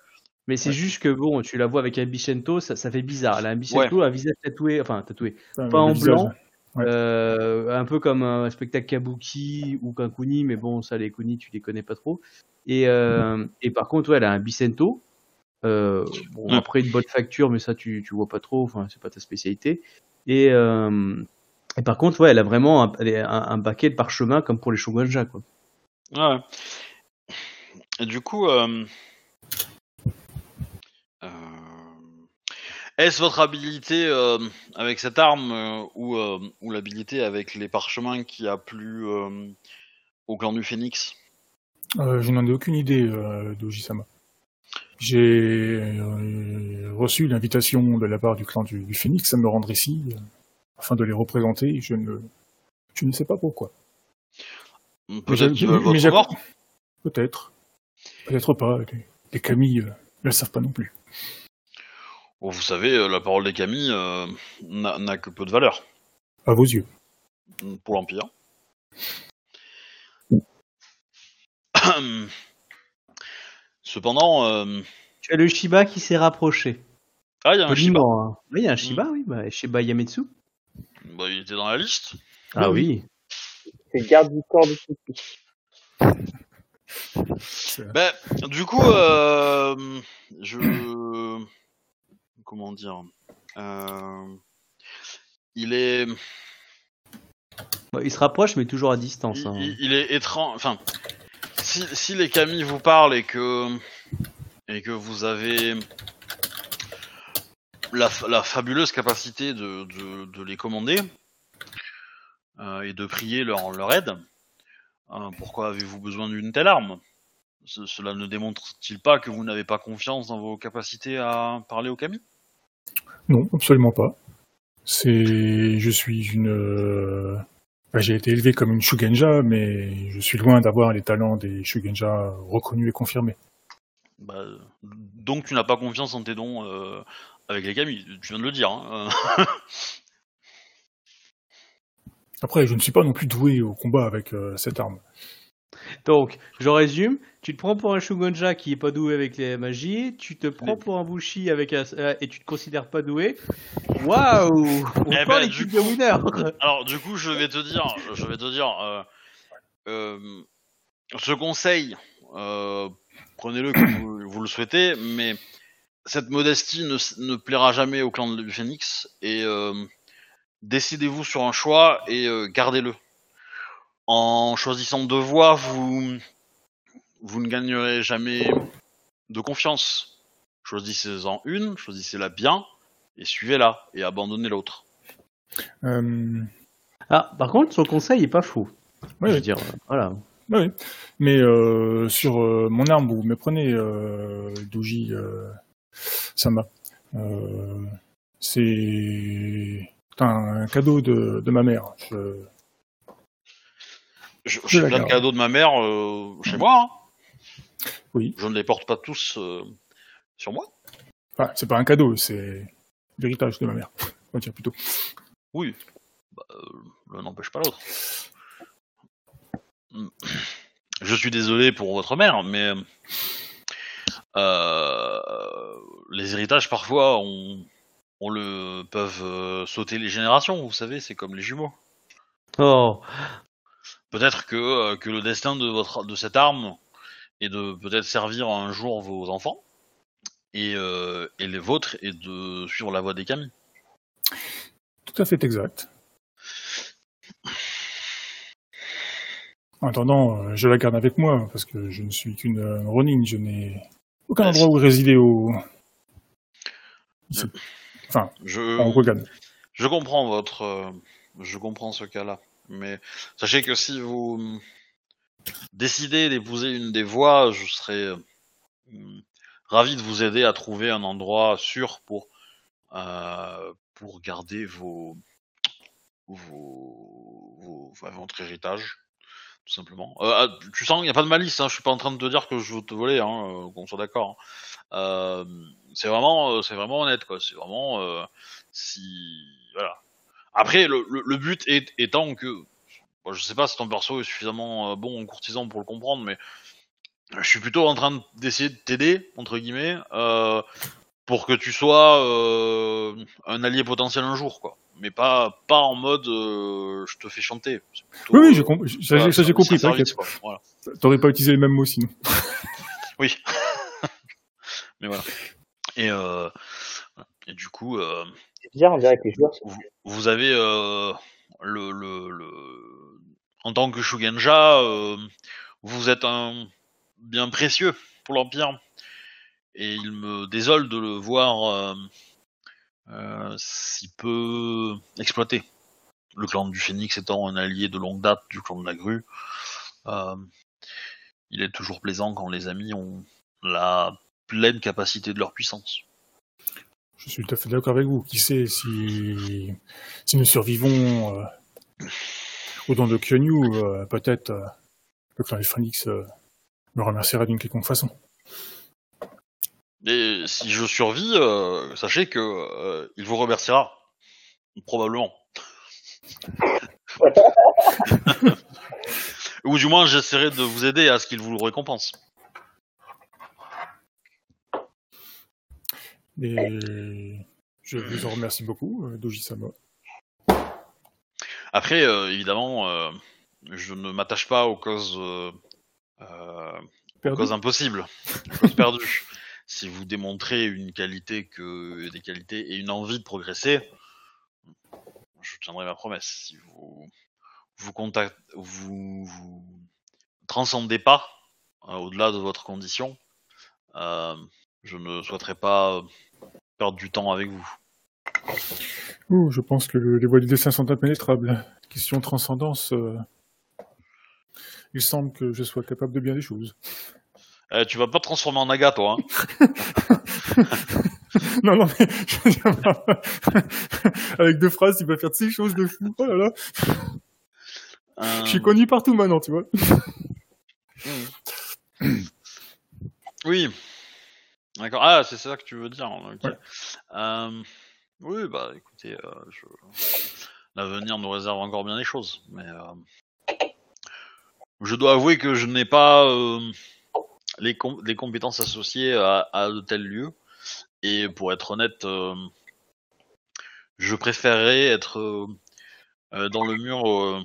Mais c'est juste que bon, tu la vois avec un bichento, ça, ça fait bizarre. Elle a un bichento, un visage tatoué, enfin tatoué, pas le en visage. blanc, Ouais. euh, un peu comme un spectacle kabuki ou qu'un kuni, mais bon, ça les kuni, tu les connais pas trop. Et, euh, et par contre, ouais, elle a un bicento. Euh, bon, Ouais. après une bonne facture, mais ça tu, tu vois pas trop, enfin c'est pas ta spécialité. Et, euh, et par contre, ouais, elle a vraiment un, un, un baquet de parchemin comme pour les shogunja, quoi. Ouais. Et du coup, euh, euh, est-ce votre habilité euh, avec cette arme euh, ou, euh, ou l'habilité avec les parchemins qui a plu euh, au clan du Phénix? Euh, je n'en ai aucune idée euh, d'Oji-sama. J'ai euh, reçu l'invitation de la part du clan du, du Phénix à me rendre ici euh, afin de les représenter. Je ne, je ne sais pas pourquoi. Peut-être votre mort Peut-être. Peut-être pas. Les, les Camilles euh, ne le savent pas non plus. Vous savez, la parole des Camilles euh, n'a n'a que peu de valeur À vos yeux. pour l'Empire. (clears throat) (clears throat) Cependant, euh, Tu as le Shiba qui s'est rapproché. ah, il y a un Shiba. Hein. Oui, il y a un Shiba, oui, bah, Shiba Yametsu. Bah, il était dans la liste. Ah oui. C'est garde du corps de Ben, du coup, euh, je. Comment dire euh, Il est. Bon, il se rapproche, mais toujours à distance. Il, hein. il- il est étrange. Enfin, si, les Camille vous parlent et que. Et que vous avez. La, la fabuleuse capacité de, de, les commander euh, et de prier leur, leur aide, euh, pourquoi avez-vous besoin d'une telle arme? Ce- Cela ne démontre-t-il pas que vous n'avez pas confiance dans vos capacités à parler aux Camille Non, absolument pas. C'est, je suis une. Bah, j'ai été élevé comme une Shugenja, mais je suis loin d'avoir les talents des Shugenja reconnus et confirmés. Bah, donc tu n'as pas confiance en tes dons euh, avec les Camille, tu viens de le dire. Hein. Après, je ne suis pas non plus doué au combat avec euh, cette arme. Donc, je résume. Tu te prends pour un Shogunja qui est pas doué avec les magies. Tu te prends pour un Bushi avec un, euh, et tu te considères pas doué. Waouh (laughs) On Eh prend ben, l'équipe du de winner. Alors du coup, je vais te dire, je vais te dire, euh, euh, ce conseil, euh, prenez-le comme vous, vous le souhaitez, mais cette modestie ne, ne plaira jamais au clan du Phénix et euh, décidez-vous sur un choix et euh, gardez-le. En choisissant deux voies, vous vous ne gagnerez jamais de confiance. Choisissez-en une, choisissez-la bien et suivez-la et abandonnez l'autre. Euh, Ah, par contre, son conseil est pas faux. ouais, je veux dire, euh, voilà. Mais euh, sur euh, mon arme, vous me prenez, euh, Douji euh, Sama. Euh, c'est un cadeau de, de ma mère. Je- Je- Je plein de garde. cadeaux de ma mère euh, chez moi. hein. Oui. Je ne les porte pas tous euh, sur moi. Enfin, c'est pas un cadeau, c'est l'héritage de ma mère. On va dire plutôt. Oui. Bah, euh, l'un n'empêche pas l'autre. Hmm. Je suis désolé pour votre mère, mais euh, les héritages parfois on, on le peuvent euh, sauter les générations. Vous savez, c'est comme les jumeaux. Oh, Peut-être que, euh, que le destin de votre de cette arme est de peut-être servir un jour vos enfants et, euh, et les vôtres est de suivre la voie des Camille. Tout à fait exact. En attendant, euh, je la garde avec moi, parce que je ne suis qu'une euh, Ronin, je n'ai aucun endroit où résider au... Enfin, Je, Rogan. Je comprends votre, je comprends ce cas-là, mais sachez que si vous décidez d'épouser une des voies, je serai euh, ravi de vous aider à trouver un endroit sûr pour euh, pour garder vos votre héritage, tout simplement. Euh, ah, tu sens, il n'y a pas de malice, hein, je suis pas en train de te dire que je veux te voler, hein, qu'on soit d'accord. hein. C'est vraiment, c'est vraiment honnête, quoi. C'est vraiment si voilà. Après, le but est, étant que, bon, je sais pas si ton perso est suffisamment euh, bon en courtisan pour le comprendre, mais je suis plutôt en train de- d'essayer de t'aider entre guillemets euh, pour que tu sois euh, un allié potentiel un jour, quoi. Mais pas pas en mode euh, je te fais chanter. Plutôt, Oui, oui, j'ai com- ça, voilà, ça, j'ai c'est- compris. Voilà. T'aurais pas utilisé les mêmes mots sinon. (laughs) Oui. (laughs) Mais voilà. Et, euh, et du coup, euh, C'est bizarre, on dirait que les joueurs vous, vous avez euh, le, le, le en tant que Shugenja, euh, vous êtes un bien précieux pour l'Empire. Et il me désole de le voir euh, euh, si peu exploité. Le clan du Phénix étant un allié de longue date du clan de la grue, il est toujours plaisant quand les amis ont la pleine capacité de leur puissance. Je suis tout à fait d'accord avec vous. Qui sait si, nous survivons au don de Kyonyu, euh, peut-être euh, le clan des Phoenix euh, me remerciera d'une quelconque façon. Et si je survis, euh, sachez que euh, il vous remerciera probablement. (laughs) Ou du moins, j'essaierai de vous aider à ce qu'il vous le récompense. Et je vous en remercie beaucoup, euh, Doji-sama. Après, euh, évidemment, euh, je ne m'attache pas aux causes, euh, aux causes impossibles, aux causes perdues. (laughs) Si vous démontrez une qualité que des qualités et une envie de progresser, je tiendrai ma promesse. Si vous vous contact, vous, vous transcendez pas euh, au-delà de votre condition, euh, je ne souhaiterais pas perdre du temps avec vous. Ouh, je pense que le- les voies du dessin sont impénétrables. Question transcendance, euh, il semble que je sois capable de bien des choses. Eh, tu vas pas te transformer en naga, toi. Hein (laughs) Non, non, mais je veux dire, (laughs) avec deux phrases, il va faire de ces choses de fou. Oh là là, Euh, je suis connu partout maintenant, tu vois. Oui. D'accord. Ah, c'est ça que tu veux dire. ok. Euh, oui, bah écoutez, euh, l'avenir nous réserve encore bien des choses, mais euh, je dois avouer que je n'ai pas euh, les, com- les compétences associées à, de tels lieux, et pour être honnête, je préférerais être dans le mur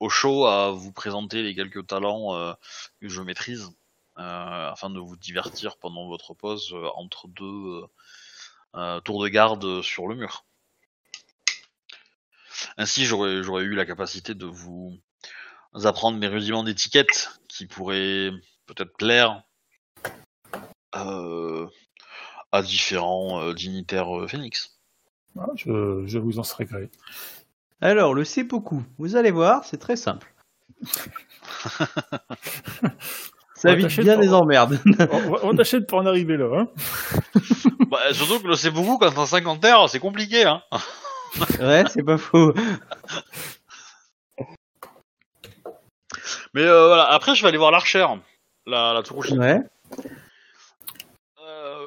au chaud à vous présenter les quelques talents que je maîtrise afin de vous divertir pendant votre pause entre deux tours de garde sur le mur. Ainsi, j'aurais j'aurais eu la capacité de vous apprendre mes rudiments d'étiquette qui pourraient peut-être plaire euh, à différents euh, dignitaires euh, phénix. Ah, je, je vous en serai gré. Alors, le seppuku, vous allez voir, c'est très simple. (laughs) Ça évite bien des emmerdes. (laughs) On, (laughs) t'achète pour en arriver là. Hein (laughs) Bah, surtout que le c'est beaucoup quand t'as 50 terres, c'est compliqué. Hein ouais, c'est pas faux. Mais euh, voilà, après, je vais aller voir l'archère, la, la. Ouais. Euh,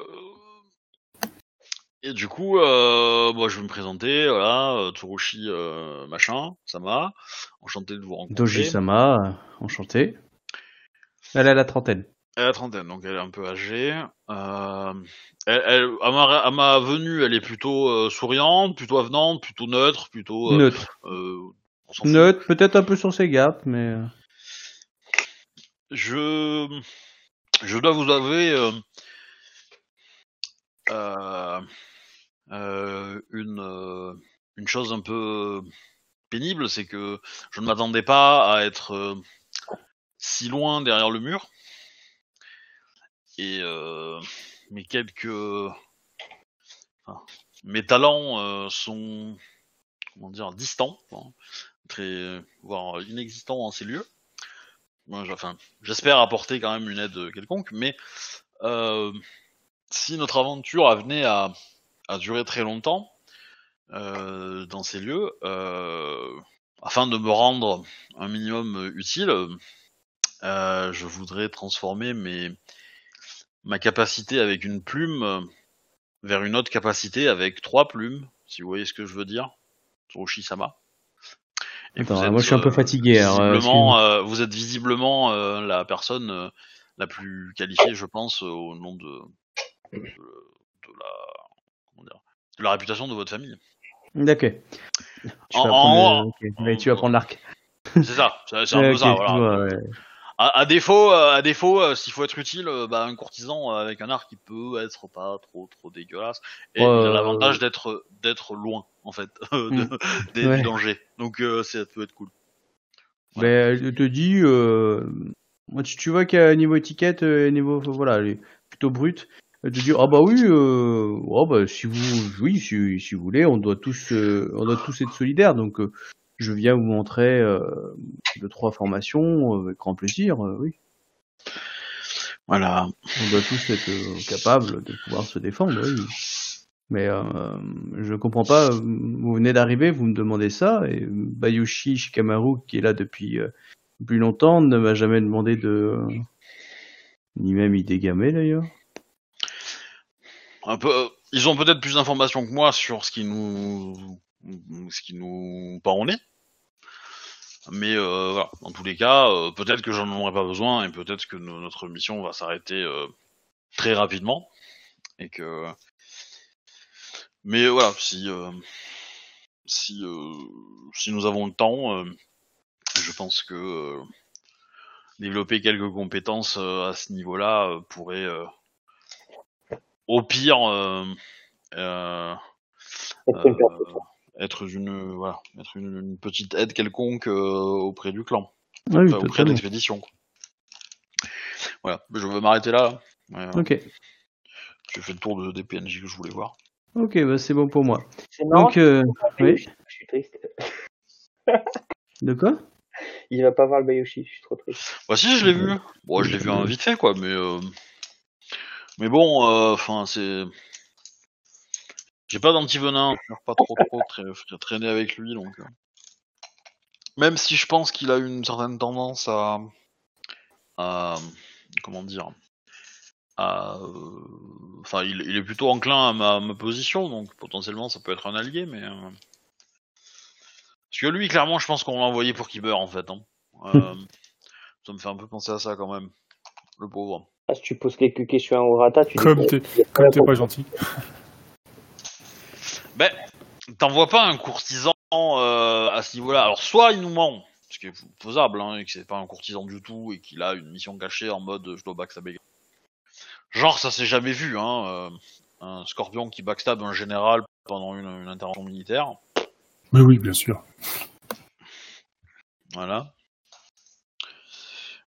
Et du coup, euh, bon, je vais me présenter, voilà, euh, Tsurushi, euh, machin, Sama, enchanté de vous rencontrer. Doji-sama, euh, enchanté. Elle a la trentaine. Elle a la trentaine, donc elle est un peu âgée. Euh, elle, elle- à, ma, à ma venue, elle est plutôt euh, souriante, plutôt avenante, plutôt neutre, plutôt... euh, Neutre. Neutre, peut-être un peu sur ses gardes, mais... Je, je dois vous avouer une, une chose un peu pénible, c'est que je ne m'attendais pas à être si loin derrière le mur. Et euh, mes quelques, mes talents euh, sont, comment dire, distants, très, voire inexistants en ces lieux. J'espère apporter quand même une aide quelconque, mais euh, si notre aventure venait à, à durer très longtemps dans ces lieux, afin de me rendre un minimum utile, euh, je voudrais transformer mes, ma capacité avec une plume euh, vers une autre capacité avec trois plumes, si vous voyez ce que je veux dire, Tsurushi-sama. Et Attends, êtes, moi je suis un peu euh, fatigué. visiblement, euh, vous êtes visiblement la personne la plus qualifiée, je pense, au nom de, de, de la comment dire, de la réputation de votre famille. D'accord. Tu En- vas prendre, tu vas prendre l'arc. C'est ça, c'est un peu ça. je Voilà. vois, ouais. À, à défaut, euh, à défaut, euh, s'il faut être utile, euh, bah, un courtisan euh, avec un arc, il peut être pas trop trop dégueulasse et il Ouais, a l'avantage d'être d'être loin en fait (laughs) de, des- Ouais. du danger. Donc ça peut être cool. Mais elle te dit, moi, tu, tu vois qu'à niveau étiquette, niveau, voilà, elle est plutôt brute. Elle te dit, ah bah oui, oh bah si vous, oui, si, si vous voulez, on doit tous, on doit tous être solidaires. Donc, je viens vous montrer euh, deux trois formations euh, avec grand plaisir. euh, oui, Voilà. on doit tous être capables de pouvoir se défendre. Oui. Mais euh, je comprends pas. Vous venez d'arriver, vous me demandez ça, et Bayushi Shikamaru, qui est là depuis euh, plus longtemps, ne m'a jamais demandé de, ni même idégamé d'ailleurs. un peu, ils ont peut-être plus d'informations que moi sur ce qui nous, ce qui nous part au nez. Mais euh, voilà, dans tous les cas, euh, peut-être que j'en aurai pas besoin et peut-être que no- notre mission va s'arrêter euh, très rapidement et que. Mais voilà, si si si nous avons le temps, je pense que développer quelques compétences à ce niveau-là pourrait au pire euh, euh, euh, être une voilà être une, une petite aide quelconque euh, auprès du clan. Ah oui, enfin, auprès de l'expédition voilà. Je vais m'arrêter là Ouais, Ok, j'ai fait le tour de, des PNJ que je voulais voir. Ok, bah c'est bon pour moi. Donc, euh, oui, je suis triste. de quoi? Il va pas voir le Bayoshi, je suis trop triste. bah si je l'ai vu. Bon je l'ai vu vite fait quoi mais euh, mais bon enfin c'est j'ai pas d'anti-venin je préfère pas trop trop tra- traîner avec lui donc euh. même si je pense qu'il a une certaine tendance à à comment dire à euh, enfin il, il est plutôt enclin à ma, ma position donc potentiellement ça peut être un allié mais euh, parce que lui clairement je pense qu'on l'a envoyé pour qu'il meure en fait hein. Euh, (laughs) ça me fait un peu penser à ça quand même le pauvre Ah, si tu poses quelques questions à Urata, tu comme t'es pas gentil. (laughs) Ben, t'envoies pas un courtisan euh, à ce niveau-là. Alors, soit il nous ment, ce qui est faisable, hein, et que c'est pas un courtisan du tout, et qu'il a une mission cachée en mode je dois backstabber. Genre, ça s'est jamais vu, hein. euh, un scorpion qui backstab un général pendant une, une intervention militaire. Mais oui, bien sûr. Voilà.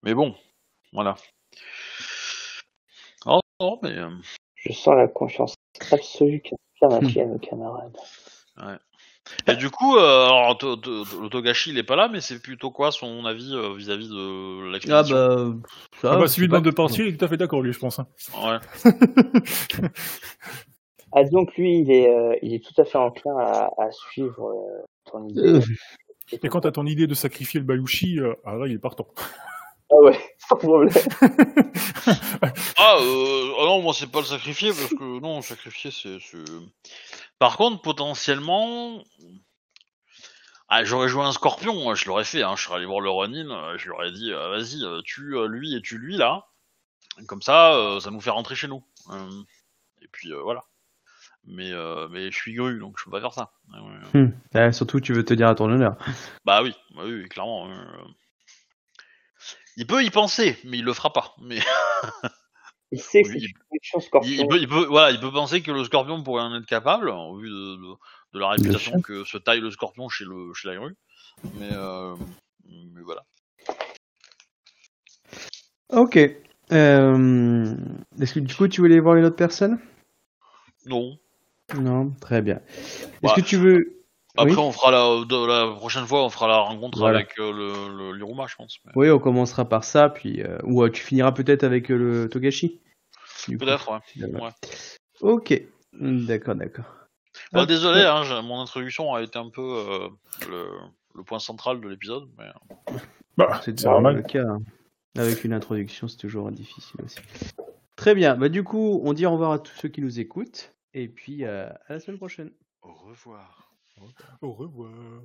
Mais bon, voilà. Oh, non, mais. euh, Je sens la confiance absolue qu'a ma fille à nos camarades. Et du coup, euh, alors, To- To- To- le Togashi, il est pas là, mais c'est plutôt quoi son avis euh, vis-à-vis de Ah l'expédition bah, ça. Ah bah, c'est si lui pas- demande de partir, il est tout à fait d'accord, lui, je pense. hein. Ouais. (laughs) Ah, donc lui, il est, euh, il est tout à fait enclin à, à suivre euh, ton idée. Et quand t'as ton idée de sacrifier le Baluchi, euh, ah là, il est partant. (laughs) Ah ouais, (laughs) sans problème. Ah, euh, ah non, moi c'est pas le sacrifier parce que non, sacrifier c'est. Par contre, potentiellement, ah, j'aurais joué un scorpion, moi, je l'aurais fait. Hein. Je serais allé voir le Ronin, euh, je lui aurais dit, euh, vas-y, tue euh, lui et tue lui là. Comme ça, euh, ça nous fait rentrer chez nous. Euh, et puis euh, voilà. Mais euh, mais je suis gru, donc je peux pas faire ça. Euh, Hmm. Ah, surtout, tu veux te dire à ton honneur. Bah oui, bah oui, oui, clairement. Il peut y penser, mais il le fera pas. Mais (laughs) Il sait que Oui, c'est il, scorpion. il peut, il peut- voilà, il peut penser que le scorpion pourrait en être capable, au vu de, de- de la réputation que se taille le scorpion chez le chez la grue. Mais, euh, mais voilà. Ok. Euh, Est-ce que du coup, tu voulais voir une autre personne? Non. Non, très bien. Est-ce Bah, que tu veux. Après, Oui. on fera la, de, la prochaine fois, on fera la rencontre Voilà. avec euh, le, le Liruma, je pense. mais- Oui, on commencera par ça, puis euh, ou euh, tu finiras peut-être avec euh, le Togashi. Peut-être, ouais. Ok. D'accord, d'accord. Bah, Ah, désolé, hein, mon introduction a été un peu euh, le, le point central de l'épisode. Mais... Bah, C'est normal. le cas. hein. Avec une introduction, c'est toujours difficile aussi. Très bien. Bah, du coup, on dit au revoir à tous ceux qui nous écoutent. Et puis, euh, à la semaine prochaine. Au revoir. Au revoir.